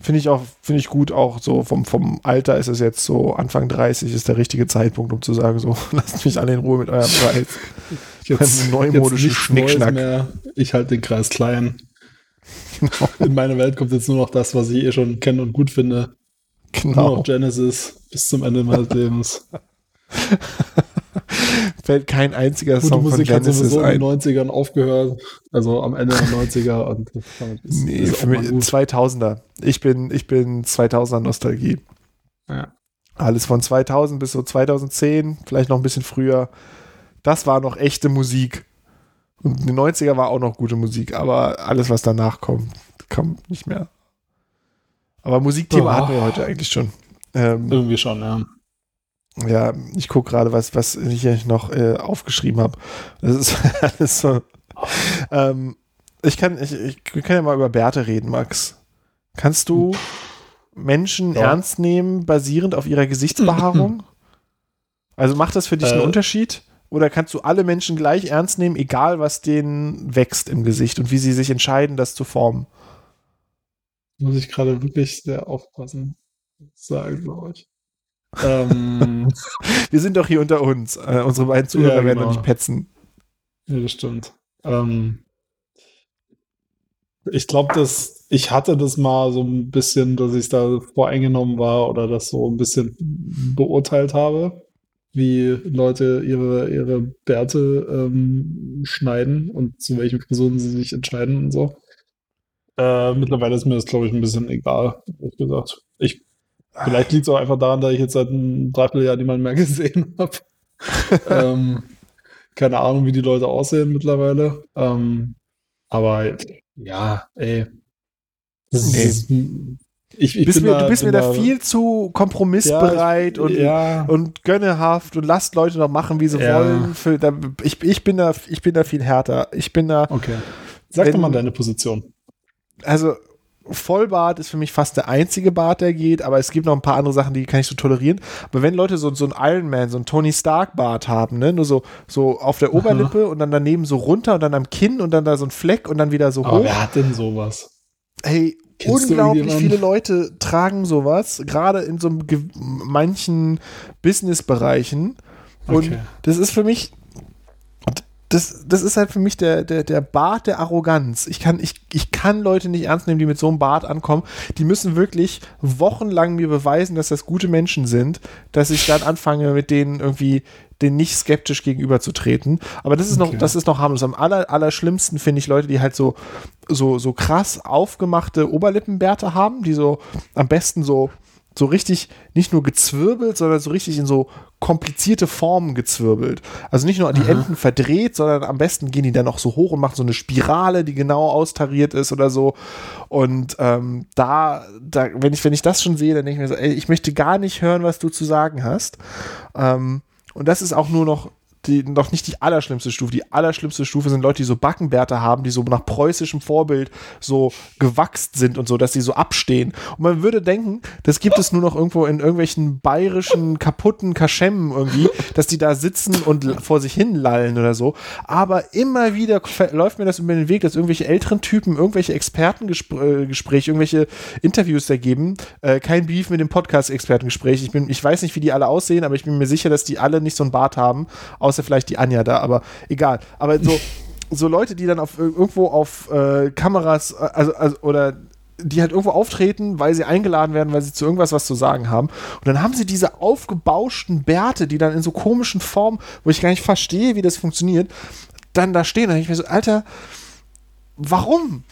finde ich auch, finde ich gut, auch so vom, vom Alter ist es jetzt so, Anfang 30 ist der richtige Zeitpunkt, um zu sagen, so, <laughs> lasst mich alle in Ruhe mit eurem Preis. <laughs> jetzt, neumodischen Schnickschnack. Mehr. Ich halte den Kreis klein. Genau. <laughs> In meine Welt kommt jetzt nur noch das, was ich eh schon kenne und gut finde. Genau. Nur noch Genesis bis zum Ende meines Lebens. <laughs> fällt kein einziger Gute Song Musik von Genesis hat sowieso in den 90ern aufgehört, also am Ende der 90er und ist, nee, ist für mich 2000er. Ich bin, ich bin 2000er Nostalgie. Ja. Alles von 2000 bis so 2010, vielleicht noch ein bisschen früher. Das war noch echte Musik. Und den 90er war auch noch gute Musik, aber alles, was danach kommt, kommt nicht mehr. Aber Musikthema oh. hatten wir heute eigentlich schon. Ähm, Irgendwie schon, ja. Ja, ich gucke gerade, was, was ich hier noch äh, aufgeschrieben habe. Das ist <laughs> alles so. Ähm, ich kann, ich, ich, wir können ja mal über Bärte reden, Max. Kannst du Menschen ja. ernst nehmen, basierend auf ihrer Gesichtsbehaarung? also macht das für dich äh, einen Unterschied? Oder kannst du alle Menschen gleich ernst nehmen, egal was denen wächst im Gesicht und wie sie sich entscheiden, das zu formen? Muss ich gerade wirklich sehr aufpassen sagen, glaube ich ähm, <laughs> Wir sind doch hier unter uns. Äh, unsere beiden Zuhörer ja, genau. werden doch nicht petzen. Ja, das stimmt. Ähm, ich glaube, dass ich hatte das mal so ein bisschen, dass ich da voreingenommen war oder das so ein bisschen beurteilt habe, wie Leute ihre, ihre Bärte ähm, schneiden und zu welchen Personen sie sich entscheiden und so. Äh, mittlerweile ist mir das, glaube ich, ein bisschen egal, ehrlich gesagt. Ich Vielleicht liegt es auch einfach daran, dass ich jetzt seit einem Dreivierteljahr niemanden mehr <laughs> gesehen habe. ähm, keine Ahnung, wie die Leute aussehen mittlerweile. Ähm, aber ja, ey. Das nee. ist, ich, ich bist mir, da, du bist mir da, viel zu kompromissbereit ja, ich, und, ja. und gönnehaft und lasst Leute noch machen, wie sie ja. wollen. Für, da, ich, ich, bin da, ich bin da viel härter. Ich bin da. Okay. Sag wenn, doch mal deine Position. Also, Vollbart ist für mich fast der einzige Bart, der geht, aber es gibt noch ein paar andere Sachen, die kann ich so tolerieren. Aber wenn Leute so, so einen Iron Man, so einen Tony Stark Bart haben, ne, nur so, so auf der Oberlippe Aha. und dann daneben so runter und dann am Kinn und dann da so ein Fleck und dann wieder so aber hoch. wer hat denn sowas? Hey, Kennst unglaublich viele Leute tragen sowas, gerade in so manchen Business-Bereichen. Und okay. das ist für mich, das, das ist halt für mich der, der, der Bart der Arroganz. Ich kann, ich, ich kann Leute nicht ernst nehmen, die mit so einem Bart ankommen. Die müssen wirklich wochenlang mir beweisen, dass das gute Menschen sind, dass ich dann anfange, mit denen irgendwie den nicht skeptisch gegenüberzutreten. Aber das ist okay. noch, das ist noch harmlos. Am aller, aller schlimmsten finde ich Leute, die halt so, so, so krass aufgemachte Oberlippenbärte haben, die so am besten so so richtig nicht nur gezwirbelt, sondern so richtig in so komplizierte Formen gezwirbelt. Also nicht nur die Aha. Enden verdreht, sondern am besten gehen die dann noch so hoch und machen so eine Spirale, die genau austariert ist oder so. Und ähm, da, da, wenn ich, wenn ich das schon sehe, dann denke ich mir so, ey, ich möchte gar nicht hören, was du zu sagen hast. Ähm, und das ist auch nur noch die, noch nicht die allerschlimmste Stufe. Die allerschlimmste Stufe sind Leute, die so Backenbärte haben, die so nach preußischem Vorbild so gewachst sind und so, dass sie so abstehen. Und man würde denken, das gibt es nur noch irgendwo in irgendwelchen bayerischen kaputten Kaschemmen irgendwie, <laughs> dass die da sitzen und vor sich hin lallen oder so. Aber immer wieder läuft mir das über den Weg, dass irgendwelche älteren Typen irgendwelche Expertengespräche, irgendwelche Interviews da geben. Äh, kein Beef mit dem Podcast-Expertengespräch. Ich, ich weiß nicht, wie die alle aussehen, aber ich bin mir sicher, dass die alle nicht so einen Bart haben, außer vielleicht die Anja da, aber egal. Aber so, <laughs> so Leute, die dann auf irgendwo auf äh, Kameras, äh, also, also oder die halt irgendwo auftreten, weil sie eingeladen werden, weil sie zu irgendwas was zu sagen haben. Und dann haben sie diese aufgebauschten Bärte, die dann in so komischen Formen, wo ich gar nicht verstehe, wie das funktioniert, dann da stehen. Dann denke ich mir so, Alter, warum?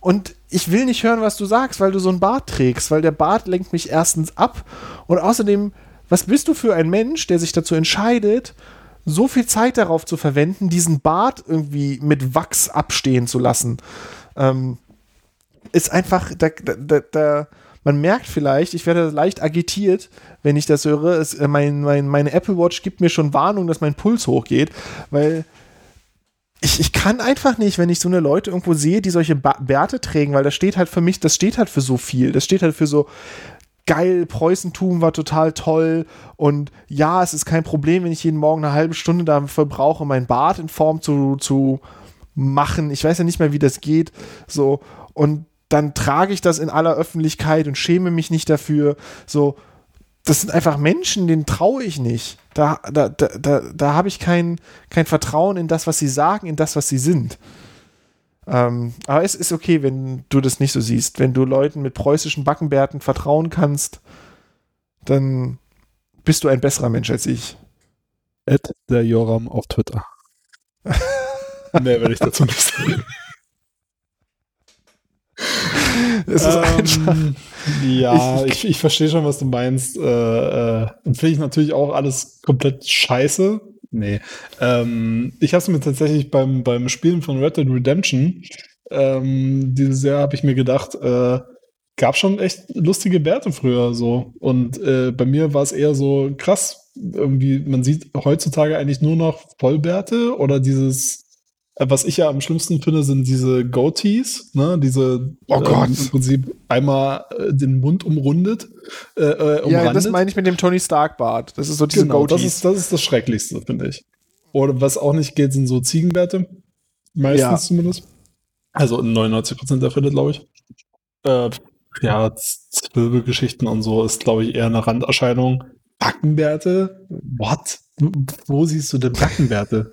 Und ich will nicht hören, was du sagst, weil du so einen Bart trägst, weil der Bart lenkt mich erstens ab und außerdem, was bist du für ein Mensch, der sich dazu entscheidet, so viel Zeit darauf zu verwenden, diesen Bart irgendwie mit Wachs abstehen zu lassen. Ähm, ist einfach, da, da, da, man merkt vielleicht, ich werde leicht agitiert, wenn ich das höre. Es, äh, mein, mein, meine Apple Watch gibt mir schon Warnung, dass mein Puls hochgeht, weil ich, ich kann einfach nicht, wenn ich so eine Leute irgendwo sehe, die solche ba Bärte tragen, weil das steht halt für mich, das steht halt für so viel. Das steht halt für so, geil, Preußentum war total toll und ja, es ist kein Problem, wenn ich jeden Morgen eine halbe Stunde dafür brauche, mein Bart in Form zu, zu machen. Ich weiß ja nicht mehr, wie das geht. So, und dann trage ich das in aller Öffentlichkeit und schäme mich nicht dafür. So, das sind einfach Menschen, denen traue ich nicht. Da, da, da, da, da habe ich kein, kein Vertrauen in das, was sie sagen, in das, was sie sind. Ähm, aber es ist okay, wenn du das nicht so siehst. Wenn du Leuten mit preußischen Backenbärten vertrauen kannst, dann bist du ein besserer Mensch als ich. Ed der Joram auf Twitter. <laughs> Mehr werde ich dazu nicht sagen. es ist ähm, einfach. Ja, ich, ich, ich verstehe schon, was du meinst. Äh, äh, finde ich natürlich auch alles komplett scheiße. Nee. Ähm, ich habe es mir tatsächlich beim, beim Spielen von Red Dead Redemption ähm, dieses Jahr habe ich mir gedacht, äh, gab schon echt lustige Werte früher so. Und äh, bei mir war es eher so krass. Irgendwie, man sieht heutzutage eigentlich nur noch Vollbärte oder dieses, was ich ja am schlimmsten finde, sind diese Goatees, ne? Diese oh Gott. Ähm, im Prinzip einmal äh, den Mund umrundet. Äh, äh ja, das meine ich mit dem Tony Stark Bart. Das ist so diese genau, Goatees. Das ist, das ist das Schrecklichste, finde ich. Oder was auch nicht geht, sind so Ziegenbärte. Meistens ja. zumindest. Also in 99% der Fälle, glaube ich. Äh, ja, Zwirbelgeschichten und so ist, glaube ich, eher eine Randerscheinung. Backenbärte? What? Wo siehst du denn Backenbärte?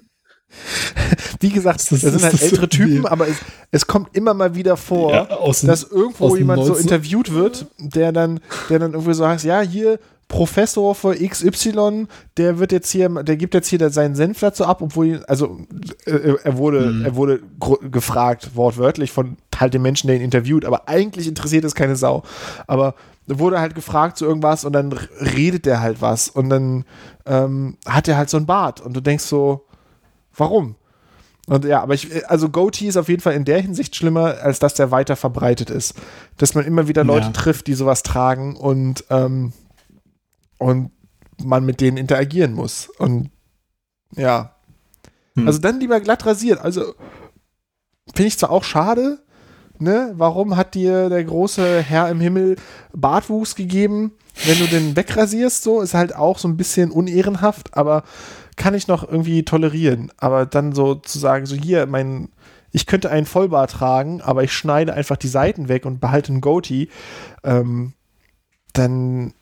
<laughs> Wie gesagt, das, das sind halt ältere Typen, aber es, es, kommt immer mal wieder vor, ja, dass irgendwo jemand so interviewt wird, der dann, der dann irgendwie so heißt, ja, hier Professor für XY, der wird jetzt hier, der gibt jetzt hier seinen Senf dazu ab, obwohl, also äh, er wurde, mhm. er wurde gefragt, wortwörtlich von halt den Menschen, der ihn interviewt, aber eigentlich interessiert es keine Sau. Aber wurde halt gefragt zu irgendwas und dann redet der halt was und dann ähm, hat er halt so ein Bart und du denkst so, warum? Und ja, aber ich, also Goatee ist auf jeden Fall in der Hinsicht schlimmer, als dass der weiter verbreitet ist. Dass man immer wieder Leute ja. trifft, die sowas tragen und, ähm, und man mit denen interagieren muss. Und ja. Hm. Also dann lieber glatt rasiert. Also finde ich zwar auch schade, ne? Warum hat dir der große Herr im Himmel Bartwuchs gegeben? Wenn du den wegrasierst, so ist halt auch so ein bisschen unehrenhaft, aber kann ich noch irgendwie tolerieren. Aber dann so zu sagen, so hier, mein, ich könnte einen Vollbart tragen, aber ich schneide einfach die Seiten weg und behalte einen Goatee, ähm, dann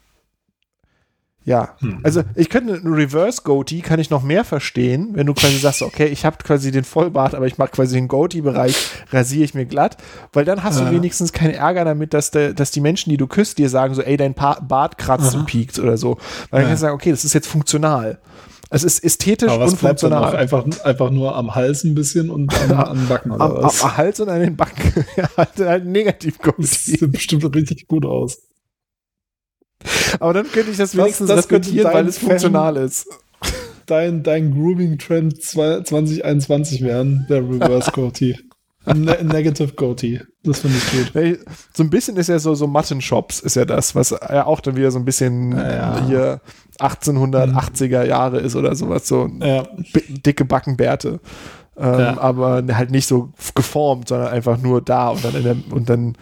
ja, hm. also ich könnte einen Reverse Goatee kann ich noch mehr verstehen, wenn du quasi sagst, okay, ich habe quasi den Vollbart, aber ich mache quasi den Goatee-Bereich, rasiere ich mir glatt, weil dann hast du wenigstens keinen Ärger damit, dass, de, dass die Menschen, die du küsst, dir sagen so, ey, dein pa Bart kratzt und piekt oder so. Weil dann kannst du sagen, okay, das ist jetzt funktional. Es ist ästhetisch Aber was und funktional. Einfach, einfach nur am Hals ein bisschen und an, an den Backen oder am, was? Am Hals und an den Backen. <laughs> ja, halt, halt negativ Das sieht bestimmt richtig gut aus. Aber dann könnte ich das wenigstens das, das respektieren, weil es funktional ist. Dein, dein Grooming-Trend 2021 werden, der Reverse Goatee. <laughs> Ne Negative Goatee. Das finde ich gut. So ein bisschen ist ja so, so Mutton-Shops ist ja das, was ja auch dann wieder so ein bisschen ja. hier 1880er Jahre ist oder sowas. So ja. dicke Backenbärte. Ähm, ja. Aber halt nicht so geformt, sondern einfach nur da und dann, der, und dann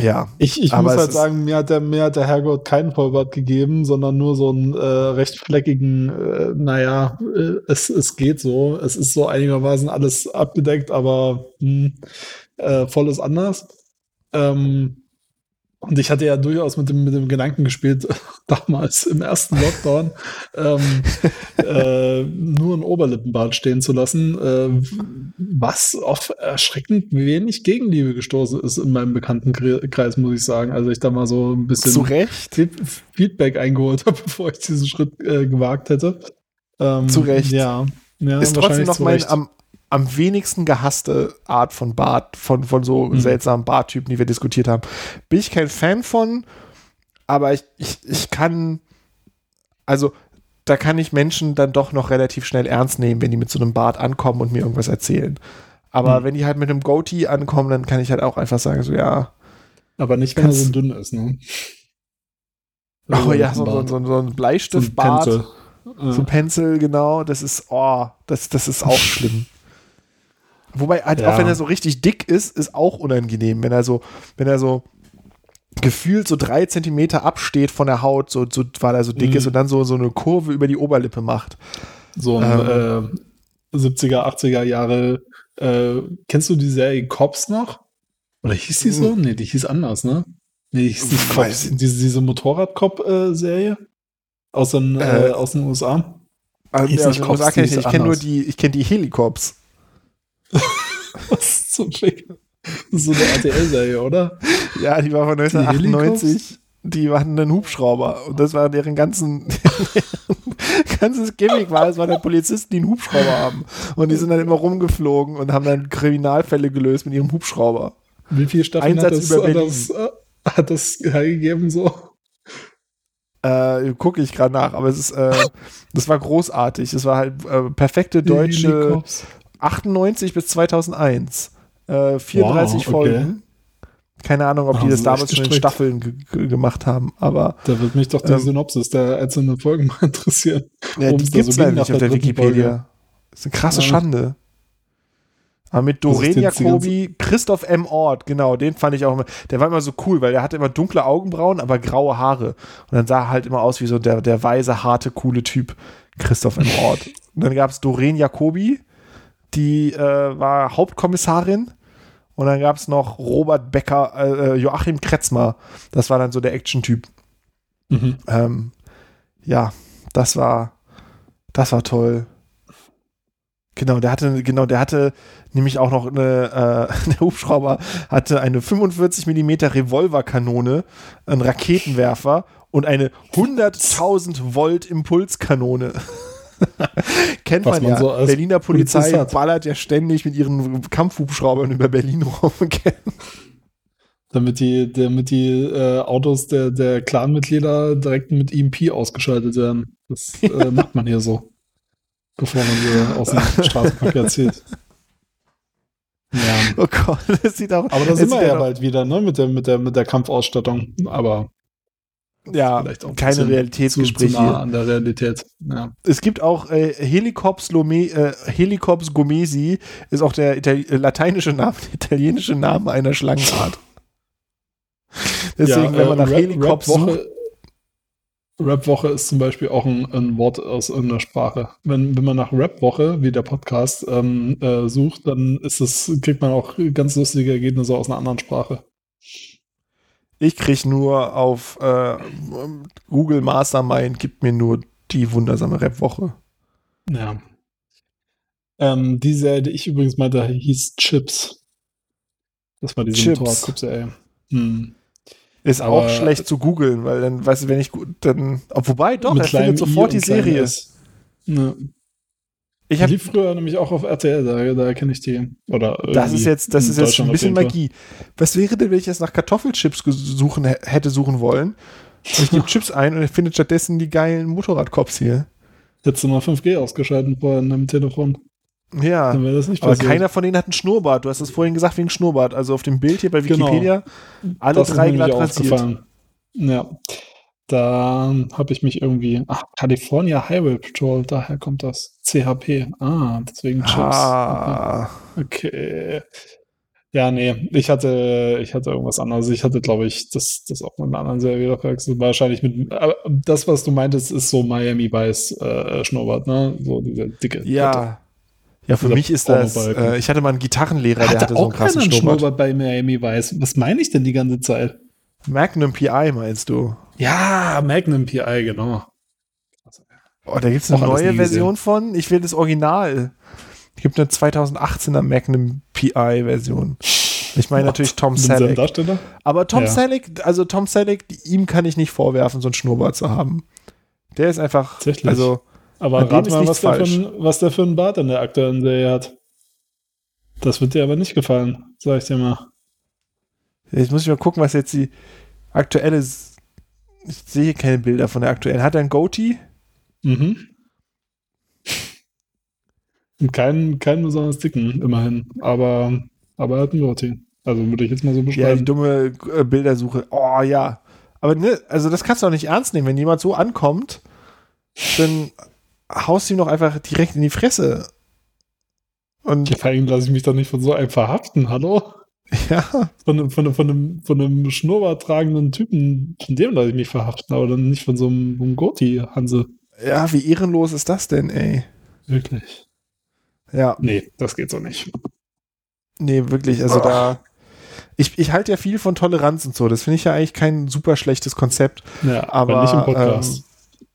ja. Ich, ich muss halt sagen, mir hat, der, mir hat der Herrgott keinen Vollbart gegeben, sondern nur so einen äh, recht fleckigen, äh, naja, äh, es, es geht so. Es ist so einigermaßen alles abgedeckt, aber mh, hm, äh, voll ist anders. Ähm, und ich hatte ja durchaus mit dem, mit dem Gedanken gespielt, <laughs> damals im ersten Lockdown, ähm, <laughs> äh, nur ein Oberlippenbart stehen zu lassen, äh, was auf erschreckend wenig Gegenliebe gestoßen ist in meinem Bekanntenkreis, muss ich sagen. Also ich da mal so ein bisschen Zu Recht? Feedback eingeholt <laughs> habe, bevor ich diesen Schritt äh, gewagt hätte. Ähm, Zu Recht. Ja. ja ist trotzdem noch mein am, am wenigsten gehasste Art von Bart, von, von so mhm. seltsamen Barttypen, die wir diskutiert haben. Bin ich kein Fan von, aber ich, ich, ich kann, also da kann ich Menschen dann doch noch relativ schnell ernst nehmen, wenn die mit so einem Bart ankommen und mir irgendwas erzählen. Aber mhm. wenn die halt mit einem Goatee ankommen, dann kann ich halt auch einfach sagen, so ja. Aber nicht, wenn er so dünn ist, ne? <laughs> Oh ja, so, so, so, so ein Bleistiftbart. So ein So ein Pencil, genau. Das ist, oh, das, das ist auch <laughs> schlimm. Wobei, halt ja. auch wenn er so richtig dick ist, ist auch unangenehm, wenn er so, wenn er so gefühlt so drei Zentimeter absteht von der Haut, so, so weil er so dick mhm. ist und dann so, so eine Kurve über die Oberlippe macht. So ein ähm, äh, 70er, 80er Jahre. Äh, kennst du die Serie Cops noch? Oder hieß die so? Mhm. Nee, die hieß anders, ne? Nee, die hieß nicht Cops. Diese, diese Motorrad-Cop-Serie aus, den, äh, äh, aus den USA. Also, ja, nicht Cops, ich, ich kenne nur die, ich kenne die Helicops. <laughs> Was zum Fick? So eine RTL-Serie, oder? Ja, die war von 1998. Die, die hatten einen Hubschrauber und das war deren ganzen <laughs> ganzes Gimmick war, es waren halt Polizisten, die einen Hubschrauber haben und die sind dann immer rumgeflogen und haben dann Kriminalfälle gelöst mit ihrem Hubschrauber. Wie viele Staffeln Einsatz hat das, Berlin. das, äh, hat das hergegeben so? Äh, Gucke ich gerade nach, aber es ist, äh, das war großartig. Es war halt äh, perfekte deutsche 98 bis 2001. Äh, 34 wow, okay. Folgen. Keine Ahnung, ob die das damals schon in Staffeln gemacht haben, aber. Da wird mich doch die ähm, Synopsis der einzelnen Folgen <laughs> mal interessieren. Ja, die gibt es so nicht auf der Wikipedia. Folge. Das ist eine krasse ja. Schande. Aber mit Doreen Jacobi, Christoph M. Ort, genau, den fand ich auch immer. Der war immer so cool, weil der hatte immer dunkle Augenbrauen, aber graue Haare. Und dann sah er halt immer aus wie so der, der weise, harte, coole Typ. Christoph M. Ort. Und dann gab es Doreen Jacobi, die äh, war Hauptkommissarin. Und dann gab es noch Robert Becker, äh, äh, Joachim Kretzmer. Das war dann so der Action-Typ. Mhm. Ähm, ja, das war, das war toll. Genau, der hatte, genau, der hatte nämlich auch noch eine, äh, <laughs> der Hubschrauber hatte eine 45 mm Revolverkanone, einen Raketenwerfer und eine 100.000 Volt Impulskanone. <laughs> <laughs> Kennt man, man ja. So Berliner Polizei ballert ja ständig mit ihren Kampfhubschraubern über Berlin rum. <laughs> damit die, damit die äh, Autos der, der Clan-Mitglieder direkt mit EMP ausgeschaltet werden. Das äh, <laughs> macht man hier so. Bevor man sie aus dem Straßenverkehr zieht. Ja. Oh Gott, das sieht auch. Aber da sind wir ja bald wieder, ne? Mit der, mit der, mit der Kampfausstattung. Aber ja, keine Realitätsgespräche. Zu, zu nah an der Realität. Ja. Es gibt auch äh, Helicops, Lome, äh, Helicops gomesi, ist auch der Itali äh, lateinische Name, der <laughs> italienische Name einer Schlangenart. <laughs> Deswegen, ja, wenn man nach Rap, Helicops sucht. Rap-Woche ist zum Beispiel auch ein, ein, Wort aus irgendeiner Sprache. Wenn, wenn man nach Rap-Woche, wie der Podcast, ähm, äh, sucht, dann ist es, kriegt man auch ganz lustige Ergebnisse aus einer anderen Sprache. Ich kriege nur auf äh, Google Mastermind, gibt mir nur die wundersame Rap-Woche. Ja. Ähm, die Serie, die ich übrigens meinte, hieß Chips. Das war diese Motorradclub-Serie. Hm. Ist Aber auch schlecht zu googeln, weil dann, weißt du, wenn ich dann, oh, wobei, doch, er findet sofort die Serie. Ja. Ich habe früher nämlich auch auf RTL, da, da kenne ich die. Oder das ist jetzt, das ist jetzt ein bisschen Magie. Was wäre denn, wenn ich jetzt nach Kartoffelchips suchen, hätte suchen wollen? Und ich gebe <laughs> Chips ein und ich finde stattdessen die geilen Motorradcops hier. Hättest du mal 5G ausgeschaltet vorhin im Telefon. Ja, Dann wäre das nicht aber keiner von denen hat einen Schnurrbart. Du hast es vorhin gesagt wegen Schnurrbart. Also auf dem Bild hier bei Genau. Wikipedia, alle Das drei glatt rasiert. Ja. Da habe ich mich irgendwie. Ach, California Highway Patrol, daher kommt das. CHP. Ah, deswegen Chips. Ah, Okay. Ja, nee, ich hatte, ich hatte irgendwas anderes. Ich hatte, glaube ich, das, das auch mit einer anderen Serie verwechselt. Wahrscheinlich mit, aber das, was du meintest, ist so Miami Vice äh, Schnurrbart, ne? So diese dicke. ja. Ja, für Dieser mich ist das, äh, ich hatte mal einen Gitarrenlehrer, der Hatte hatte so einen auch krassen Schnurrbart. Schnurrbart bei Miami Vice. Was meine ich denn die ganze Zeit? Magnum PI meinst du? Ja, Magnum PI, genau. Oh, da gibt es eine neue Version von. Ich will das Original. Es gibt eine 2018er Magnum PI-Version. Ich meine natürlich Tom Selleck. Darsteller? Aber Tom Ja. Selleck, also Tom Selleck, ihm kann ich nicht vorwerfen, so einen Schnurrbart zu haben. Der ist einfach, Tatsächlich. also Aber rat mal, was der, für ein, was der für einen Bart in der aktuellen Serie hat. Das wird dir aber nicht gefallen, sag ich dir mal. jetzt muss ich mal gucken, was jetzt die aktuelle, ich sehe keine Bilder von der aktuellen. Hat er einen Goatee? Mhm. Und keinen, keinen besonders dicken, immerhin. Aber, aber er hat einen Goatee. Also würde ich jetzt mal so Ja, die beschreiben. dumme äh, Bildersuche. Oh ja. Aber ne, also das kannst du auch nicht ernst nehmen. Wenn jemand so ankommt, dann haust du ihm doch einfach direkt in die Fresse. Und Ja, vor allem lasse ich mich doch nicht von so einem verhaften, hallo? Ja, Von, einem- von, von, einem, von einem Schnurrbart tragenden Typen, von dem lasse ich mich verhaften, aber dann nicht von so einem, so einem Goatee-Hanse. ja, wie ehrenlos ist das denn, ey? Wirklich. Ja, Nee, das geht so nicht. nee, wirklich. Also da. Ich, ich halte ja viel von Toleranz und so. Das finde ich ja eigentlich kein super schlechtes Konzept. Ja, Aber, aber nicht im Podcast. Ähm,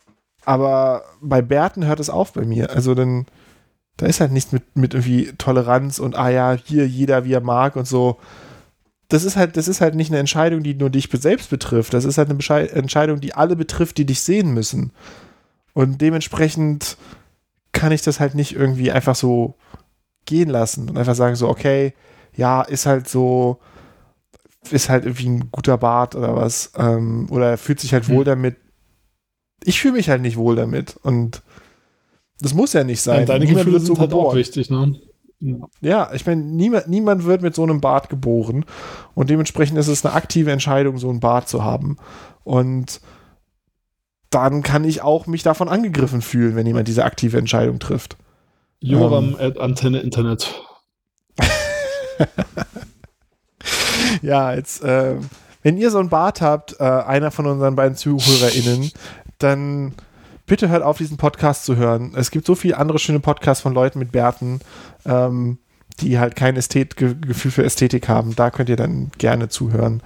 aber bei Bärten hört es auf bei mir. Also dann, da ist halt nichts mit, mit irgendwie Toleranz und ah ja, hier jeder wie er mag und so. Das ist halt, das ist halt nicht eine Entscheidung, die nur dich selbst betrifft. Das ist halt eine Beschei Entscheidung, die alle betrifft, die dich sehen müssen. Und dementsprechend kann ich das halt nicht irgendwie einfach so gehen lassen und einfach sagen so, okay, ja, ist halt so, ist halt irgendwie ein guter Bart oder was. Ähm, oder er fühlt sich halt wohl Hm. damit. Ich fühle mich halt nicht wohl damit. Und das muss ja nicht sein. Ja, deine Niemand Gefühle wird sind so halt auch geboren. wichtig, ne? Ja. Ich meine, niemand, niemand wird mit so einem Bart geboren. Und dementsprechend ist es eine aktive Entscheidung, so einen Bart zu haben. Und dann kann ich auch mich davon angegriffen fühlen, wenn jemand diese aktive Entscheidung trifft. Joram at Antenne Internet. <laughs> Ja, jetzt, äh, wenn ihr so einen Bart habt, äh, einer von unseren beiden ZuhörerInnen, dann bitte hört auf, diesen Podcast zu hören. Es gibt so viele andere schöne Podcasts von Leuten mit Bärten, ähm, die halt kein Ästhet Ge Gefühl für Ästhetik haben. Da könnt ihr dann gerne zuhören.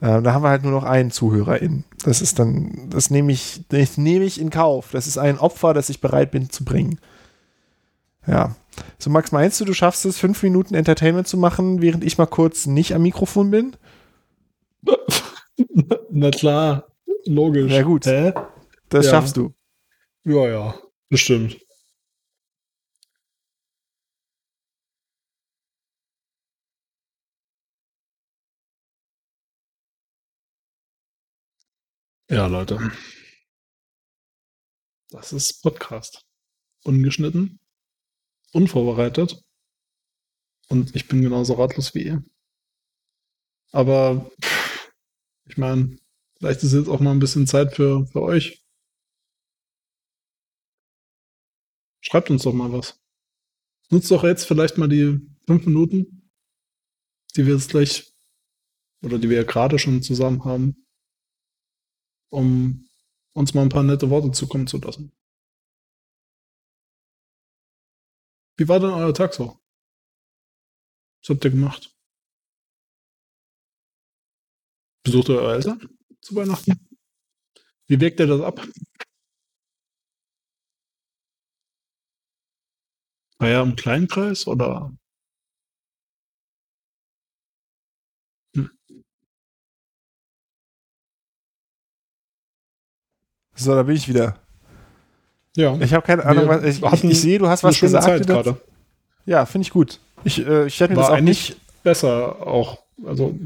Äh, da haben wir halt nur noch einen ZuhörerIn. Das ist dann, das nehme ich, das nehme ich in Kauf. Das ist ein Opfer, das ich bereit bin zu bringen. Ja. So, Max, meinst du, du schaffst es, fünf Minuten Entertainment zu machen, während ich mal kurz nicht am Mikrofon bin? <laughs> Na klar, logisch. Ja, gut. Hä? Das Ja. schaffst du. Ja, ja, bestimmt. Ja, Leute. Das ist Podcast. Ungeschnitten, unvorbereitet. Und ich bin genauso ratlos wie ihr. Aber ich meine, vielleicht ist jetzt auch mal ein bisschen Zeit für, für euch. Schreibt uns doch mal was. Nutzt doch jetzt vielleicht mal die fünf Minuten, die wir jetzt gleich oder die wir ja gerade schon zusammen haben, um uns mal ein paar nette Worte zukommen zu lassen. Wie war denn euer Tag so? Was habt ihr gemacht? Besucht ihr eure Eltern zu Weihnachten? Wie wirkt ihr das ab? Feier im Kleinkreis oder? So, da bin ich wieder. Ja, Ich habe keine Ahnung, was, ich, ich, ich sehe, du hast was gesagt. Zeit gerade. Ja, finde ich gut. Ich, äh, ich hätte mir War das auch eigentlich nicht. besser auch. Also,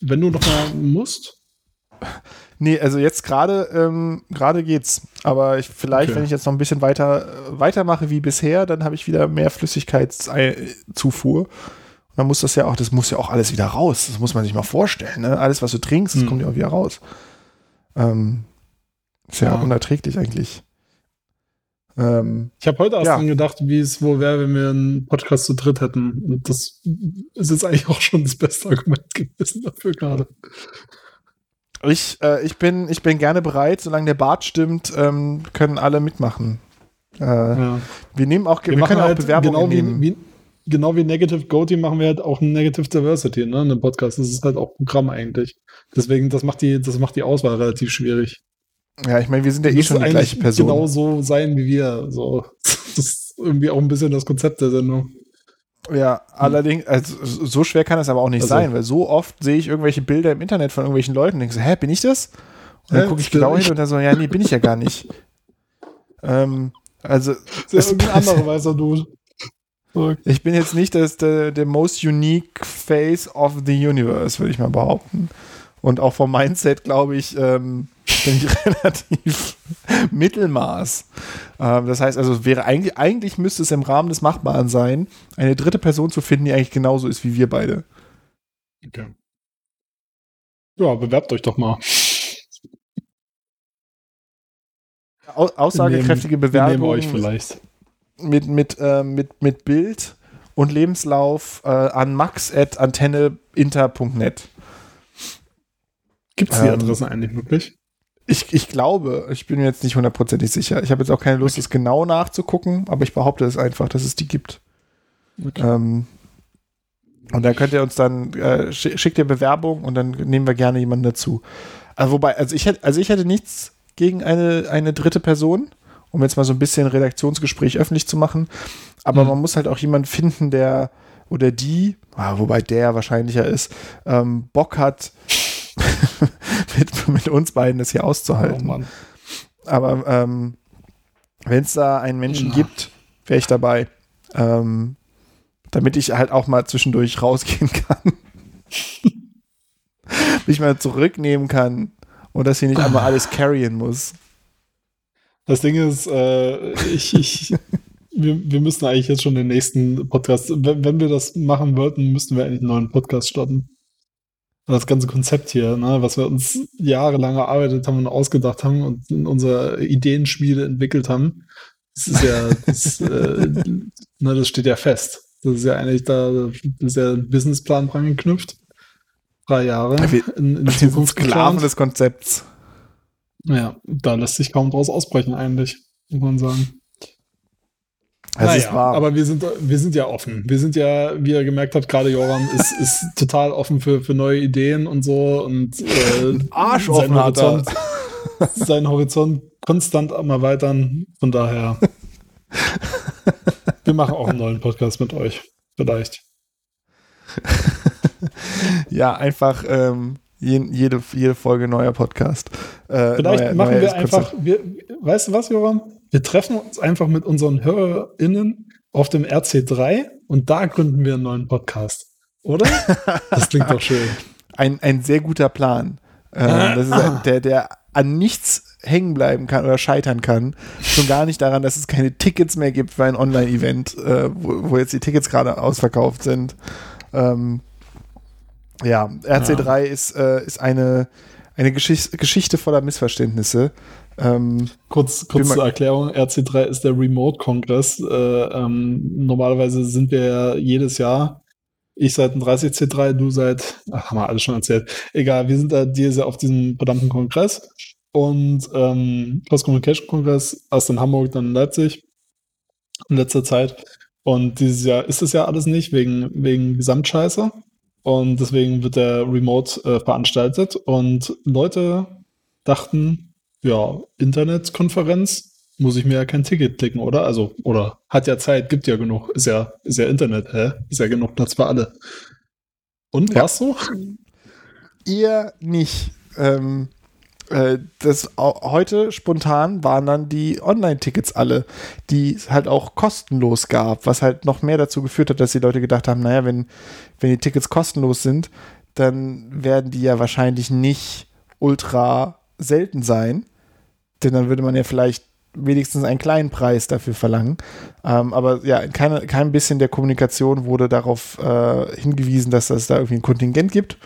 wenn du noch mal musst, <laughs> Nee, also jetzt gerade ähm, gerade geht's. Aber ich, vielleicht, Okay. wenn ich jetzt noch ein bisschen weiter äh, weitermache wie bisher, dann habe ich wieder mehr Flüssigkeitszufuhr. Und dann muss das ja auch, das muss ja auch alles wieder raus. Das muss man sich mal vorstellen. Ne? Alles, was du trinkst, das Hm. kommt ja auch wieder raus. Ähm, ist ja, Ja. unerträglich eigentlich. Ähm, Ich habe heute erst Ja. dran gedacht, wie es wohl wäre, wenn wir einen Podcast zu dritt hätten. Und das ist jetzt eigentlich auch schon das beste Argument <laughs> gewesen dafür gerade. Ich, äh, ich, bin, ich bin gerne bereit, solange der Bart stimmt, ähm, können alle mitmachen. Äh, Ja. Wir nehmen auch, wir, Wir, machen können auch halt Bewerbungen genau nehmen. wie, wie, genau wie Negative Goatee machen wir halt auch Negative Diversity, ne, in einem Podcast. Das ist halt auch Programm eigentlich. Deswegen, das macht die, das macht die Auswahl relativ schwierig. ja, ich meine, wir sind ja eh schon die gleiche Person. Genau so sein wie wir. So. <laughs> Das ist irgendwie auch ein bisschen das Konzept der Sendung. Ja, allerdings, also so schwer kann es aber auch nicht Also- sein, weil so oft sehe ich irgendwelche Bilder im Internet von irgendwelchen Leuten und denke so, hä, bin ich das? Und dann gucke ich genau hin und dann so, ja, nee, bin ich ja gar nicht. ähm, also, Das ist ja irgendein anderer <laughs> weißer Dude. Ich bin jetzt nicht das, der, der most unique face of the universe, würde ich mal behaupten. Und auch vom Mindset, glaube ich, ähm, bin ich <laughs> relativ Mittelmaß. Ähm, das heißt also, wäre eigentlich, eigentlich müsste es im Rahmen des Machbaren sein, eine dritte Person zu finden, die eigentlich genauso ist wie wir beide. Okay. Ja, bewerbt euch doch mal. Au aussagekräftige nehmen Bewerbung euch vielleicht. mit, mit, äh, mit, mit Bild und Lebenslauf äh, an max.antenneinter.net. Gibt es die Ähm, Adressen eigentlich wirklich? Ich, ich glaube, ich bin mir jetzt nicht hundertprozentig sicher. Ich habe jetzt auch keine Lust, es genau nachzugucken, aber ich behaupte es einfach, dass es die gibt. Okay. Ähm, und dann könnt ihr uns dann, äh, schi- schickt ihr Bewerbung und dann nehmen wir gerne jemanden dazu. Also wobei, also ich hätte, also ich hätte nichts gegen eine, eine dritte Person, um jetzt mal so ein bisschen Redaktionsgespräch öffentlich zu machen. Aber Mhm. man muss halt auch jemanden finden, der oder die, ah, wobei der wahrscheinlicher ist, ähm, Bock hat, <laughs> mit, mit uns beiden das hier Oh auszuhalten. Mann. Aber ähm, wenn es da einen Menschen Ja. gibt, wäre ich dabei. Ähm, damit ich halt auch mal zwischendurch rausgehen <laughs> kann. Mich mal zurücknehmen kann und dass hier nicht einmal alles carryen muss. Das Ding ist, äh, ich, ich, wir, wir müssen eigentlich jetzt schon den nächsten Podcast, wenn, wenn wir das machen wollten, müssten wir eigentlich einen neuen Podcast starten. Das ganze Konzept hier, ne, was wir uns jahrelang erarbeitet haben und ausgedacht haben und in unserer Ideenschmiede entwickelt haben, das ist ja, das, <laughs> äh, ne, das steht ja fest. Das ist ja eigentlich da, ist ja ein Businessplan dran geknüpft. Drei Jahre in, in <laughs> Zukunft Sklaven des Konzepts. Ja, da lässt sich kaum draus ausbrechen eigentlich, muss man sagen. Das ist wahr. aber wir sind, wir sind ja offen. Wir sind ja, wie ihr gemerkt habt, gerade Joram ist, <laughs> ist total offen für, für neue Ideen und so und äh, Arsch offen hat er. Horizont, sein Horizont konstant am erweitern. Von daher, wir machen auch einen neuen Podcast mit euch. Vielleicht. <laughs> ja, einfach ähm, je, jede, jede Folge neuer Podcast. Äh, Vielleicht neuer- machen neues wir einfach, wir, weißt du was, Joram? Wir treffen uns einfach mit unseren HörerInnen auf dem RC3 und da gründen wir einen neuen Podcast. Oder? <laughs> Das klingt doch schön. Ein, ein sehr guter Plan. Ähm, das ist ein, der, der an nichts hängen bleiben kann oder scheitern kann. Schon gar nicht daran, dass es keine Tickets mehr gibt für ein Online-Event, äh, wo, wo jetzt die Tickets gerade ausverkauft sind. Ähm, ja, RC3 Ist, äh, ist eine, eine Geschicht Geschichte voller Missverständnisse. Ähm, Kurz, kurz zur Erklärung, RC3 ist der Remote-Kongress. Äh, ähm, normalerweise sind wir ja jedes Jahr, ich seit dem 30C3, du seit, ach, haben wir alles schon erzählt. Egal, wir sind da dieses Jahr auf diesem verdammten Kongress. Und ähm, Cross Communication Kongress, erst in Hamburg, dann in Leipzig in letzter Zeit. Und dieses Jahr ist es ja alles nicht, wegen, wegen Gesamtscheiße. Und deswegen wird der Remote äh, veranstaltet. Und Leute dachten, ja, Internetkonferenz, muss ich mir ja kein Ticket klicken, oder? Also, oder hat ja Zeit, gibt ja genug, ist ja, ist ja Internet, hä? Ist ja genug Platz für alle. Und Ja. war's so? ihr nicht. Ähm, äh, das heute spontan waren dann die Online-Tickets alle, die es halt auch kostenlos gab, was halt noch mehr dazu geführt hat, dass die Leute gedacht haben, naja, wenn, wenn die Tickets kostenlos sind, dann werden die ja wahrscheinlich nicht ultra selten sein, denn dann würde man ja vielleicht wenigstens einen kleinen Preis dafür verlangen. Ähm, aber ja, keine, kein bisschen der Kommunikation wurde darauf äh, hingewiesen, dass es da irgendwie ein Kontingent gibt.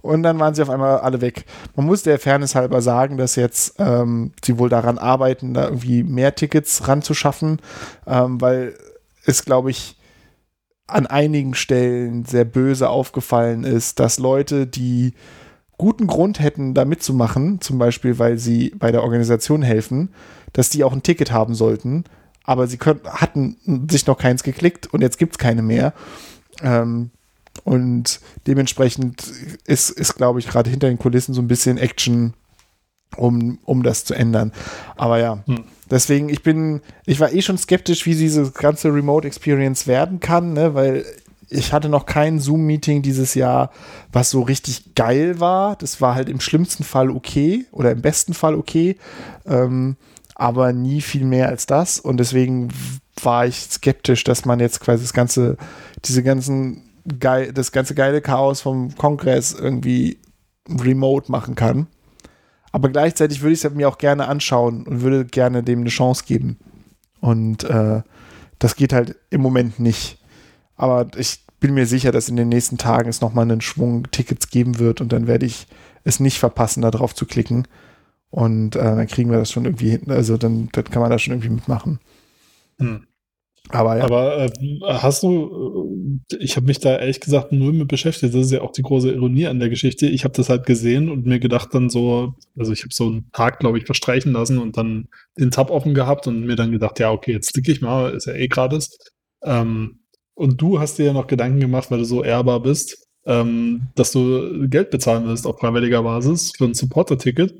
Und dann waren sie auf einmal alle weg. Man muss der Fairness halber sagen, dass jetzt ähm, sie wohl daran arbeiten, da irgendwie mehr Tickets ranzuschaffen, ähm, weil es, glaube ich, an einigen Stellen sehr böse aufgefallen ist, dass Leute, die guten Grund hätten, da mitzumachen, zum Beispiel, weil sie bei der Organisation helfen, dass die auch ein Ticket haben sollten, aber sie können, hatten sich noch keins geklickt und jetzt gibt es keine mehr. Ähm, und dementsprechend ist, ist glaube ich, gerade hinter den Kulissen so ein bisschen Action, um, um das zu ändern. Aber ja, hm. deswegen, ich bin, ich war eh schon skeptisch, wie diese ganze Remote Experience werden kann, ne, weil ich hatte noch kein Zoom-Meeting dieses Jahr, was so richtig geil war. Das war halt im schlimmsten Fall okay oder im besten Fall okay, ähm, aber nie viel mehr als das. Und deswegen war ich skeptisch, dass man jetzt quasi das ganze, diese ganzen geil, das ganze geile Chaos vom Kongress irgendwie remote machen kann. Aber gleichzeitig würde ich es mir auch gerne anschauen und würde gerne dem eine Chance geben. Und äh, das geht halt im Moment nicht. Aber ich bin mir sicher, dass in den nächsten Tagen es nochmal einen Schwung Tickets geben wird und dann werde ich es nicht verpassen, da drauf zu klicken. Und äh, dann kriegen wir das schon irgendwie hin. Also dann, dann kann man da schon irgendwie mitmachen. Hm. Aber, ja. Aber äh, hast du, äh, ich habe mich da ehrlich gesagt null mit beschäftigt. Das ist ja auch die große Ironie an der Geschichte. Ich habe das halt gesehen und mir gedacht dann so, also ich habe so einen Tag, glaube ich, verstreichen lassen und dann den Tab offen gehabt und mir dann gedacht, ja, okay, jetzt klicke ich mal, ist ja eh gratis. Ähm, und du hast dir ja noch Gedanken gemacht, weil du so ehrbar bist, ähm, dass du Geld bezahlen wirst auf freiwilliger Basis für ein Supporter-Ticket.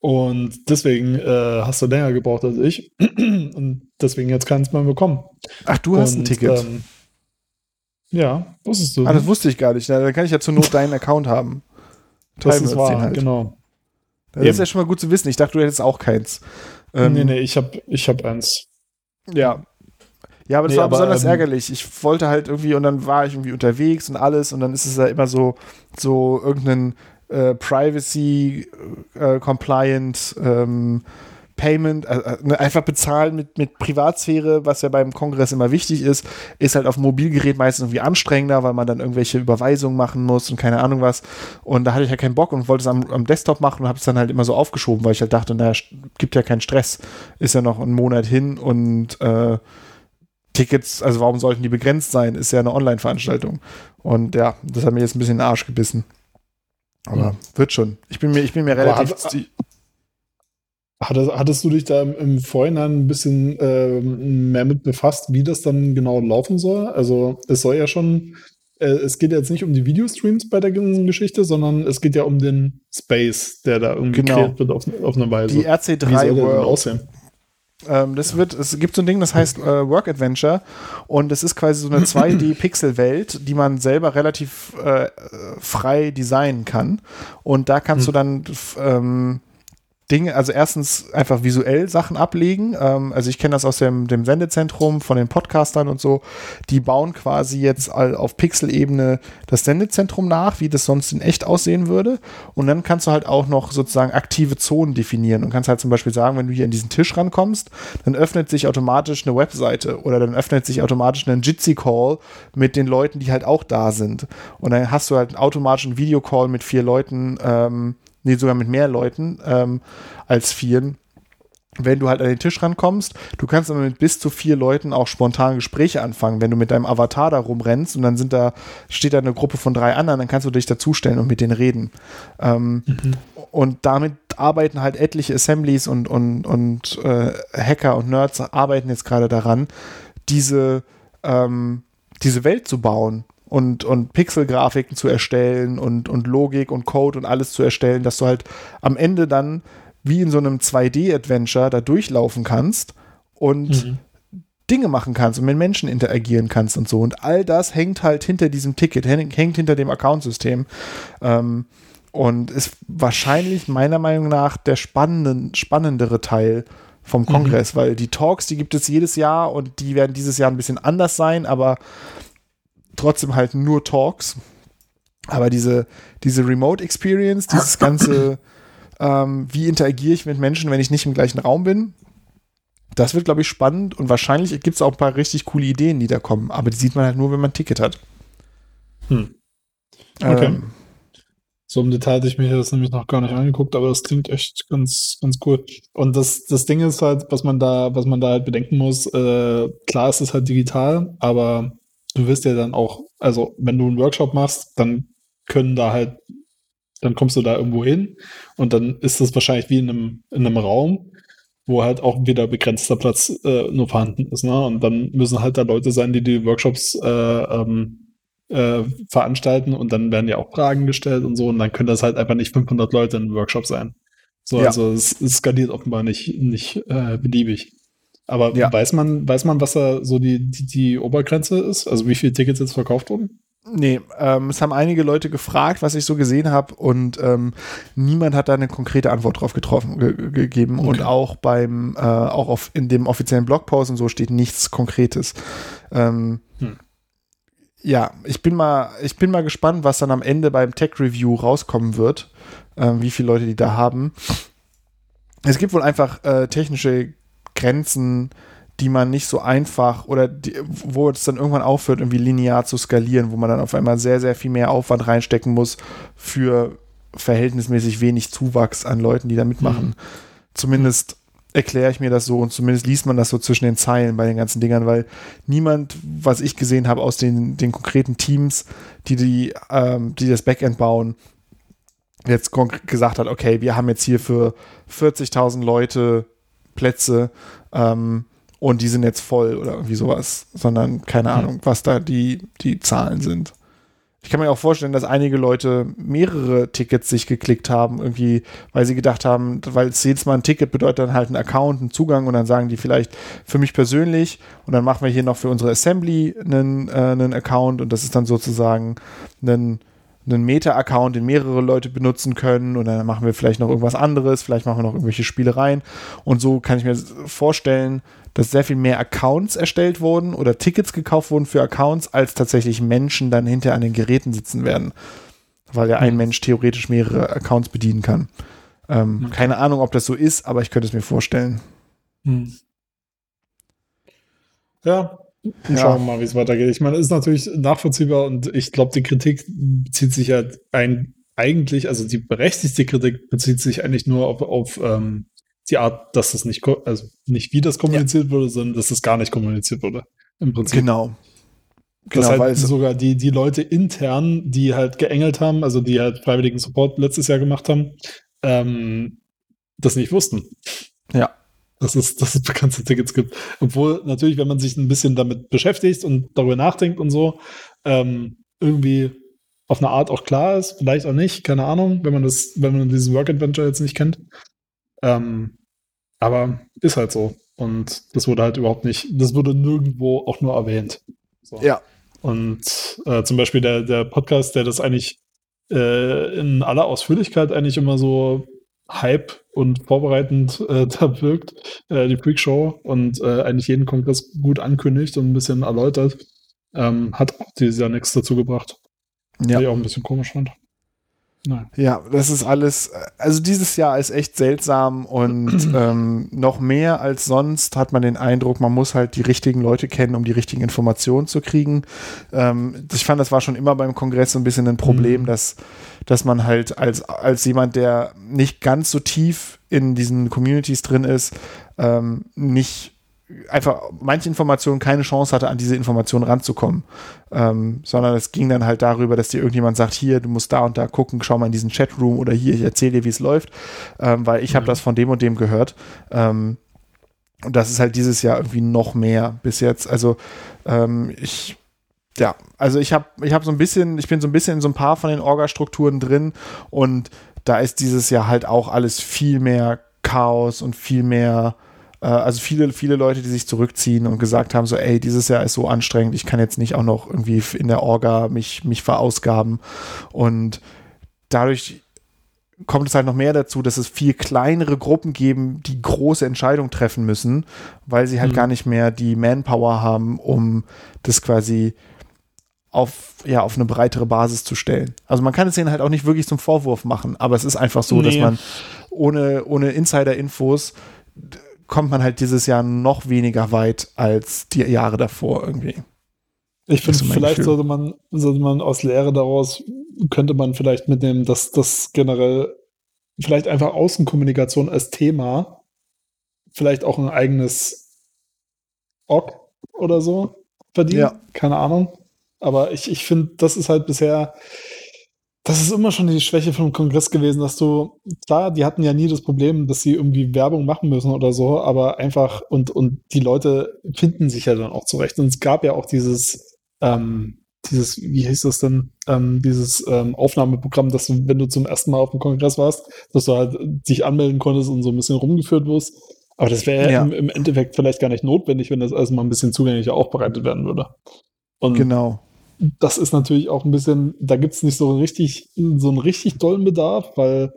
Und deswegen äh, hast du länger gebraucht als ich. <clears throat> Und deswegen jetzt du mal bekommen. Ach, du hast Und, ein Ticket. Ähm, ja, wusstest du. Ah, das wusste ich gar nicht. Dann kann ich ja zur Not deinen Account haben. Das ist wahr, halt. genau. Das Eben. ist ja schon mal gut zu wissen. Ich dachte, du hättest auch keins. Ähm, nee, nee, ich habe ich hab eins. Ja, ja, aber das nee, war aber, besonders ähm, ärgerlich. Ich wollte halt irgendwie und dann war ich irgendwie unterwegs und alles und dann ist es ja immer so, so irgendein äh, Privacy äh, ähm, Payment, äh, äh, einfach bezahlen mit, mit Privatsphäre, was ja beim Kongress immer wichtig ist, ist halt auf dem Mobilgerät meistens irgendwie anstrengender, weil man dann irgendwelche Überweisungen machen muss und keine Ahnung was. Und da hatte ich ja keinen Bock und wollte es am, am Desktop machen und habe es dann halt immer so aufgeschoben, weil ich halt dachte, naja, gibt ja keinen Stress. Ist ja noch ein Monat hin und äh, Tickets, also warum sollten die begrenzt sein? Ist ja eine Online-Veranstaltung. Und ja, das hat mir jetzt ein bisschen in den Arsch gebissen. Aber mhm. wird schon. Ich bin mir, ich bin mir relativ. Hat, hattest, du dich da im Vorhinein ein bisschen äh, mehr mit befasst, wie das dann genau laufen soll? Also, es soll ja schon. Äh, es geht jetzt nicht um die Videostreams bei der ganzen Geschichte, sondern es geht ja um den Space, der da irgendwie genau. kreiert wird auf, auf eine Weise. Die RC3 World. Aussehen? Ähm, das wird, es gibt so ein Ding, das heißt äh, Work Adventure und es ist quasi so eine 2D-Pixel-Welt, <clears throat> die man selber relativ äh, frei designen kann. Und da kannst hm. du dann ähm, Dinge, also erstens einfach visuell Sachen ablegen. Ähm, also ich kenne das aus dem, dem Sendezentrum von den Podcastern und so. Die bauen quasi jetzt auf Pixel-Ebene das Sendezentrum nach, wie das sonst in echt aussehen würde. Und dann kannst du halt auch noch sozusagen aktive Zonen definieren und kannst halt zum Beispiel sagen, wenn du hier an diesen Tisch rankommst, dann öffnet sich automatisch eine Webseite oder dann öffnet sich automatisch ein Jitsi-Call mit den Leuten, die halt auch da sind. Und dann hast du halt einen automatischen Videocall mit vier Leuten, ähm, nee, sogar mit mehr Leuten ähm, als vieren wenn du halt an den Tisch rankommst, du kannst aber mit bis zu vier Leuten auch spontan Gespräche anfangen. Wenn du mit deinem Avatar da rumrennst und dann sind da, steht da eine Gruppe von drei anderen, dann kannst du dich dazustellen und mit denen reden. Ähm, mhm. Und damit arbeiten halt etliche Assemblies und, und, und äh, Hacker und Nerds arbeiten jetzt gerade daran, diese, ähm, diese Welt zu bauen und, und Pixelgrafiken zu erstellen und, und Logik und Code und alles zu erstellen, dass du halt am Ende dann wie in so einem 2D-Adventure da durchlaufen kannst und mhm. Dinge machen kannst und mit Menschen interagieren kannst und so. Und all das hängt halt hinter diesem Ticket, hängt hinter dem Accountsystem. Ähm, und ist wahrscheinlich meiner Meinung nach der spannenden, spannendere Teil vom mhm. Kongress, mhm. weil die Talks, die gibt es jedes Jahr und die werden dieses Jahr ein bisschen anders sein, aber trotzdem halt nur Talks. Aber diese, diese Remote Experience, dieses ganze, Ähm, wie interagiere ich mit Menschen, wenn ich nicht im gleichen Raum bin? Das wird, glaube ich, spannend und wahrscheinlich gibt es auch ein paar richtig coole Ideen, die da kommen. Aber die sieht man halt nur, wenn man ein Ticket hat. Hm. Okay. Ähm, so im Detail hatte ich mir das nämlich noch gar nicht angeguckt, aber das klingt echt ganz, ganz cool. Und das, das Ding ist halt, was man da, was man da halt bedenken muss, äh, klar ist es halt digital, aber du wirst ja dann auch, also wenn du einen Workshop machst, dann können da halt, dann kommst du da irgendwo hin und dann ist das wahrscheinlich wie in einem, in einem Raum, wo halt auch wieder begrenzter Platz äh, nur vorhanden ist. Ne? Und dann müssen halt da Leute sein, die die Workshops äh, ähm, äh, veranstalten und dann werden ja auch Fragen gestellt und so und dann können das halt einfach nicht 500 Leute in einem Workshop sein. So, ja. also es, es, skaliert offenbar nicht, nicht äh, beliebig. Aber ja. weiß man, weiß man, was da so die, die, die Obergrenze ist? Also wie viele Tickets jetzt verkauft wurden? Nee, ähm, es haben einige Leute gefragt, was ich so gesehen habe, und ähm, niemand hat da eine konkrete Antwort drauf getroffen, ge gegeben. Okay. Und auch beim, äh, auch auf, in dem offiziellen Blogpost und so steht nichts Konkretes. Ähm, hm ja, ich bin mal, ich bin mal gespannt, was dann am Ende beim Tech Review rauskommen wird, äh, wie viele Leute die da haben. Es gibt wohl einfach äh, technische Grenzen, die man nicht so einfach oder die, wo es dann irgendwann aufhört, irgendwie linear zu skalieren, wo man dann auf einmal sehr, sehr viel mehr Aufwand reinstecken muss für verhältnismäßig wenig Zuwachs an Leuten, die da mitmachen. Mhm. Zumindest erkläre ich mir das so und zumindest liest man das so zwischen den Zeilen bei den ganzen Dingern, weil niemand, was ich gesehen habe aus den, den konkreten Teams, die, die, ähm, die das Backend bauen, jetzt gesagt hat, okay, wir haben jetzt hier für 40.000 Leute Plätze ähm, und die sind jetzt voll oder irgendwie sowas, sondern keine Ahnung, was da die, die Zahlen sind. Ich kann mir auch vorstellen, dass einige Leute mehrere Tickets sich geklickt haben, irgendwie, weil sie gedacht haben, weil es jedes Mal ein Ticket bedeutet dann halt ein Account, einen Zugang und dann sagen die vielleicht für mich persönlich und dann machen wir hier noch für unsere Assembly einen, äh, einen Account und das ist dann sozusagen ein einen Meta-Account, den mehrere Leute benutzen können und dann machen wir vielleicht noch irgendwas anderes, vielleicht machen wir noch irgendwelche Spielereien und so kann ich mir vorstellen, dass sehr viel mehr Accounts erstellt wurden oder Tickets gekauft wurden für Accounts, als tatsächlich Menschen dann hinter an den Geräten sitzen werden. Weil ja ein mhm. Mensch theoretisch mehrere Accounts bedienen kann. Ähm, mhm. Keine Ahnung, ob das so ist, aber ich könnte es mir vorstellen. Mhm. Ja, ja. Schauen wir mal, wie es weitergeht. Ich meine, es ist natürlich nachvollziehbar und ich glaube, die Kritik bezieht sich ja ein, eigentlich, also die berechtigte Kritik bezieht sich eigentlich nur auf, auf ähm, die Art, dass das nicht, also nicht wie das kommuniziert ja. wurde, sondern dass es gar nicht kommuniziert wurde. Im Prinzip. Genau. Genau, das halt sogar die, die Leute intern, die halt geengelt haben, also die halt freiwilligen Support letztes Jahr gemacht haben, ähm, das nicht wussten. Ja. Dass es, dass es bekannte Tickets gibt. Obwohl natürlich, wenn man sich ein bisschen damit beschäftigt und darüber nachdenkt und so, ähm, irgendwie auf eine Art auch klar ist, vielleicht auch nicht, keine Ahnung, wenn man das, wenn man dieses Work Adventure jetzt nicht kennt. Ähm, aber ist halt so. Und das wurde halt überhaupt nicht, das wurde nirgendwo auch nur erwähnt. So. Ja. Und äh, zum Beispiel der, der Podcast, der das eigentlich äh, in aller Ausführlichkeit eigentlich immer so Hype und vorbereitend äh, <laughs> da wirkt, äh, die Freak Show und äh, eigentlich jeden Kongress gut ankündigt und ein bisschen erläutert, ähm, hat auch dieses Jahr nichts dazu gebracht. Ja. Die auch ein bisschen komisch fand. Nein. Ja, das ist alles, also dieses Jahr ist echt seltsam und <clears throat> ähm, noch mehr als sonst hat man den Eindruck, man muss halt die richtigen Leute kennen, um die richtigen Informationen zu kriegen. Ähm, ich fand, das war schon immer beim Kongress so ein bisschen ein Problem, mhm. dass, dass man halt als, als jemand, der nicht ganz so tief in diesen Communities drin ist, ähm, nicht einfach manche Informationen keine Chance hatte, an diese Informationen ranzukommen. Ähm, sondern es ging dann halt darüber, dass dir irgendjemand sagt, hier, du musst da und da gucken, schau mal in diesen Chatroom oder hier, ich erzähle dir, wie es läuft, ähm, weil ich mhm. habe das von dem und dem gehört. Ähm, und das ist halt dieses Jahr irgendwie noch mehr bis jetzt. Also ähm, ich ja, also ich habe ich habe so ein bisschen, ich bin so ein bisschen in so ein paar von den Orga-Strukturen drin und da ist dieses Jahr halt auch alles viel mehr Chaos und viel mehr also viele, viele Leute, die sich zurückziehen und gesagt haben, so, ey, dieses Jahr ist so anstrengend, ich kann jetzt nicht auch noch irgendwie in der Orga mich, mich verausgaben. Und dadurch kommt es halt noch mehr dazu, dass es viel kleinere Gruppen geben, die große Entscheidungen treffen müssen, weil sie halt mhm. gar nicht mehr die Manpower haben, um das quasi auf, ja, auf eine breitere Basis zu stellen. Also man kann es denen halt auch nicht wirklich zum Vorwurf machen, aber es ist einfach so, nee. dass man ohne, ohne Insider-Infos kommt man halt dieses Jahr noch weniger weit als die Jahre davor irgendwie. Ich finde, vielleicht Gefühl. sollte man, sollte man aus Lehre daraus, könnte man vielleicht mitnehmen, dass das generell vielleicht einfach Außenkommunikation als Thema, vielleicht auch ein eigenes OG oder so verdient. Ja. Keine Ahnung. Aber ich, ich finde, das ist halt bisher, das ist immer schon die Schwäche vom Kongress gewesen, dass du, klar, die hatten ja nie das Problem, dass sie irgendwie Werbung machen müssen oder so, aber einfach, und, und die Leute finden sich ja dann auch zurecht. Und es gab ja auch dieses, ähm, dieses, wie hieß das denn, ähm, dieses ähm, Aufnahmeprogramm, dass du, wenn du zum ersten Mal auf dem Kongress warst, dass du halt dich anmelden konntest und so ein bisschen rumgeführt wirst. Aber das wäre ja. im, im, Endeffekt vielleicht gar nicht notwendig, wenn das alles mal ein bisschen zugänglicher aufbereitet werden würde. Und genau. Das ist natürlich auch ein bisschen, da gibt es nicht so richtig, so einen richtig dollen Bedarf, weil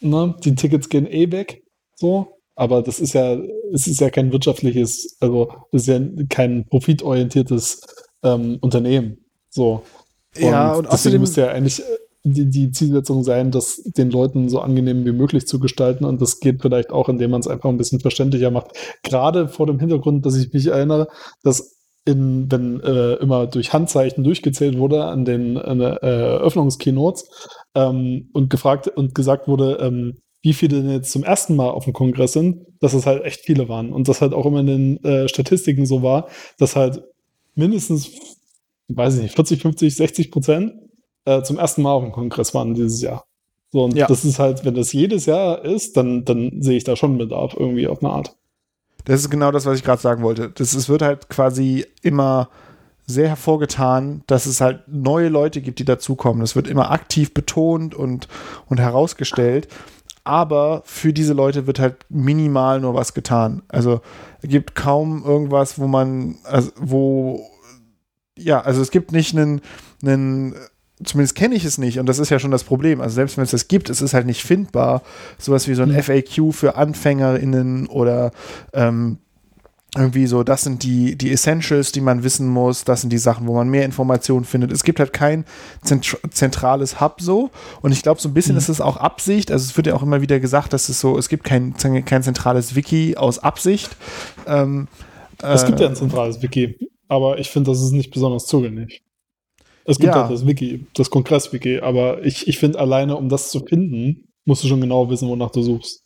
ne, die Tickets gehen eh weg. So. Aber das ist ja, es ist ja kein wirtschaftliches, also es ist ja kein profitorientiertes ähm, Unternehmen. So. Und ja, und außerdem müsste ja eigentlich die, die Zielsetzung sein, das den Leuten so angenehm wie möglich zu gestalten. Und das geht vielleicht auch, indem man es einfach ein bisschen verständlicher macht. Gerade vor dem Hintergrund, dass ich mich erinnere, dass in, wenn äh, immer durch Handzeichen durchgezählt wurde an den äh, Eröffnungskeynotes ähm, und gefragt und gesagt wurde, ähm, wie viele denn jetzt zum ersten Mal auf dem Kongress sind, dass es halt echt viele waren. Und das halt auch immer in den äh, Statistiken so war, dass halt mindestens, weiß ich nicht, 40, 50, 60 Prozent äh, zum ersten Mal auf dem Kongress waren dieses Jahr. So, und ja. das ist halt, wenn das jedes Jahr ist, dann, dann sehe ich da schon Bedarf irgendwie auf eine Art. Das ist genau das, was ich gerade sagen wollte. Das, es wird halt quasi immer sehr hervorgetan, dass es halt neue Leute gibt, die dazukommen. Das wird immer aktiv betont und, und herausgestellt. Aber für diese Leute wird halt minimal nur was getan. Also es gibt kaum irgendwas, wo man, also wo, ja, also es gibt nicht einen, einen zumindest kenne ich es nicht und das ist ja schon das Problem. Also selbst wenn es das gibt, es ist halt nicht findbar. Sowas wie so ein mhm. FAQ für AnfängerInnen oder ähm, irgendwie so, das sind die, die Essentials, die man wissen muss, das sind die Sachen, wo man mehr Informationen findet. Es gibt halt kein zent zentrales Hub so und ich glaube, so ein bisschen mhm. ist es auch Absicht, also es wird ja auch immer wieder gesagt, dass es so, es gibt kein, kein zentrales Wiki aus Absicht. Ähm, es gibt ja ein äh, zentrales Wiki, aber ich finde, das ist nicht besonders zugänglich. Es gibt ja. auch das Wiki, das Kongress-Wiki, aber ich, ich finde alleine, um das zu finden, musst du schon genau wissen, wonach du suchst.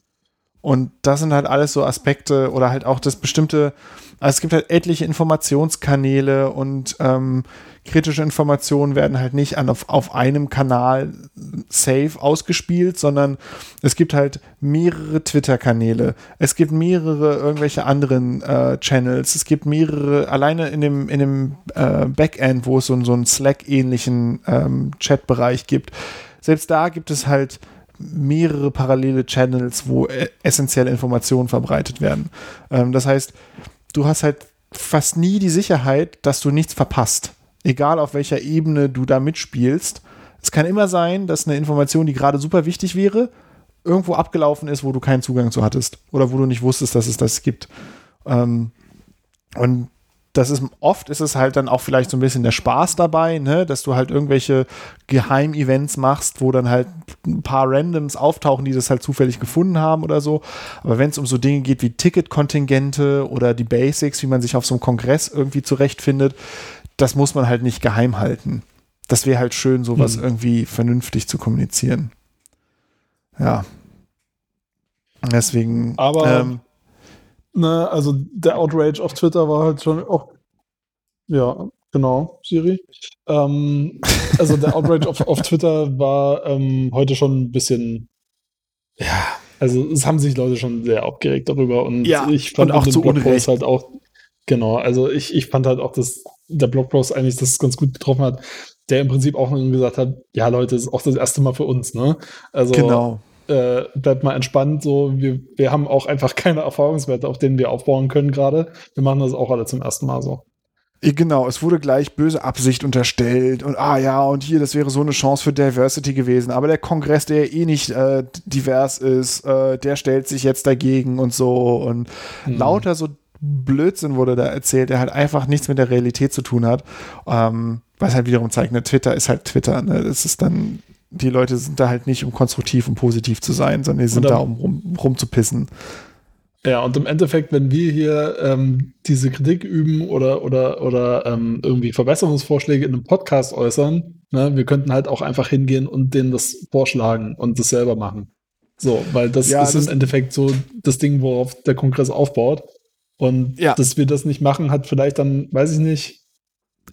Und das sind halt alles so Aspekte oder halt auch das bestimmte, also es gibt halt etliche Informationskanäle und ähm, kritische Informationen werden halt nicht an, auf, auf einem Kanal safe ausgespielt, sondern es gibt halt mehrere Twitter-Kanäle, es gibt mehrere irgendwelche anderen äh, Channels, es gibt mehrere, alleine in dem, in dem äh, Backend, wo es so, so einen Slack-ähnlichen ähm, Chat-Bereich gibt, selbst da gibt es halt mehrere parallele Channels, wo äh, essentielle Informationen verbreitet werden. Ähm, das heißt, du hast halt fast nie die Sicherheit, dass du nichts verpasst. Egal auf welcher Ebene du da mitspielst. Es kann immer sein, dass eine Information, die gerade super wichtig wäre, irgendwo abgelaufen ist, wo du keinen Zugang zu hattest oder wo du nicht wusstest, dass es das gibt. Ähm, und das ist oft ist es halt dann auch vielleicht so ein bisschen der Spaß dabei, ne, dass du halt irgendwelche Geheimevents machst, wo dann halt ein paar Randoms auftauchen, die das halt zufällig gefunden haben oder so. Aber wenn es um so Dinge geht wie Ticketkontingente oder die Basics, wie man sich auf so einem Kongress irgendwie zurechtfindet, das muss man halt nicht geheim halten. Das wäre halt schön, sowas hm. irgendwie vernünftig zu kommunizieren. Ja. Deswegen. Aber ähm, Ne, also der Outrage auf Twitter war halt schon auch. Ja, genau, Siri. Ähm, also der Outrage auf, auf Twitter war ähm, heute schon ein bisschen. Ja, also es haben sich Leute schon sehr aufgeregt darüber und ja, ich fand und auch zu Unrecht halt auch. Genau, also ich, ich fand halt auch, dass der Blogpost eigentlich das ganz gut getroffen hat, der im Prinzip auch gesagt hat, ja Leute, das ist auch das erste Mal für uns, ne? Also genau äh, bleibt mal entspannt. So, wir, wir haben auch einfach keine Erfahrungswerte, auf denen wir aufbauen können gerade. Wir machen das auch alle zum ersten Mal so. Genau, es wurde gleich böse Absicht unterstellt und ah ja, und hier, das wäre so eine Chance für Diversity gewesen. Aber der Kongress, der eh nicht äh, divers ist, äh, der stellt sich jetzt dagegen und so. Und mhm. lauter so Blödsinn wurde da erzählt, der halt einfach nichts mit der Realität zu tun hat. Ähm, was halt wiederum zeigt, ne, Twitter ist halt Twitter. Ne? Das ist dann, die Leute sind da halt nicht, um konstruktiv und positiv zu sein, sondern die sind da, um rum, rumzupissen. Ja, und im Endeffekt, wenn wir hier ähm, diese Kritik üben oder, oder, oder ähm, irgendwie Verbesserungsvorschläge in einem Podcast äußern, ne, wir könnten halt auch einfach hingehen und denen das vorschlagen und das selber machen. So, weil das ja, ist das im Endeffekt so das Ding, worauf der Kongress aufbaut. Und ja. dass wir das nicht machen, hat vielleicht dann, weiß ich nicht,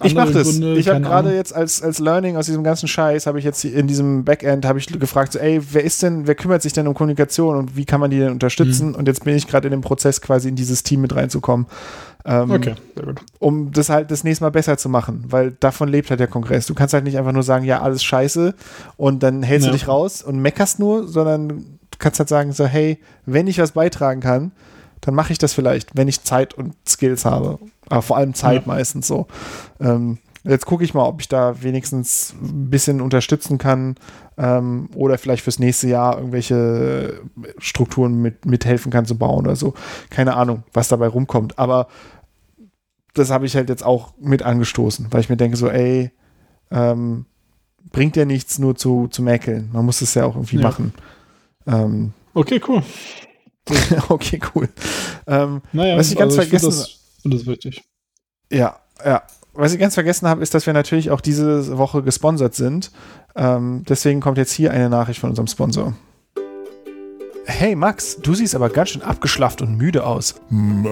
ich mache das. Gründe, ich habe gerade jetzt als, als Learning aus diesem ganzen Scheiß, habe ich jetzt in diesem Backend, habe ich gefragt, so, ey, wer ist denn, wer kümmert sich denn um Kommunikation und wie kann man die denn unterstützen? Mhm. Und jetzt bin ich gerade in dem Prozess, quasi in dieses Team mit reinzukommen. Ähm, okay, sehr gut. Um das halt das nächste Mal besser zu machen, weil davon lebt halt der Kongress. Du kannst halt nicht einfach nur sagen, ja, alles scheiße und dann hältst ja. du dich raus und meckerst nur, sondern du kannst halt sagen, so, hey, wenn ich was beitragen kann, dann mache ich das vielleicht, wenn ich Zeit und Skills habe. Aber vor allem Zeit ja. meistens so. Ähm, jetzt gucke ich mal, ob ich da wenigstens ein bisschen unterstützen kann ähm, oder vielleicht fürs nächste Jahr irgendwelche Strukturen mit, mithelfen kann zu bauen oder so. Keine Ahnung, was dabei rumkommt. Aber das habe ich halt jetzt auch mit angestoßen, weil ich mir denke so, ey, ähm, bringt ja nichts nur zu, zu mäkeln. Man muss es ja auch irgendwie ja. machen. Ähm, okay, cool. <laughs> okay, cool. Ähm, naja, was ich ganz also vergessen habe. Das, ist wichtig. Ja, ja. Was ich ganz vergessen habe, ist, dass wir natürlich auch diese Woche gesponsert sind. Ähm, deswegen kommt jetzt hier eine Nachricht von unserem Sponsor. Hey Max, du siehst aber ganz schön abgeschlafft und müde aus. Ähm,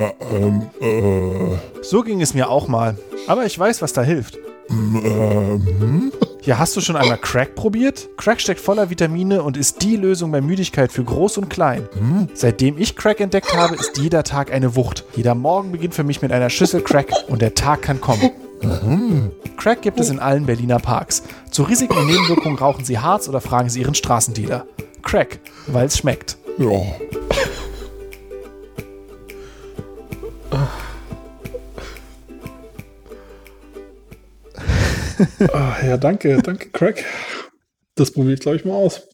äh. So ging es mir auch mal. Aber ich weiß, was da hilft. Ähm. Ja, hast du schon einmal Crack probiert? Crack steckt voller Vitamine und ist die Lösung bei Müdigkeit für Groß und Klein. Hm? Seitdem ich Crack entdeckt habe, ist jeder Tag eine Wucht. Jeder Morgen beginnt für mich mit einer Schüssel Crack und der Tag kann kommen. Mhm. Crack gibt es in allen Berliner Parks. Zu Risiken und Nebenwirkungen rauchen Sie Harz oder fragen Sie Ihren Straßendealer. Crack, weil es schmeckt. Ja. <laughs> ah, ja, danke, danke, Craig. Das probiere ich, glaube ich, mal aus.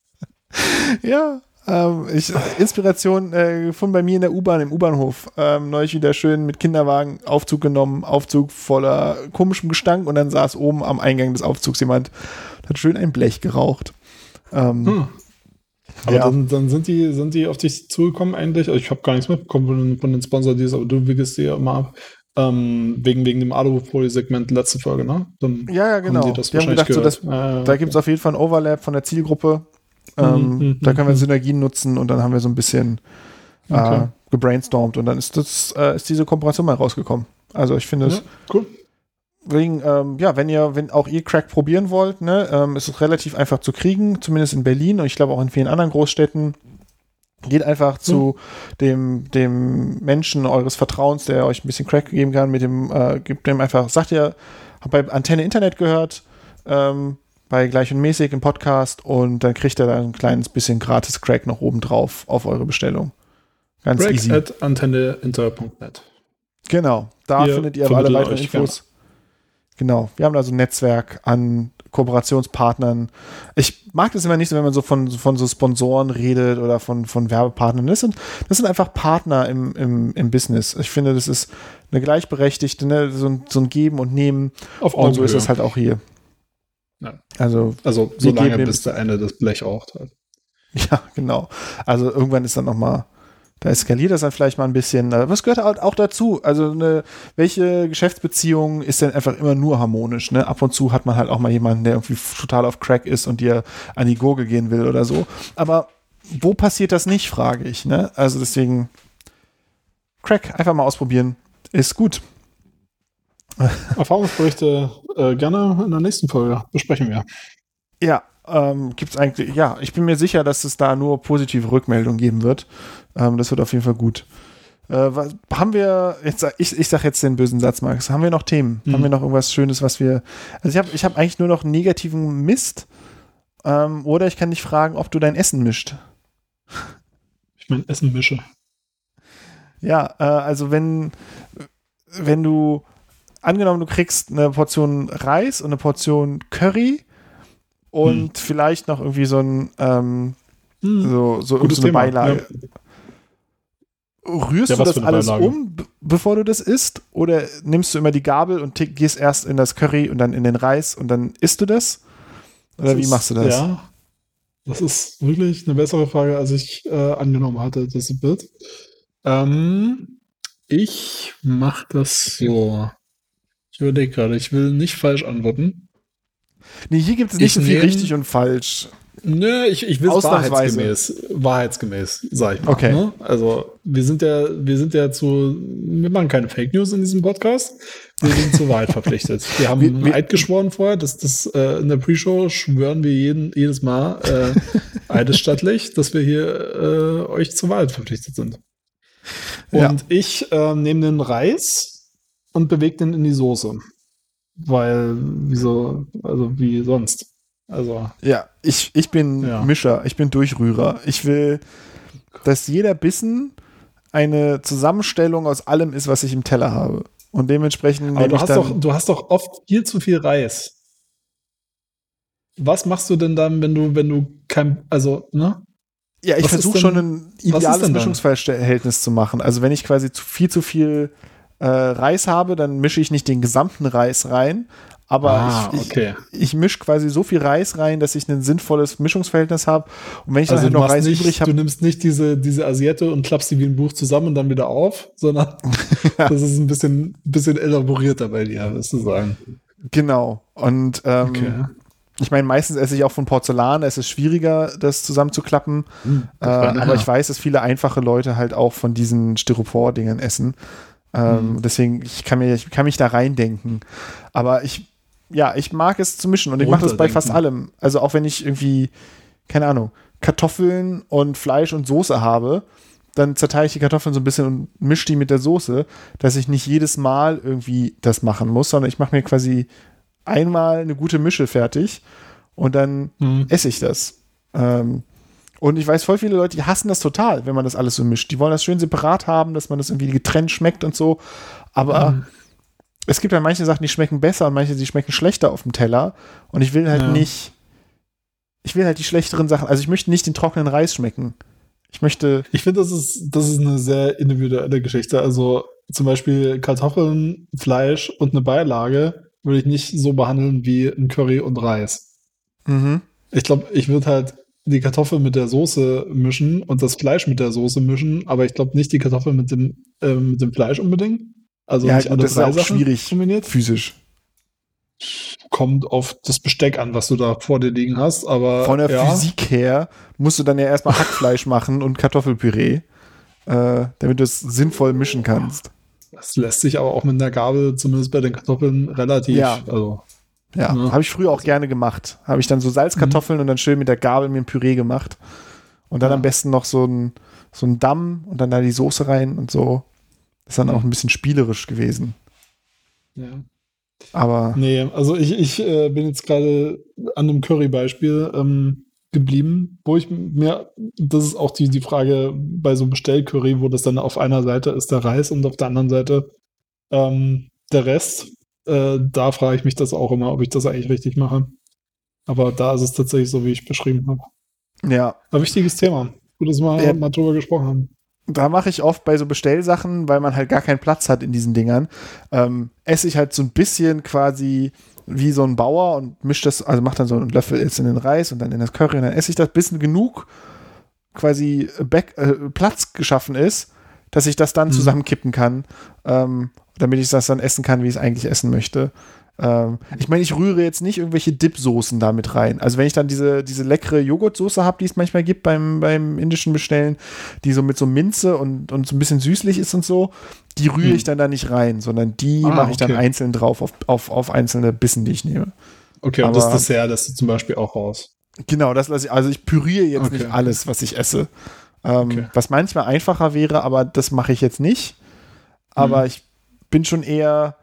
Ja, ähm, ich, Inspiration äh, gefunden bei mir in der U-Bahn, im U-Bahnhof. Ähm, neulich wieder schön mit Kinderwagen Aufzug genommen, Aufzug voller komischem Gestank und dann saß oben am Eingang des Aufzugs jemand, hat schön ein Blech geraucht. Ähm, hm. Aber ja. dann, dann, sind, die, sind die auf dich zugekommen eigentlich? Also ich habe gar nichts mitbekommen von, von den Sponsor-Deals, aber du wickelst die ja immer ab. Ähm, wegen, wegen dem Alufolie-Segment letzte Folge, ne? Dann ja, ja, genau. Die wir haben gedacht, so, dass, äh, da gibt es auf jeden Fall ein Overlap von der Zielgruppe. Ähm, mhm, mhm da können wir mhm. Synergien nutzen und dann haben wir so ein bisschen äh, okay. gebrainstormt und dann ist, das, äh, ist diese Kooperation mal rausgekommen. Also ich finde es. Ja, cool. Wegen, ähm, ja, wenn ihr, wenn auch ihr Crack probieren wollt, ne, ähm, ist es relativ einfach zu kriegen, zumindest in Berlin und ich glaube auch in vielen anderen Großstädten. Geht einfach zu hm. dem, dem Menschen eures Vertrauens, der euch ein bisschen Crack geben kann, mit dem, äh, gibt dem einfach, sagt ihr, hab bei Antenne Internet gehört, ähm, bei Gleich und Mäßig im Podcast und dann kriegt er da ein kleines bisschen gratis Crack noch oben drauf auf eure Bestellung. Ganz Crack easy. at antenneinter.net. Genau, da ihr findet ihr alle weiteren Infos. Gerne. Genau, wir haben also ein Netzwerk an Kooperationspartnern. Ich mag das immer nicht so, wenn man so von, von so Sponsoren redet oder von, von Werbepartnern. Das sind, das sind einfach Partner im, im, im Business. Ich finde, das ist eine gleichberechtigte, ne? so, ein, so ein Geben und Nehmen. Auf und so ist es halt auch hier. Ja. Also, also so lange, bis der eine das Blech raucht hat. <laughs> Ja, genau. Also irgendwann ist dann noch mal da eskaliert das dann vielleicht mal ein bisschen. Es gehört halt auch dazu. Also eine, welche Geschäftsbeziehung ist denn einfach immer nur harmonisch? Ne? Ab und zu hat man halt auch mal jemanden, der irgendwie total auf Crack ist und dir an die Gurgel gehen will oder so. Aber wo passiert das nicht, frage ich. Ne? Also deswegen Crack einfach mal ausprobieren. Ist gut. <laughs> Erfahrungsberichte äh, gerne in der nächsten Folge besprechen wir. Ja, ähm, gibt es eigentlich, ja, ich bin mir sicher, dass es da nur positive Rückmeldungen geben wird. Ähm, das wird auf jeden Fall gut. Äh, was, haben wir, jetzt, ich, ich sag jetzt den bösen Satz, Max, haben wir noch Themen? Mhm. Haben wir noch irgendwas Schönes, was wir, also ich habe ich hab eigentlich nur noch negativen Mist. Ähm, oder ich kann dich fragen, ob du dein Essen mischt. Ich mein Essen mische. Ja, äh, also wenn, wenn du, angenommen, du kriegst eine Portion Reis und eine Portion Curry und hm. vielleicht noch irgendwie so ein ähm, hm. so, so, so eine Beilage. Ja. Rührst Ja, du das alles Beilage? um, bevor du das isst? Oder nimmst du immer die Gabel und gehst erst in das Curry und dann in den Reis und dann isst du das? Oder Das wie ist- machst du das? Ja, das ist wirklich eine bessere Frage, als ich äh, angenommen hatte, dass es wird. Ähm, ich mache das so. Ich überlege gerade, ich will nicht falsch antworten. Nee, hier gibt es nicht Ich so viel richtig und falsch. Nö, ich, ich will es wahrheitsgemäß, wahrheitsgemäß, sag ich mal. Okay. Ne? Also, wir sind ja, wir sind ja zu, wir machen keine Fake News in diesem Podcast. Wir sind zur Wahrheit <laughs> verpflichtet. Wir haben Wir- wir- Eid geschworen vorher, dass das äh, in der Pre-Show schwören wir jeden, jedes Mal äh, eidesstattlich, dass wir hier äh, euch zur Wahrheit verpflichtet sind. Und Ja. ich äh, nehme den Reis und bewege den in die Soße. Weil, wieso, also wie sonst. Also, Ja, ich, ich bin Ja. Mischer, ich bin Durchrührer. Ich will, dass jeder Bissen eine Zusammenstellung aus allem ist, was ich im Teller habe. Und dementsprechend Aber du hast, doch, du hast doch oft viel zu viel Reis. Was machst du denn dann, wenn du, wenn du kein, also, ne? ja, ich versuche schon ein ideales? Mischungsverhältnis zu machen. Also wenn ich quasi zu viel zu viel äh, Reis habe, dann mische ich nicht den gesamten Reis rein, aber Ah, ich, ich, okay. ich mische quasi so viel Reis rein, dass ich ein sinnvolles Mischungsverhältnis habe. Und wenn ich dann Also halt du, noch Reis nicht, übrig du habe, nimmst nicht diese, diese Asiette und klappst die wie ein Buch zusammen und dann wieder auf, sondern <laughs> das ist ein bisschen, bisschen elaborierter bei dir, wirst du sagen. genau. Und ähm, Okay. Ich meine, meistens esse ich auch von Porzellan, es ist schwieriger, das zusammenzuklappen. Hm, äh, aber ich weiß, dass viele einfache Leute halt auch von diesen Styropor-Dingern essen. Ähm, Hm. Deswegen, ich kann, mir, ich kann mich da reindenken. Aber ich, ja, ich mag es zu mischen und ich mache das bei fast allem. Also auch wenn ich irgendwie, keine Ahnung, Kartoffeln und Fleisch und Soße habe, dann zerteile ich die Kartoffeln so ein bisschen und mische die mit der Soße, dass ich nicht jedes Mal irgendwie das machen muss, sondern ich mache mir quasi einmal eine gute Mische fertig und dann Hm. esse ich das. Ähm, und ich weiß, voll viele Leute, die hassen das total, wenn man das alles so mischt. Die wollen das schön separat haben, dass man das irgendwie getrennt schmeckt und so. Aber Mhm. Es gibt ja manche Sachen, die schmecken besser und manche, die schmecken schlechter auf dem Teller. Und ich will halt Ja. nicht, ich will halt die schlechteren Sachen, also ich möchte nicht den trockenen Reis schmecken. Ich möchte, Ich finde, das ist, das ist eine sehr individuelle Geschichte. Also zum Beispiel Kartoffeln, Fleisch und eine Beilage würde ich nicht so behandeln wie ein Curry und Reis. mhm. Ich glaube, ich würde halt die Kartoffel mit der Soße mischen und das Fleisch mit der Soße mischen, aber ich glaube nicht die Kartoffel mit dem, äh, mit dem Fleisch unbedingt. Also ja, gut, das ist auch Sachen schwierig kombiniert. physisch. Kommt auf das Besteck an, was du da vor dir liegen hast, aber Von der ja, Physik her musst du dann ja erstmal Hackfleisch <laughs> machen und Kartoffelpüree, äh, damit du es sinnvoll mischen kannst. das lässt sich aber auch mit einer Gabel, zumindest bei den Kartoffeln, relativ, Ja. also Ja, Ja. habe ich früher auch gerne gemacht. Habe ich dann so Salzkartoffeln und dann schön mit der Gabel mir ein Püree gemacht. Und dann Ja. am besten noch so ein, so ein Damm und dann da die Soße rein und so. Ist dann auch ein bisschen spielerisch gewesen. ja. Aber Nee, also ich, ich äh, bin jetzt gerade an einem Curry-Beispiel ähm, geblieben, wo ich mir, das ist auch die, die Frage bei so Bestellcurry, wo das dann auf einer Seite ist der Reis und auf der anderen Seite ähm, der Rest. Äh, da frage ich mich das auch immer, ob ich das eigentlich richtig mache. Aber da ist es tatsächlich so, wie ich beschrieben habe. ja, Aber wichtiges Thema. Gut, dass wir Ja. mal drüber gesprochen haben. Da mache ich oft bei so Bestellsachen, weil man halt gar keinen Platz hat in diesen Dingern, ähm, esse ich halt so ein bisschen quasi wie so ein Bauer und mische das, also mache dann so einen Löffel jetzt in den Reis und dann in das Curry und dann esse ich das, bis genug quasi Back, äh, Platz geschaffen ist, dass ich das dann Mhm. zusammenkippen kann, ähm, damit ich das dann essen kann, wie ich es eigentlich essen möchte. Ähm, ich meine, ich rühre jetzt nicht irgendwelche Dip-Soßen da mit rein. Also wenn ich dann diese, diese leckere Joghurtsoße habe, die es manchmal gibt beim, beim indischen Bestellen, die so mit so Minze und, und so ein bisschen süßlich ist und so, die rühre ich dann da nicht rein, sondern die Ah, mache ich dann okay. einzeln drauf auf, auf, auf einzelne Bissen, die ich nehme. Okay, und das Dessert lässt du zum Beispiel auch raus. Genau, das lasse ich. Also ich püriere jetzt Okay. nicht alles, was ich esse. Ähm, Okay. Was manchmal einfacher wäre, aber das mache ich jetzt nicht. Aber Mhm. ich bin schon eher,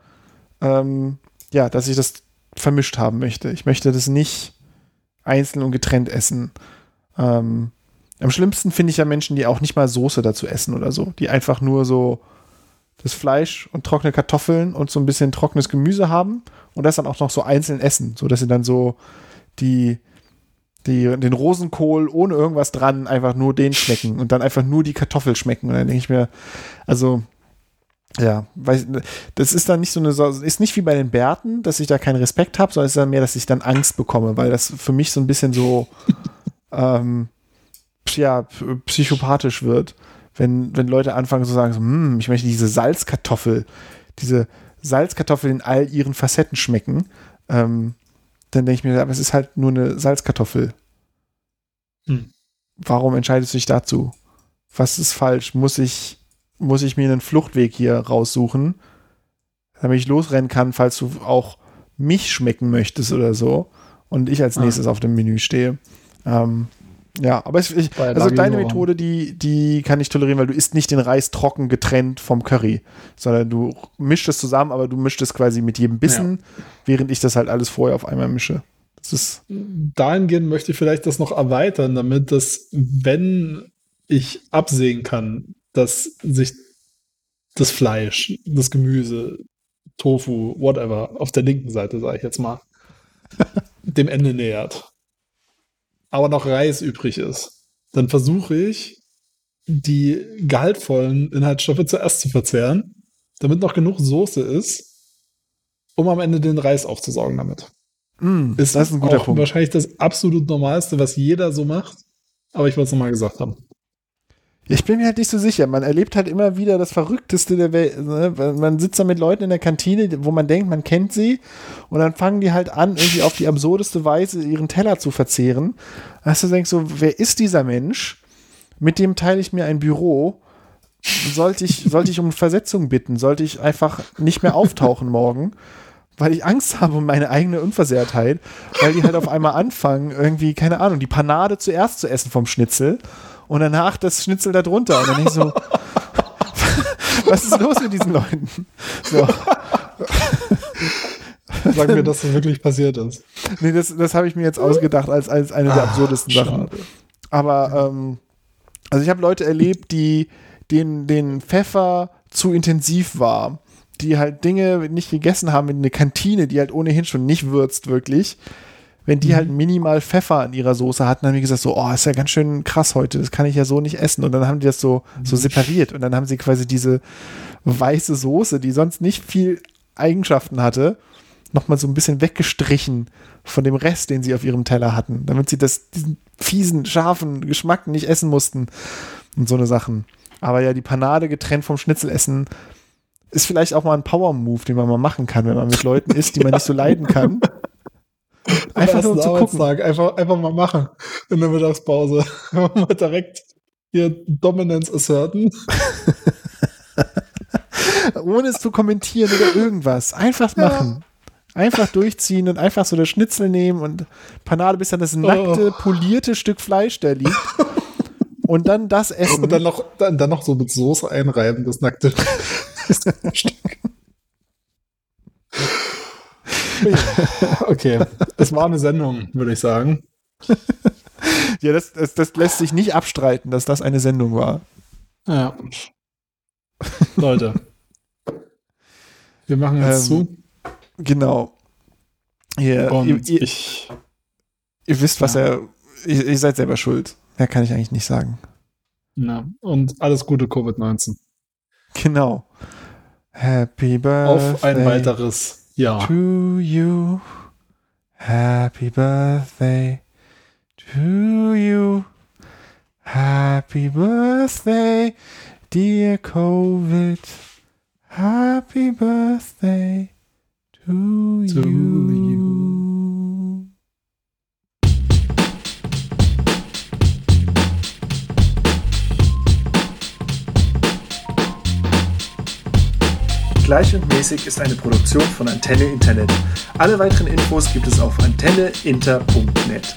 ähm, ja, dass ich das vermischt haben möchte. Ich möchte das nicht einzeln und getrennt essen. Ähm, am schlimmsten finde ich ja Menschen, die auch nicht mal Soße dazu essen oder so. Die einfach nur so das Fleisch und trockene Kartoffeln und so ein bisschen trockenes Gemüse haben und das dann auch noch so einzeln essen, so dass sie dann so die die, den Rosenkohl ohne irgendwas dran, einfach nur den schmecken und dann einfach nur die Kartoffel schmecken. Und dann denke ich mir, also, ja, weiß, das ist dann nicht so eine, ist nicht wie bei den Bärten, dass ich da keinen Respekt habe, sondern es ist dann mehr, dass ich dann Angst bekomme, weil das für mich so ein bisschen so, <laughs> ähm, ja, psychopathisch wird, wenn, wenn Leute anfangen zu sagen, so, hm, ich möchte diese Salzkartoffel, diese Salzkartoffel in all ihren Facetten schmecken. Ähm, dann denke ich mir, aber es ist halt nur eine Salzkartoffel. Hm. Warum entscheidest du dich dazu? Was ist falsch? Muss ich, muss ich mir einen Fluchtweg hier raussuchen, damit ich losrennen kann, falls du auch mich schmecken möchtest oder so und ich als ah. nächstes ah. auf dem Menü stehe? Ähm, ja, aber es, ich, also deine Methode, die, die kann ich tolerieren, weil du isst nicht den Reis trocken getrennt vom Curry, sondern du mischst es zusammen, aber du mischst es quasi mit jedem Bissen, ja. während ich das halt alles vorher auf einmal mische. Das ist Dahingehend möchte ich vielleicht das noch erweitern, damit dass, wenn ich absehen kann, dass sich das Fleisch, das Gemüse, Tofu, whatever, auf der linken Seite, sage ich jetzt mal, <laughs> dem Ende nähert aber noch Reis übrig ist, dann versuche ich, die gehaltvollen Inhaltsstoffe zuerst zu verzehren, damit noch genug Soße ist, um am Ende den Reis aufzusaugen damit. Mm, ist das ist ein guter Punkt. Wahrscheinlich das absolut Normalste, was jeder so macht, aber ich wollte es nochmal gesagt haben. Ich bin mir halt nicht so sicher. Man erlebt halt immer wieder das Verrückteste der Welt. Ne? Man sitzt da mit Leuten in der Kantine, wo man denkt, man kennt sie. Und dann fangen die halt an, irgendwie auf die absurdeste Weise ihren Teller zu verzehren. Dass du denkst so, wer ist dieser Mensch? Mit dem teile ich mir ein Büro. Sollte ich, sollte ich um Versetzung bitten? Sollte ich einfach nicht mehr auftauchen morgen? weil ich Angst habe um meine eigene Unversehrtheit, weil die halt auf einmal anfangen, irgendwie, keine Ahnung, die Panade zuerst zu essen vom Schnitzel und danach das Schnitzel da drunter. Und dann ich so, <laughs> was ist los mit diesen Leuten? So. Sag mir, dass das wirklich passiert ist. Nee, das, das habe ich mir jetzt ausgedacht als, als eine der ah, absurdesten Ach, Sachen. Aber ähm, also ich habe Leute erlebt, die den, den Pfeffer zu intensiv war, die halt Dinge nicht gegessen haben in eine Kantine, die halt ohnehin schon nicht würzt wirklich wenn die halt mhm. minimal Pfeffer in ihrer Soße hatten, haben die gesagt so, oh, ist ja ganz schön krass heute, das kann ich ja so nicht essen. Und dann haben die das so, so mhm. separiert und dann haben sie quasi diese weiße Soße, die sonst nicht viel Eigenschaften hatte, nochmal so ein bisschen weggestrichen von dem Rest, den sie auf ihrem Teller hatten, damit sie das, diesen fiesen, scharfen Geschmack nicht essen mussten und so eine Sachen. Aber ja, die Panade getrennt vom Schnitzel essen ist vielleicht auch mal ein Power-Move, den man mal machen kann, wenn man mit Leuten isst, die man <laughs> nicht so leiden kann. Einfach nur zu gucken. Einfach, einfach mal machen in der Mittagspause. <laughs> Einfach mal direkt hier Dominance asserten. <laughs> Ohne es zu kommentieren oder irgendwas. Einfach machen. Ja. Einfach durchziehen und einfach so das Schnitzel nehmen und Panade bis dann das nackte, oh. polierte Stück Fleisch da liegt. <laughs> und dann das essen. Und dann noch, dann, dann noch so mit Soße einreiben, das nackte Stück. <laughs> okay, es war eine Sendung, würde ich sagen. ja, das, das, das lässt sich nicht abstreiten, dass das eine Sendung war. Ja. Leute. Wir machen jetzt ähm, zu. Genau. Ihr, Und ihr, ich, ihr wisst, was ja. er. Ihr, ihr, seid selber schuld. Mehr kann ich eigentlich nicht sagen. Na, und alles Gute, Covid-19. Genau. Happy Birthday. Auf ein weiteres ja. To you. Happy birthday to you. Happy birthday, dear COVID. Happy birthday to, to you. you. Gleich und mäßig ist eine Produktion von Antenne Internet. Alle weiteren Infos gibt es auf antenneinter.net.